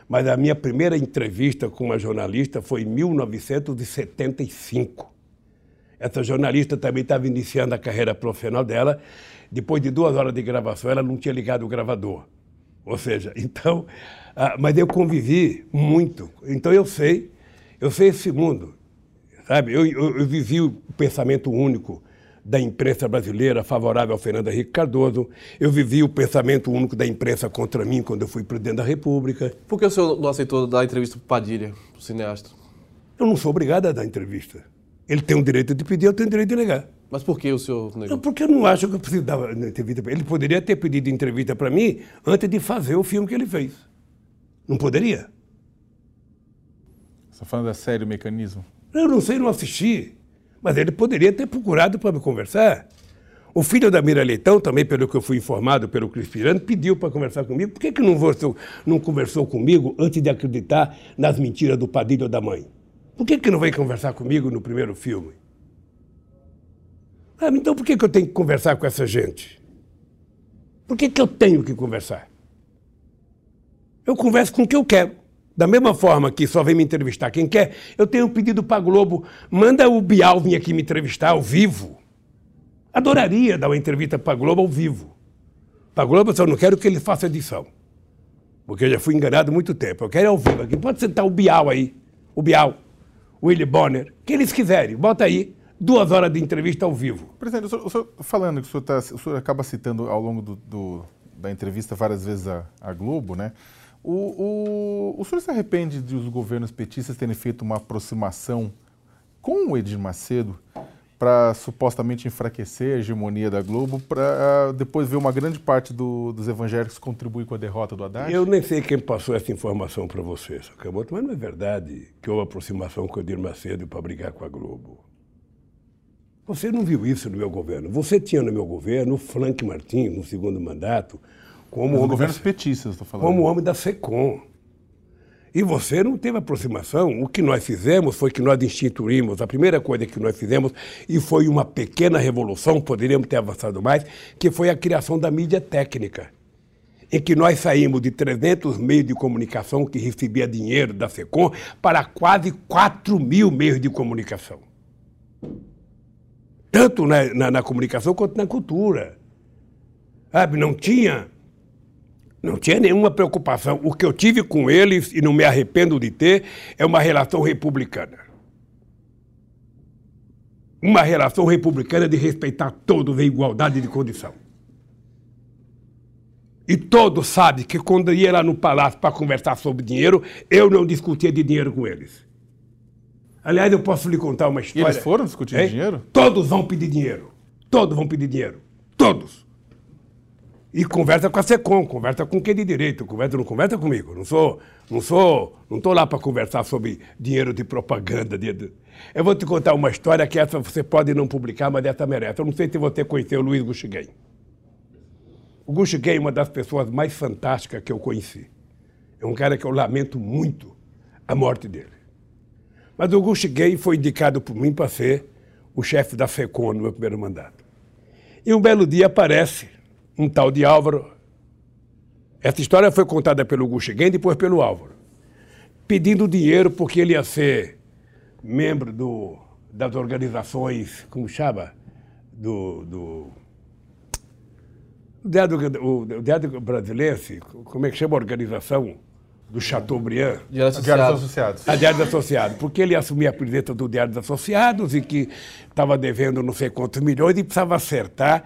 mas a minha primeira entrevista com uma jornalista foi em 1975. Essa jornalista também estava iniciando a carreira profissional dela. Depois de duas horas de gravação, ela não tinha ligado o gravador. Ou seja, então ah, mas eu convivi muito. Então eu sei, eu sei esse mundo. Sabe? Eu, eu, eu vivi o pensamento único da imprensa brasileira favorável ao Fernando Henrique Cardoso. Eu vivi o pensamento único da imprensa contra mim quando eu fui presidente da República. Por que o senhor não aceitou dar entrevista para Padilha, o cineasta? Eu não sou obrigado a dar entrevista. Ele tem o direito de pedir, eu tenho o direito de negar. Mas por que o senhor negou? Porque eu não acho que eu preciso dar entrevista para ele. Ele poderia ter pedido entrevista para mim antes de fazer o filme que ele fez. Não poderia? Você está falando da série o mecanismo? Eu não sei, não assisti. Mas ele poderia ter procurado para me conversar. O filho da Mira Leitão, também pelo que eu fui informado pelo Cris Pirano, pediu para conversar comigo. Por que, que não, conversou, não conversou comigo antes de acreditar nas mentiras do padilho ou da mãe? Por que, que não veio conversar comigo no primeiro filme? Ah, então por que, que eu tenho que conversar com essa gente? Por que, que eu tenho que conversar? eu converso com quem eu quero. Da mesma forma que só vem me entrevistar quem quer, eu tenho um pedido para a Globo, manda o Bial vir aqui me entrevistar ao vivo. Adoraria dar uma entrevista para a Globo ao vivo. Para a Globo eu só não quero que ele faça edição. Porque eu já fui enganado há muito tempo. Eu quero ao vivo aqui. Pode sentar o Bial aí. O Bial, o Willy Bonner, quem eles quiserem. Bota aí duas horas de entrevista ao vivo. Presidente, o senhor, o senhor falando que o senhor, tá, o senhor, acaba citando ao longo do, do, da entrevista várias vezes a, a Globo, né? O, o, o senhor se arrepende de os governos petistas terem feito uma aproximação com o Edir Macedo para supostamente enfraquecer a hegemonia da Globo, para depois ver uma grande parte do, dos evangélicos contribuir com a derrota do Haddad? Eu nem sei quem passou essa informação para você, Sakamoto, mas não é verdade que houve aproximação com o Edir Macedo para brigar com a Globo. Você não viu isso no meu governo. Você tinha no meu governo o Frank Martins, no segundo mandato, como Os governos da, petistas, estou falando. Como homem da SECOM. E você não teve aproximação. O que nós fizemos foi que nós instituímos, a primeira coisa que nós fizemos, e foi uma pequena revolução, poderíamos ter avançado mais, que foi a criação da mídia técnica. Em que nós saímos de 300 meios de comunicação que recebia dinheiro da SECOM para quase 4 mil meios de comunicação. Tanto na, na, na comunicação quanto na cultura. Sabe, não tinha não tinha nenhuma preocupação. O que eu tive com eles, e não me arrependo de ter, é uma relação republicana. Uma relação republicana de respeitar todos em igualdade de condição. E todos sabem que quando ia lá no palácio para conversar sobre dinheiro, eu não discutia de dinheiro com eles. Aliás, eu posso lhe contar uma E história. eles foram discutir Hein? dinheiro? Todos vão pedir dinheiro. Todos vão pedir dinheiro. Todos. E conversa com a SECOM, conversa com quem de direito, conversa, não conversa comigo. Não sou, não sou, não estou lá para conversar sobre dinheiro de propaganda. de- Eu vou te contar uma história que essa você pode não publicar, mas essa merece. Eu não sei se você conheceu o Luiz Guxiguem. O Guxiguem é uma das pessoas mais fantásticas que eu conheci. É um cara que eu lamento muito a morte dele. Mas o Guxiguem foi indicado por mim para ser o chefe da FECOM no meu primeiro mandato. E um belo dia aparece um tal de Álvaro. Essa história foi contada pelo Guxiguem e depois pelo Álvaro. Pedindo dinheiro porque ele ia ser membro do, das organizações, como chama? Do. do o Diário, o, o Diário Brasileiro, como é que chama a organização do Chateaubriand? Diário Diários Associado. Associados. A Diário dos Associados, porque ele assumia a presidência do Diário dos Associados e que estava devendo não sei quantos milhões e precisava acertar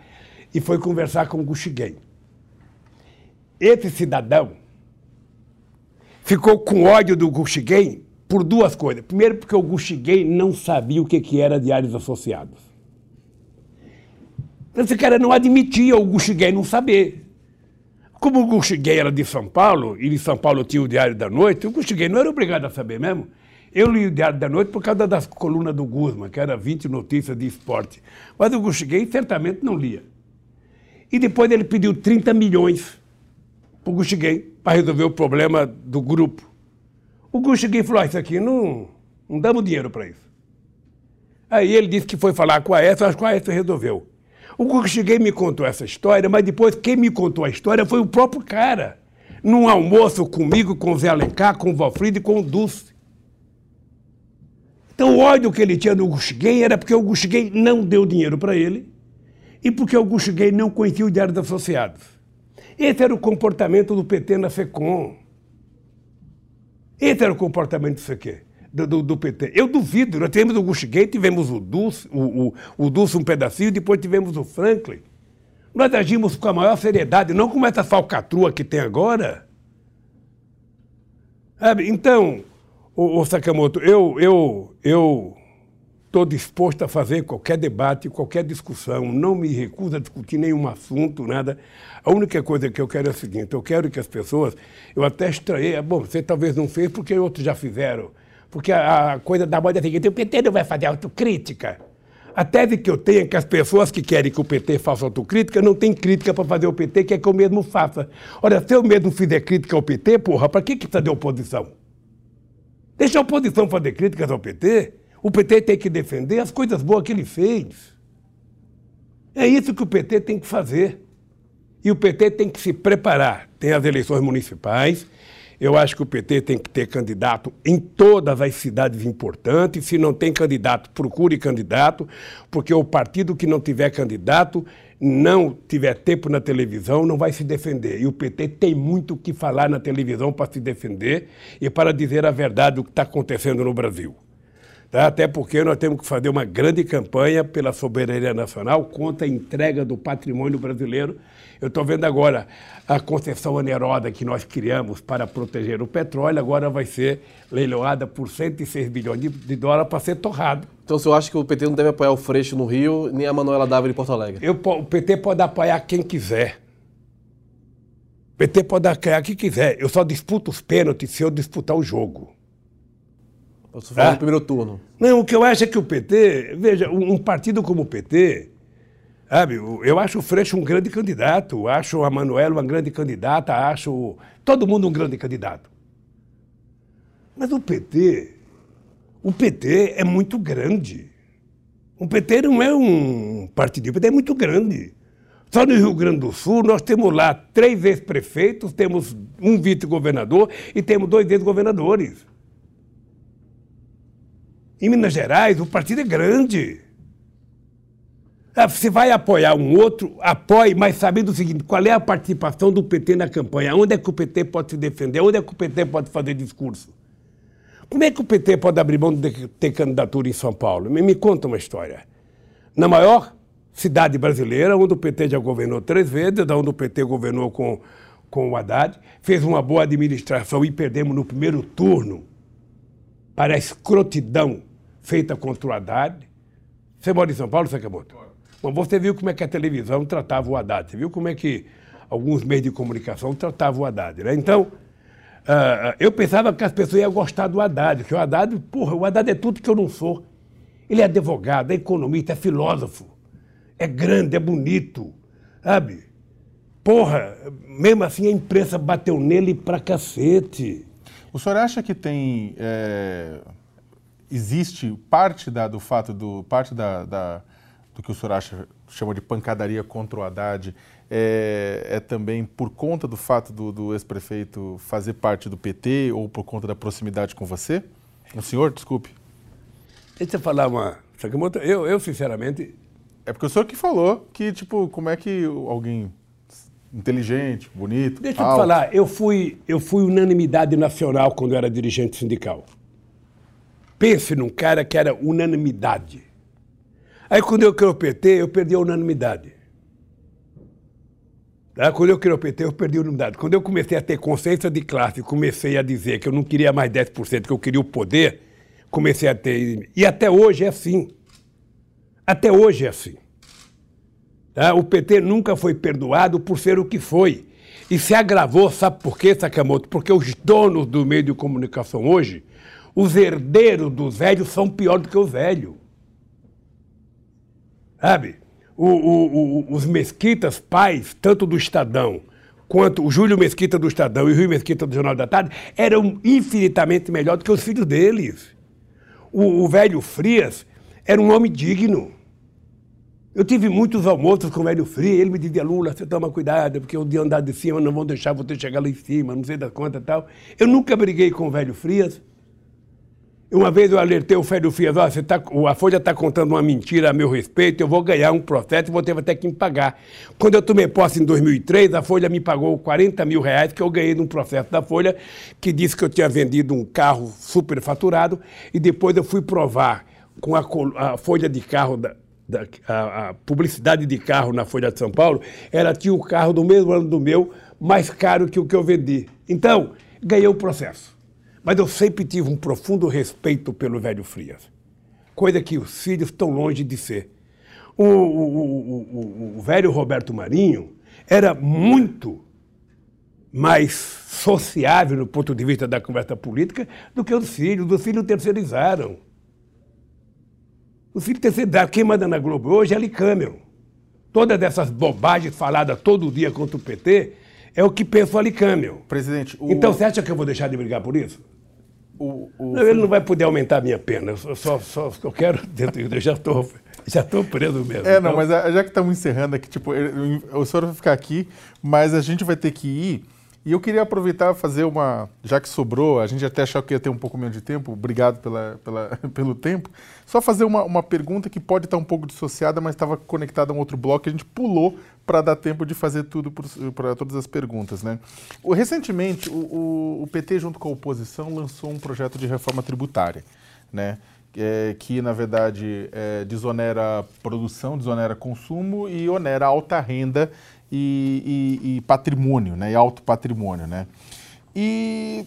e foi conversar com o Guxiguem. Esse cidadão ficou com ódio do Guxiguem por duas coisas. Primeiro, porque o Guxiguem não sabia o que, que era Diários Associados. Esse cara não admitia o Guxiguem não saber. Como o Guxiguem era de São Paulo, e de São Paulo tinha o Diário da Noite, o Guxiguem não era obrigado a saber mesmo. Eu li o Diário da Noite por causa das colunas do Guzman, que era 20 notícias de esporte. Mas o Guxiguem certamente não lia. E depois ele pediu 30 milhões para o Guxiguem para resolver o problema do grupo. O Guxiguem falou, ah, isso aqui não, não damos dinheiro para isso. Aí ele disse que foi falar com a ESA, acho que a ESA resolveu. O Guxiguem me contou essa história, mas depois quem me contou a história foi o próprio cara. Num almoço comigo, com o Zé Alencar, com o Valfrido e com o Dulce. Então o ódio que ele tinha do Guxiguem era porque o Guxiguem não deu dinheiro para ele e porque o Guxiguem não conhecia o Diário dos Associados. Esse era o comportamento do PT na FECOM. Esse era o comportamento do CQ, do, do, do PT. Eu duvido, nós tivemos o Guxiguem, tivemos o Dulce, o, o, o Dulce um pedacinho, depois tivemos o Franklin. Nós agimos com a maior seriedade, não como essa falcatrua que tem agora. Sabe? Então, o, o Sakamoto, eu eu eu estou disposto a fazer qualquer debate, qualquer discussão, não me recuso a discutir nenhum assunto, nada. A única coisa que eu quero é o seguinte, eu quero que as pessoas, eu até estranhei, bom, você talvez não fez porque outros já fizeram, porque a, a coisa da moda é a seguinte, o PT não vai fazer autocrítica. A tese que eu tenho é que as pessoas que querem que o PT faça autocrítica não têm crítica para fazer o PT, quer que eu mesmo faça. Ora, se eu mesmo fizer crítica ao PT, porra, para que, que precisa de oposição? Deixa a oposição fazer críticas ao PT. O PT tem que defender as coisas boas que ele fez. É isso que o PT tem que fazer. E o PT tem que se preparar. Tem as eleições municipais. Eu acho que o PT tem que ter candidato em todas as cidades importantes. Se não tem candidato, procure candidato, porque o partido que não tiver candidato, não tiver tempo na televisão, não vai se defender. E o PT tem muito o que falar na televisão para se defender e para dizer a verdade do que está acontecendo no Brasil. Tá? Até porque nós temos que fazer uma grande campanha pela soberania nacional contra a entrega do patrimônio brasileiro. Eu estou vendo agora a concessão onerosa que nós criamos para proteger o petróleo, agora vai ser leiloada por 106 bilhões de, de dólares para ser torrado. Então o senhor acha que o PT não deve apoiar o Freixo no Rio, nem a Manuela Dávila em Porto Alegre? Eu, o PT pode apoiar quem quiser. O PT pode apoiar quem quiser. Eu só disputo os pênaltis se eu disputar o jogo. Falando Ah. no primeiro turno. Não, o que eu acho é que o PT, veja, um, partido como o PT, sabe, eu acho o Freixo um grande candidato, acho a Manuela uma grande candidata, acho todo mundo um grande candidato. Mas o PT, o PT é muito grande. O PT não é um partido, o PT é muito grande. Só no Rio Grande do Sul nós temos lá três ex-prefeitos, temos um vice-governador e temos dois ex-governadores. Em Minas Gerais, o partido é grande. Ah, Você vai apoiar um outro, apoie, mas sabendo o seguinte: qual é a participação do PT na campanha? Onde é que o PT pode se defender? Onde é que o PT pode fazer discurso? Como é que o PT pode abrir mão de ter candidatura em São Paulo? Me, me conta uma história. Na maior cidade brasileira, onde o PT já governou três vezes, onde o PT governou com, com o Haddad, fez uma boa administração e perdemos no primeiro turno para a escrotidão feita contra o Haddad. Você mora em São Paulo, Sakamoto? Bom, você viu como é que a televisão tratava o Haddad, você viu como é que alguns meios de comunicação tratavam o Haddad, né? Então, uh, eu pensava que as pessoas iam gostar do Haddad, que o Haddad, porra, o Haddad é tudo que eu não sou. Ele é advogado, é economista, é filósofo, é grande, é bonito, sabe? Porra, mesmo assim a imprensa bateu nele pra cacete. O senhor acha que tem. É, existe parte da, do fato do. parte da, da, do que o senhor acha, chama de pancadaria contra o Haddad é, é também por conta do fato do, do ex-prefeito fazer parte do PT ou por conta da proximidade com você? O senhor, desculpe. Deixa eu falar uma. Eu, eu, sinceramente. É porque o senhor que falou que, tipo, como é que alguém inteligente, bonito. Deixa alto. eu te falar, eu fui, eu fui unanimidade nacional quando eu era dirigente sindical. Pense num cara que era unanimidade. Aí quando eu criei o PT, eu perdi a unanimidade. Tá? Quando eu criei o PT, eu perdi a unanimidade. Quando eu comecei a ter consciência de classe, comecei a dizer que eu não queria mais 10%, que eu queria o poder, comecei a ter. E até hoje é assim. Até hoje é assim. Tá? O PT nunca foi perdoado por ser o que foi. E se agravou, sabe por quê, Sakamoto? Porque os donos do meio de comunicação hoje, os herdeiros dos velhos, são pior do que os velhos. Sabe? O, o, o, os mesquitas pais, tanto do Estadão quanto o Júlio Mesquita do Estadão e o Rio Mesquita do Jornal da Tarde, eram infinitamente melhores do que os filhos deles. O, o velho Frias era um homem digno. Eu tive muitos almoços com o velho Frio, ele me dizia, Lula, você toma cuidado, porque o dia andar de cima não vão deixar você chegar lá em cima, não sei da conta e tal. Eu nunca briguei com o velho Frias. Uma vez eu alertei o velho Frias, oh, você tá, a Folha está contando uma mentira a meu respeito, eu vou ganhar um processo e vou ter até que me pagar. Quando eu tomei posse em 2003, a Folha me pagou 40 mil reais que eu ganhei num processo da Folha que disse que eu tinha vendido um carro superfaturado e depois eu fui provar com a, a folha de carro da, da, a, a, publicidade de carro na Folha de São Paulo, ela tinha o carro do mesmo ano do meu, mais caro que o que eu vendi. Então, ganhei o processo. Mas eu sempre tive um profundo respeito pelo velho Frias, coisa que os filhos estão longe de ser. O, o, o, o velho Roberto Marinho era muito mais sociável no ponto de vista da conversa política do que os filhos. Os filhos terceirizaram. O filho terceiro idade, quem manda na Globo hoje é Alicâmio. Todas essas bobagens faladas todo dia contra o PT é o que pensa o Alicâmio. Presidente, o... Então você acha que eu vou deixar de brigar por isso? O, o... Não, ele não vai poder aumentar a minha pena. Eu só, só, só quero. *laughs* Eu já estou já tô preso mesmo. É, não, então... mas já que estamos encerrando aqui, tipo, o senhor vai ficar aqui, mas a gente vai ter que ir. E eu queria aproveitar fazer uma. Já que sobrou, a gente até achou que ia ter um pouco menos de tempo, obrigado pela, pela, *laughs* pelo tempo. Só fazer uma, uma pergunta que pode estar um pouco dissociada, mas estava conectada a um outro bloco que a gente pulou para dar tempo de fazer tudo para todas as perguntas. Né? O, recentemente, o, o, o, PT, junto com a oposição, lançou um projeto de reforma tributária. Né? É, que na verdade é, desonera produção, desonera consumo e onera alta renda e, e, e patrimônio, né? E alto patrimônio, né? E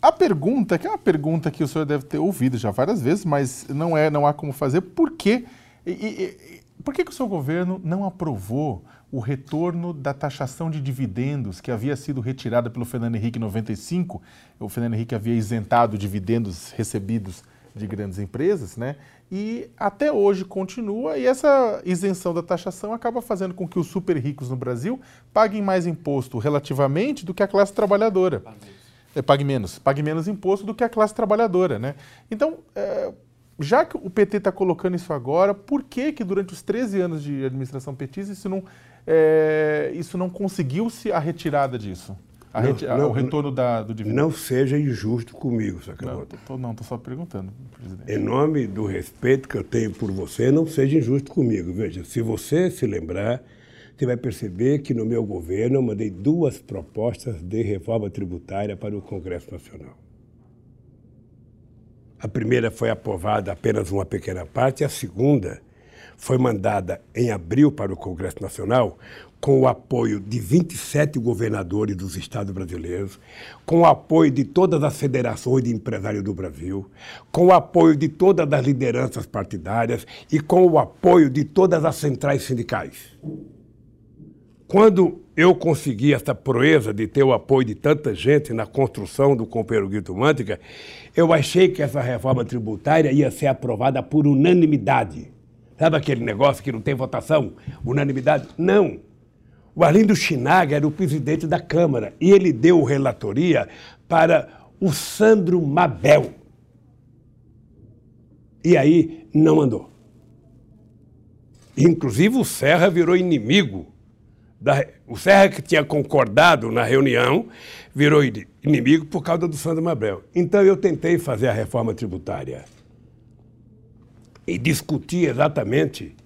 a pergunta, que é uma pergunta que o senhor deve ter ouvido já várias vezes, mas não é, não há como fazer, por quê? E, por que, que o seu governo não aprovou o retorno da taxação de dividendos que havia sido retirada pelo Fernando Henrique em 95? O Fernando Henrique havia isentado dividendos recebidos de grandes empresas, né? E até hoje continua, e essa isenção da taxação acaba fazendo com que os super ricos no Brasil paguem mais imposto relativamente do que a classe trabalhadora. É, pague menos, pague menos imposto do que a classe trabalhadora, né? Então, é, já que o PT está colocando isso agora, por que que durante os 13 anos de administração petista isso não, é, isso não conseguiu-se a retirada disso? A não, reti não, o retorno da, do dividendo. Não seja injusto comigo, Sakamoto. Não, estou só perguntando, presidente. Em nome do respeito que eu tenho por você, não seja injusto comigo. Veja, se você se lembrar, você vai perceber que no meu governo eu mandei duas propostas de reforma tributária para o Congresso Nacional. A primeira foi aprovada apenas uma pequena parte, a segunda foi mandada em abril para o Congresso Nacional, com o apoio de 27 governadores dos estados brasileiros, com o apoio de todas as federações de empresários do Brasil, com o apoio de todas as lideranças partidárias e com o apoio de todas as centrais sindicais. Quando eu consegui essa proeza de ter o apoio de tanta gente na construção do companheiro Guito Mântica, eu achei que essa reforma tributária ia ser aprovada por unanimidade. Sabe aquele negócio que não tem votação? Unanimidade? Não. O Arlindo Chinaga era o presidente da Câmara e ele deu relatoria para o Sandro Mabel. E aí não andou. Inclusive o Serra virou inimigo da, o Serra, que tinha concordado na reunião, virou inimigo por causa do Sandro Mabel. Então eu tentei fazer a reforma tributária e discutir exatamente,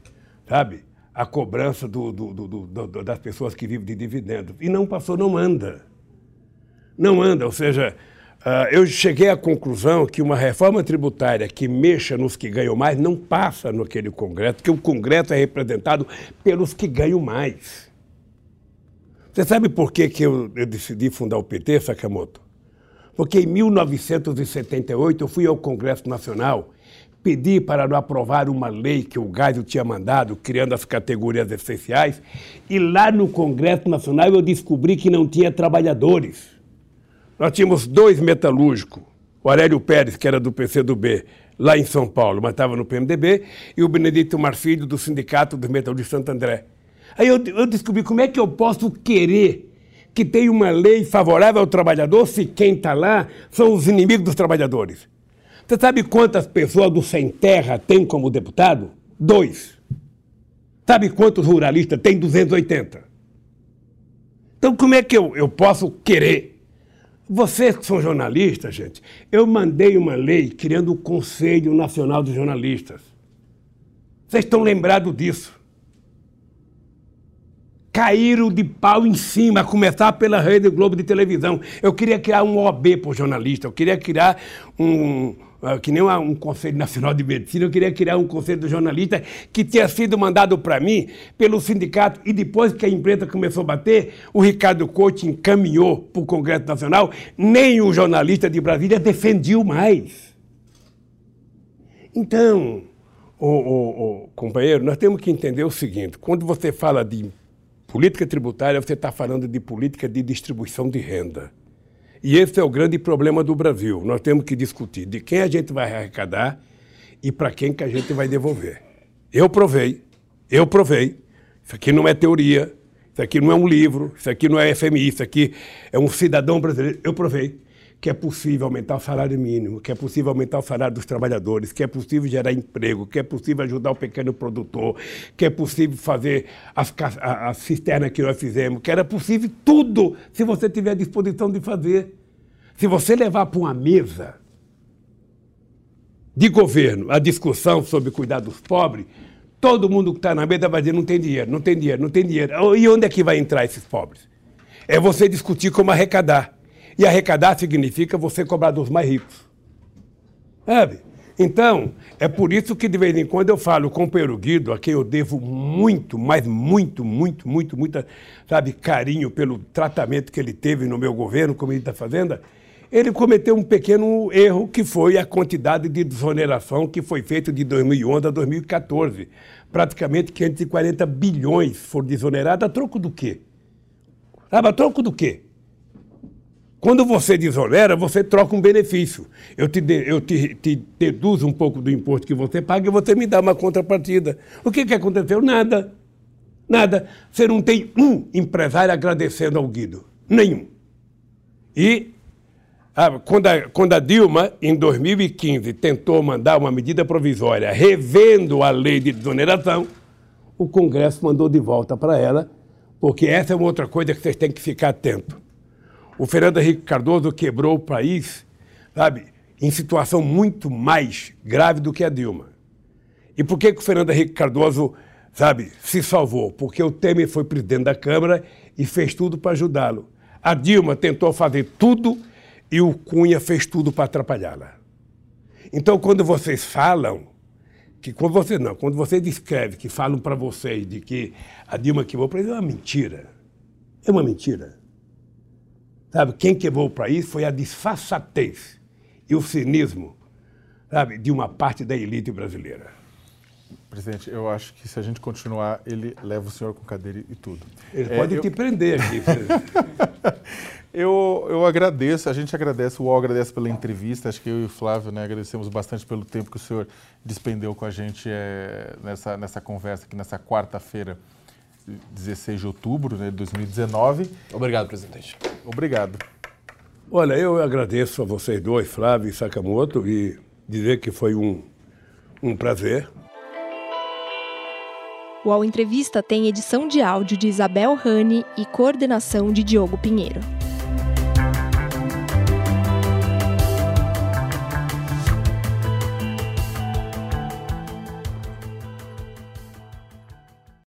sabe, a cobrança do, do, do, das pessoas que vivem de dividendos. E não passou, não anda. Não anda, ou seja, uh, eu cheguei à conclusão que uma reforma tributária que mexa nos que ganham mais não passa naquele Congresso, porque o Congresso é representado pelos que ganham mais. Você sabe por que, que eu, eu decidi fundar o PT, Sakamoto? Porque em 1978 eu fui ao Congresso Nacional pedi para não aprovar uma lei que o Geisel tinha mandado, criando as categorias essenciais, e lá no Congresso Nacional eu descobri que não tinha trabalhadores. Nós tínhamos dois metalúrgicos, o Aurélio Pérez, que era do PCdoB, lá em São Paulo, mas estava no PMDB, e o Benedito Marfilho, do Sindicato dos Metalúrgicos de Santo André. Aí eu, eu descobri como é que eu posso querer que tenha uma lei favorável ao trabalhador se quem está lá são os inimigos dos trabalhadores. Você sabe quantas pessoas do Sem Terra tem como deputado? Dois. Sabe quantos ruralistas tem? 280. Então, como é que eu, eu posso querer? Vocês que são jornalistas, gente, eu mandei uma lei criando o Conselho Nacional dos Jornalistas. Vocês estão lembrados disso? caíram de pau em cima, a começar pela Rede Globo de televisão. Eu queria criar um OB para o jornalista, eu queria criar um, que nem um Conselho Nacional de Medicina, eu queria criar um Conselho do Jornalista que tinha sido mandado para mim pelo sindicato e depois que a imprensa começou a bater, o Ricardo Couto encaminhou para o Congresso Nacional, nem o jornalista de Brasília defendiu mais. Então, o, o, o, companheiro, nós temos que entender o seguinte: quando você fala de Política tributária, você está falando de política de distribuição de renda. E esse é o grande problema do Brasil. Nós temos que discutir de quem a gente vai arrecadar e para quem que a gente vai devolver. Eu provei, eu provei. Isso aqui não é teoria, isso aqui não é um livro, isso aqui não é FMI, isso aqui é um cidadão brasileiro. Eu provei que é possível aumentar o salário mínimo, que é possível aumentar o salário dos trabalhadores, que é possível gerar emprego, que é possível ajudar o pequeno produtor, que é possível fazer as, as cisternas que nós fizemos, que era possível tudo se você tiver a disposição de fazer. Se você levar para uma mesa de governo a discussão sobre cuidar dos pobres, todo mundo que está na mesa vai dizer não tem dinheiro, não tem dinheiro, não tem dinheiro. E onde é que vai entrar esses pobres? É você discutir como arrecadar. E arrecadar significa você cobrar dos mais ricos. Sabe? Então, é por isso que de vez em quando eu falo com o Pedro Guido, a quem eu devo muito, mas muito, muito, muito, muito, sabe, carinho pelo tratamento que ele teve no meu governo como ministro da Fazenda, ele cometeu um pequeno erro que foi a quantidade de desoneração que foi feita de 2011 a 2014. Praticamente 540 bilhões foram desonerados a troco do quê? Sabe, a troco do quê? Quando você desonera, você troca um benefício. Eu, te, de, eu te, te, deduzo um pouco do imposto que você paga e você me dá uma contrapartida. O que, que aconteceu? Nada. Nada. Você não tem um empresário agradecendo ao Guido. Nenhum. E quando, a, quando a Dilma, em 2015, tentou mandar uma medida provisória revendo a lei de desoneração, o Congresso mandou de volta para ela, porque essa é uma outra coisa que vocês têm que ficar atentos o Fernando Henrique Cardoso quebrou o país, sabe, em situação muito mais grave do que a Dilma. E por que, que o Fernando Henrique Cardoso, sabe, se salvou? Porque o Temer foi presidente da Câmara e fez tudo para ajudá-lo. A Dilma tentou fazer tudo e o Cunha fez tudo para atrapalhá-la. Então, quando vocês falam que quando você não, quando você descreve, que falam para vocês de que a Dilma país, é uma mentira. É uma mentira. Sabe, quem queimou o país foi a disfarçatez e o cinismo, sabe, de uma parte da elite brasileira. Presidente, eu acho que se a gente continuar, ele leva o senhor com cadeira e tudo. Ele é, pode eu... te prender aqui. *laughs* eu, eu agradeço, a gente agradece, o UOL agradece pela entrevista, acho que eu e o Flávio né, agradecemos bastante pelo tempo que o senhor despendeu com a gente é, nessa, nessa conversa aqui, nessa quarta-feira, 16 de outubro né, de 2019. Obrigado, presidente. Obrigado. Olha, eu agradeço a vocês dois, Flávio e Sakamoto, e dizer que foi um, um prazer o UOL Entrevista tem edição de áudio de Isabel Rani e coordenação de Diogo Pinheiro.